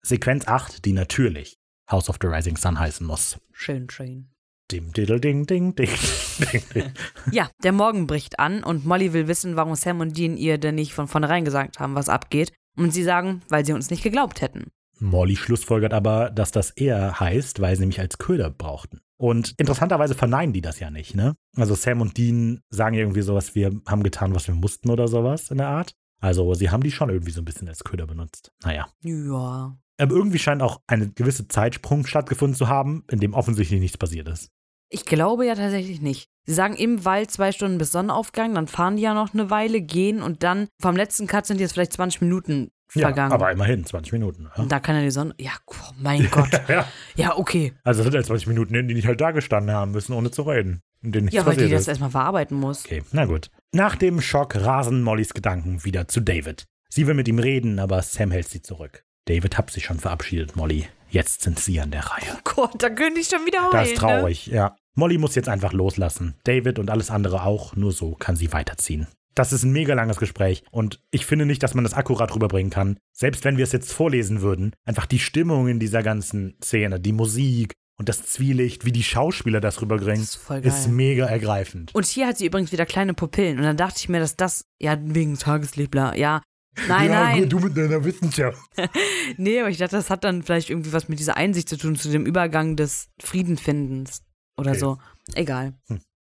Sequenz 8, die natürlich House of the Rising Sun heißen muss. Schön, schön. Dim, diddle, ding, ding, ding, ding, ding. Ja, der Morgen bricht an und Molly will wissen, warum Sam und Dean ihr denn nicht von vornherein gesagt haben, was abgeht. Und sie sagen, weil sie uns nicht geglaubt hätten. Molly schlussfolgert aber, dass das eher heißt, weil sie nämlich als Köder brauchten. Und interessanterweise verneinen die das ja nicht, ne? Also Sam und Dean sagen irgendwie sowas, wir haben getan, was wir mussten oder sowas in der Art. Also sie haben die schon irgendwie so ein bisschen als Köder benutzt. Naja. Ja. Aber irgendwie scheint auch eine gewisse Zeitsprung stattgefunden zu haben, in dem offensichtlich nichts passiert ist. Ich glaube ja tatsächlich nicht. Sie sagen im Wald zwei Stunden bis Sonnenaufgang, dann fahren die ja noch eine Weile, gehen und dann vom letzten Cut sind jetzt vielleicht 20 Minuten vergangen. Ja, aber immerhin 20 Minuten. Ja, und da kann ja die Sonne. Ja, oh mein Gott. ja. Ja, okay. Also das sind halt 20 Minuten, in denen die halt da gestanden haben müssen, ohne zu reden. Ja, weil die das ist. erstmal verarbeiten muss. Okay, na gut. Nach dem Schock rasen Mollys Gedanken wieder zu David. Sie will mit ihm reden, aber Sam hält sie zurück. David hat sich schon verabschiedet, Molly. Jetzt sind sie an der Reihe. Gott, da könnte ich schon wieder heulen. Das ist traurig, ja. Molly muss jetzt einfach loslassen. David und alles andere auch. Nur so kann sie weiterziehen. Das ist ein mega langes Gespräch und ich finde nicht, dass man das akkurat rüberbringen kann. Selbst wenn wir es jetzt vorlesen würden, einfach die Stimmung in dieser ganzen Szene, die Musik und das Zwielicht, wie die Schauspieler das Das rüberbringen, ist voll geil. ist mega ergreifend. Und hier hat sie übrigens wieder kleine Pupillen. Und dann dachte ich mir, dass das, ja, wegen Tageslicht, bla, ja. Nein, ja, nein. gut, du mit deiner Wissenschaft. Nee, aber ich dachte, das hat dann vielleicht irgendwie was mit dieser Einsicht zu tun, zu dem Übergang des Friedenfindens oder Okay. so. Egal.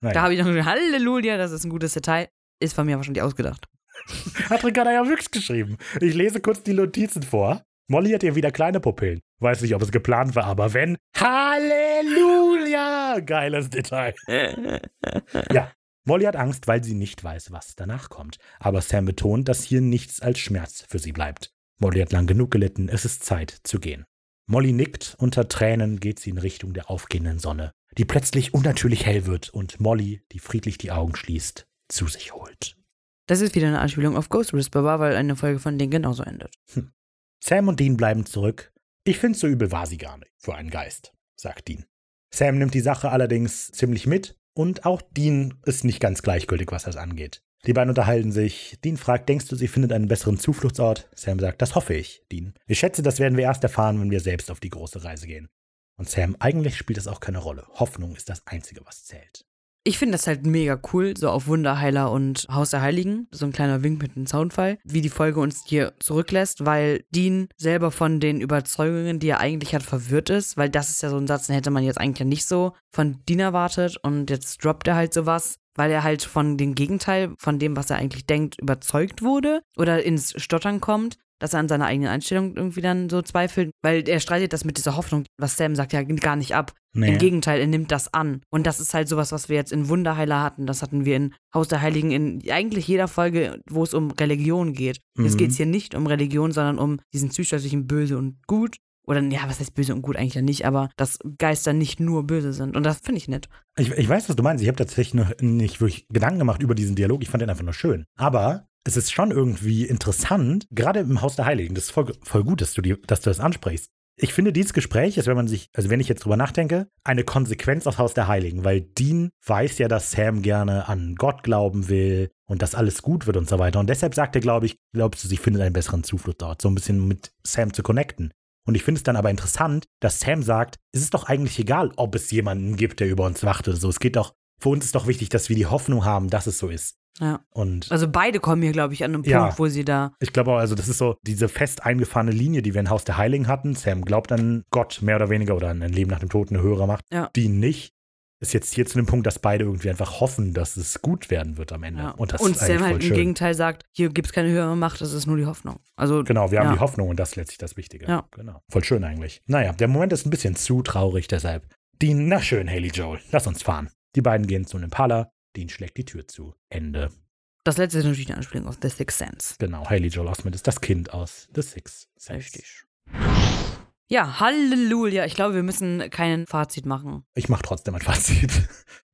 Naja. Da habe ich noch gesagt, Halleluja, das ist ein gutes Detail. Ist von mir wahrscheinlich ausgedacht. Hat Ricarda ja wirklich geschrieben. Ich lese kurz die Notizen vor. Molly hat ja wieder kleine Pupillen. Weiß nicht, ob es geplant war, aber wenn. Halleluja! Geiles Detail. Ja. Molly hat Angst, weil sie nicht weiß, was danach kommt. Aber Sam betont, dass hier nichts als Schmerz für sie bleibt. Molly hat lang genug gelitten, es ist Zeit zu gehen. Molly nickt, unter Tränen geht sie in Richtung der aufgehenden Sonne, die plötzlich unnatürlich hell wird und Molly, die friedlich die Augen schließt, zu sich holt. Das ist wieder eine Anspielung auf Ghost Whisperer, weil eine Folge von denen genauso endet. Sam und Dean bleiben zurück. Ich finde, so übel war sie gar nicht für einen Geist, sagt Dean. Sam nimmt die Sache allerdings ziemlich mit und auch Dean ist nicht ganz gleichgültig, was das angeht. Die beiden unterhalten sich. Dean fragt, denkst du, sie findet einen besseren Zufluchtsort? Sam sagt, das hoffe ich, Dean. Ich schätze, das werden wir erst erfahren, wenn wir selbst auf die große Reise gehen. Und Sam, eigentlich spielt das auch keine Rolle. Hoffnung ist das Einzige, was zählt. Ich finde das halt mega cool, so auf Wunderheiler und Haus der Heiligen. So ein kleiner Wink mit dem Soundfall, wie die Folge uns hier zurücklässt, weil Dean selber von den Überzeugungen, die er eigentlich hat, verwirrt ist, weil das ist ja so ein Satz, den hätte man jetzt eigentlich ja nicht so von Dean erwartet und jetzt droppt er halt sowas, weil er halt von dem Gegenteil, von dem, was er eigentlich denkt, überzeugt wurde oder ins Stottern kommt dass er an seiner eigenen Einstellung irgendwie dann so zweifelt, weil er streitet das mit dieser Hoffnung, was Sam sagt, ja gar nicht ab. Nee. Im Gegenteil, er nimmt das an. Und das ist halt sowas, was wir jetzt in Wunderheiler hatten. Das hatten wir in Haus der Heiligen in eigentlich jeder Folge, wo es um Religion geht. Mhm. Jetzt geht es hier nicht um Religion, sondern um diesen zwischenzeitlichen Böse und Gut. Oder ja, was heißt böse und gut eigentlich ja nicht, aber dass Geister nicht nur böse sind. Und das finde ich nett. Ich, ich weiß, was du meinst. Ich habe tatsächlich noch nicht wirklich Gedanken gemacht über diesen Dialog. Ich fand den einfach nur schön. Aber es ist schon irgendwie interessant, gerade im Haus der Heiligen, das ist voll, voll gut, dass du, die, dass du das ansprichst. Ich finde, dieses Gespräch ist, wenn man sich, also wenn ich jetzt drüber nachdenke, eine Konsequenz aus Haus der Heiligen, weil Dean weiß ja, dass Sam gerne an Gott glauben will und dass alles gut wird und so weiter. Und deshalb sagt er, glaube ich, glaubst du, sie findet einen besseren Zuflucht dort, so ein bisschen mit Sam zu connecten. Und ich finde es dann aber interessant, dass Sam sagt, es ist doch eigentlich egal, ob es jemanden gibt, der über uns wacht oder so. Es geht doch, für uns ist doch wichtig, dass wir die Hoffnung haben, dass es so ist. Ja. Und also beide kommen hier, glaube ich, an einem Ja. Punkt, wo sie da. ich glaube auch, also das ist so diese fest eingefahrene Linie, die wir in Haus der Heiligen hatten. Sam glaubt an Gott mehr oder weniger oder an ein Leben nach dem Tod, eine höhere Macht. Ja. Die nicht. Ist jetzt hier zu dem Punkt, dass beide irgendwie einfach hoffen, dass es gut werden wird am Ende. Ja. Und das Und Sam halt im schön. Gegenteil sagt, hier gibt es keine höhere Macht, das ist nur die Hoffnung. Also Genau, wir haben Ja. die Hoffnung und das ist letztlich das Wichtige. Ja. Genau. Voll schön eigentlich. Naja, der Moment ist ein bisschen zu traurig, deshalb. Dean, na schön, Haley Joel, lass uns fahren. Die beiden gehen zum Impala. Dean schlägt die Tür zu. Ende. das letzte ist natürlich eine Anspielung auf The Sixth Sense. Genau, Haley Joel Osment ist das Kind aus The Six Sense. Richtig. Ja, Halleluja. Ich glaube, wir müssen kein Fazit machen. Ich mache trotzdem ein Fazit.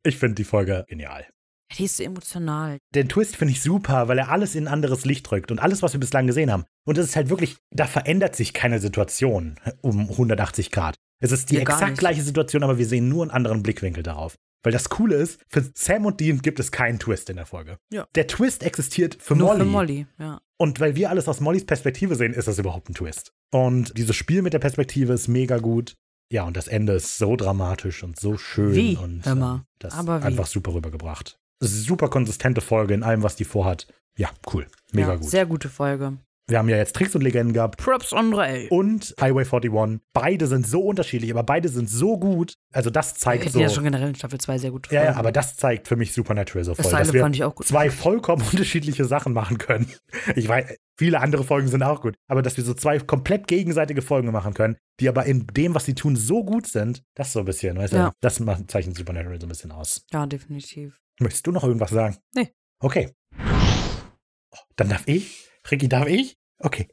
Ich finde die Folge genial. Ja, Die ist so emotional. Den Twist finde ich super, weil er alles in ein anderes Licht drückt und alles, was wir bislang gesehen haben. Und es ist halt wirklich, da verändert sich keine Situation um 180 Grad. Es ist die Ja, exakt gleiche Situation, aber wir sehen nur einen anderen Blickwinkel darauf. Weil das Coole ist, für Sam und Dean gibt es keinen Twist in der Folge. Ja. Der Twist existiert für Nur Molly. für Molly, ja. Und weil wir alles aus Mollys Perspektive sehen, ist das überhaupt ein Twist. Und dieses Spiel mit der Perspektive ist mega gut. Ja, und das Ende ist so dramatisch und so schön. Wie? Und mal. ähm, das Aber ist wie? einfach super rübergebracht. Super konsistente Folge in allem, was die vorhat. Ja, cool. Mega ja, gut. Sehr gute Folge. Wir haben ja jetzt Tricks und Legenden gehabt Props Andre. und Highway 41. Beide sind so unterschiedlich, aber beide sind so gut. Also das zeigt hatten so. ja schon generell in Staffel 2 sehr gute Ja, ja, aber das zeigt für mich Supernatural so voll, Asylum dass wir fand ich auch gut. zwei vollkommen unterschiedliche Sachen machen können. Ich weiß, viele andere Folgen sind auch gut, aber dass wir so zwei komplett gegenseitige Folgen machen können, die aber in dem, was sie tun, so gut sind, das ist so ein bisschen, weißt Ja. du, das macht, zeichnet Supernatural so ein bisschen aus. Ja, definitiv. Möchtest du noch irgendwas sagen? Nee. Okay. Oh, Dann darf ich? Ricky, darf ich? Okay.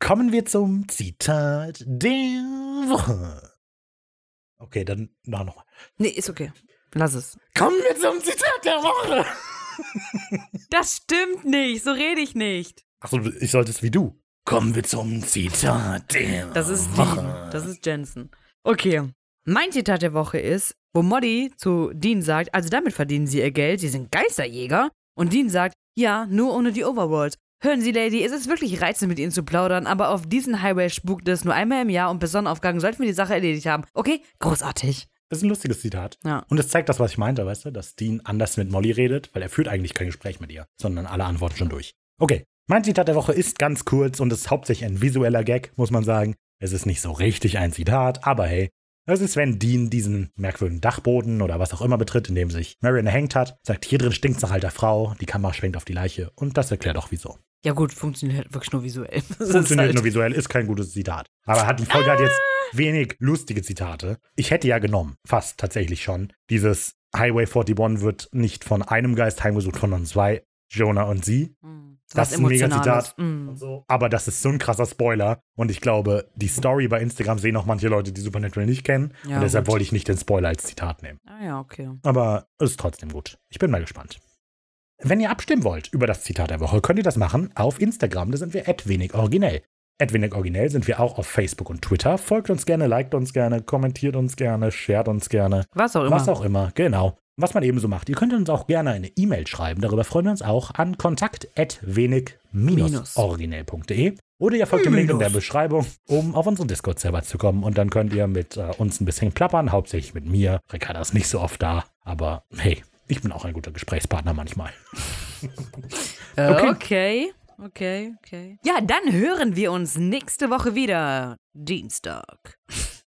Kommen wir zum Zitat der Woche. Okay, dann na, nochmal. Nee, ist okay. Lass es. Kommen wir zum Zitat der Woche. Das stimmt nicht. So rede ich nicht. Achso, ich sollte es wie du. Kommen wir zum Zitat der Das ist Woche. Dean. Das ist Jensen. Okay. Mein Zitat der Woche ist, wo Molly zu Dean sagt, also damit verdienen sie ihr Geld, sie sind Geisterjäger. Und Dean sagt, ja, nur ohne die Overworld. Hören Sie, Lady, es ist wirklich reizend, mit Ihnen zu plaudern, aber auf diesen Highway spukt es nur einmal im Jahr und bis Sonnenaufgang sollten wir die Sache erledigt haben. Okay? Großartig. Das ist ein lustiges Zitat. Ja. Und es zeigt das, was ich meinte, weißt du, dass Dean anders mit Molly redet, weil er führt eigentlich kein Gespräch mit ihr, sondern alle antworten schon durch. Okay, mein Zitat der Woche ist ganz kurz und ist hauptsächlich ein visueller Gag, muss man sagen. Es ist nicht so richtig ein Zitat, aber hey, es ist, wenn Dean diesen merkwürdigen Dachboden oder was auch immer betritt, in dem sich Marion erhängt hat, sagt, hier drin stinkt's nach alter Frau, die Kamera schwenkt auf die Leiche und das erklärt auch wieso. Ja gut, funktioniert halt wirklich nur visuell. Das Funktioniert halt- nur visuell, ist kein gutes Zitat. Aber hat die Folge hat jetzt wenig lustige Zitate. Ich hätte ja genommen, fast tatsächlich schon, dieses Highway 41 wird nicht von einem Geist heimgesucht, sondern zwei, Jonah und sie. Hm. Das ist ein mega. Zitat. So. Aber das ist so ein krasser Spoiler. Und ich glaube, die Story bei Instagram sehen auch manche Leute, die Supernatural nicht kennen. Ja, und deshalb gut. wollte ich nicht den Spoiler als Zitat nehmen. Ah ja, okay. Aber es ist trotzdem gut. Ich bin mal gespannt. Wenn ihr abstimmen wollt über das Zitat der Woche, könnt ihr das machen auf Instagram. Da sind wir wenig originell. wenig originell sind wir auch auf Facebook und Twitter. Folgt uns gerne, liked uns gerne, kommentiert uns gerne, shared uns gerne. Was auch immer. Was auch immer, genau. Was man eben so macht. Ihr könnt uns auch gerne eine E-Mail schreiben. Darüber freuen wir uns auch an kontakt.wenig-originell.de. Oder ihr folgt dem Link in der Beschreibung, um auf unseren Discord-Server zu kommen. Und dann könnt ihr mit äh, uns ein bisschen plappern, hauptsächlich mit mir. Ricarda ist nicht so oft da, aber hey, ich bin auch ein guter Gesprächspartner manchmal. Äh, okay. Okay, okay. Ja, dann hören wir uns nächste Woche wieder. Dienstag.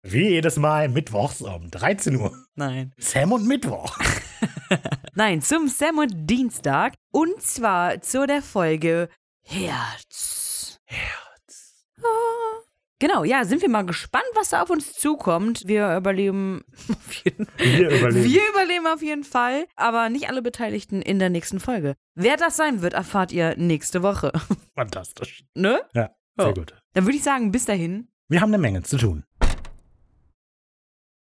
Wie jedes Mal mittwochs um 13 Uhr. Nein. Sam und Mittwoch. Nein, zum Sam und Dienstag. Und zwar zu der Folge Herz. Herz. Ah. Genau, ja, sind wir mal gespannt, was da auf uns zukommt. Wir überleben auf jeden Wir überleben. Wir überleben auf jeden Fall, aber nicht alle Beteiligten in der nächsten Folge. Wer das sein wird, erfahrt ihr nächste Woche. Fantastisch. ne? Ja, sehr Oh. gut. Dann würde ich sagen, bis dahin. Wir haben eine Menge zu tun.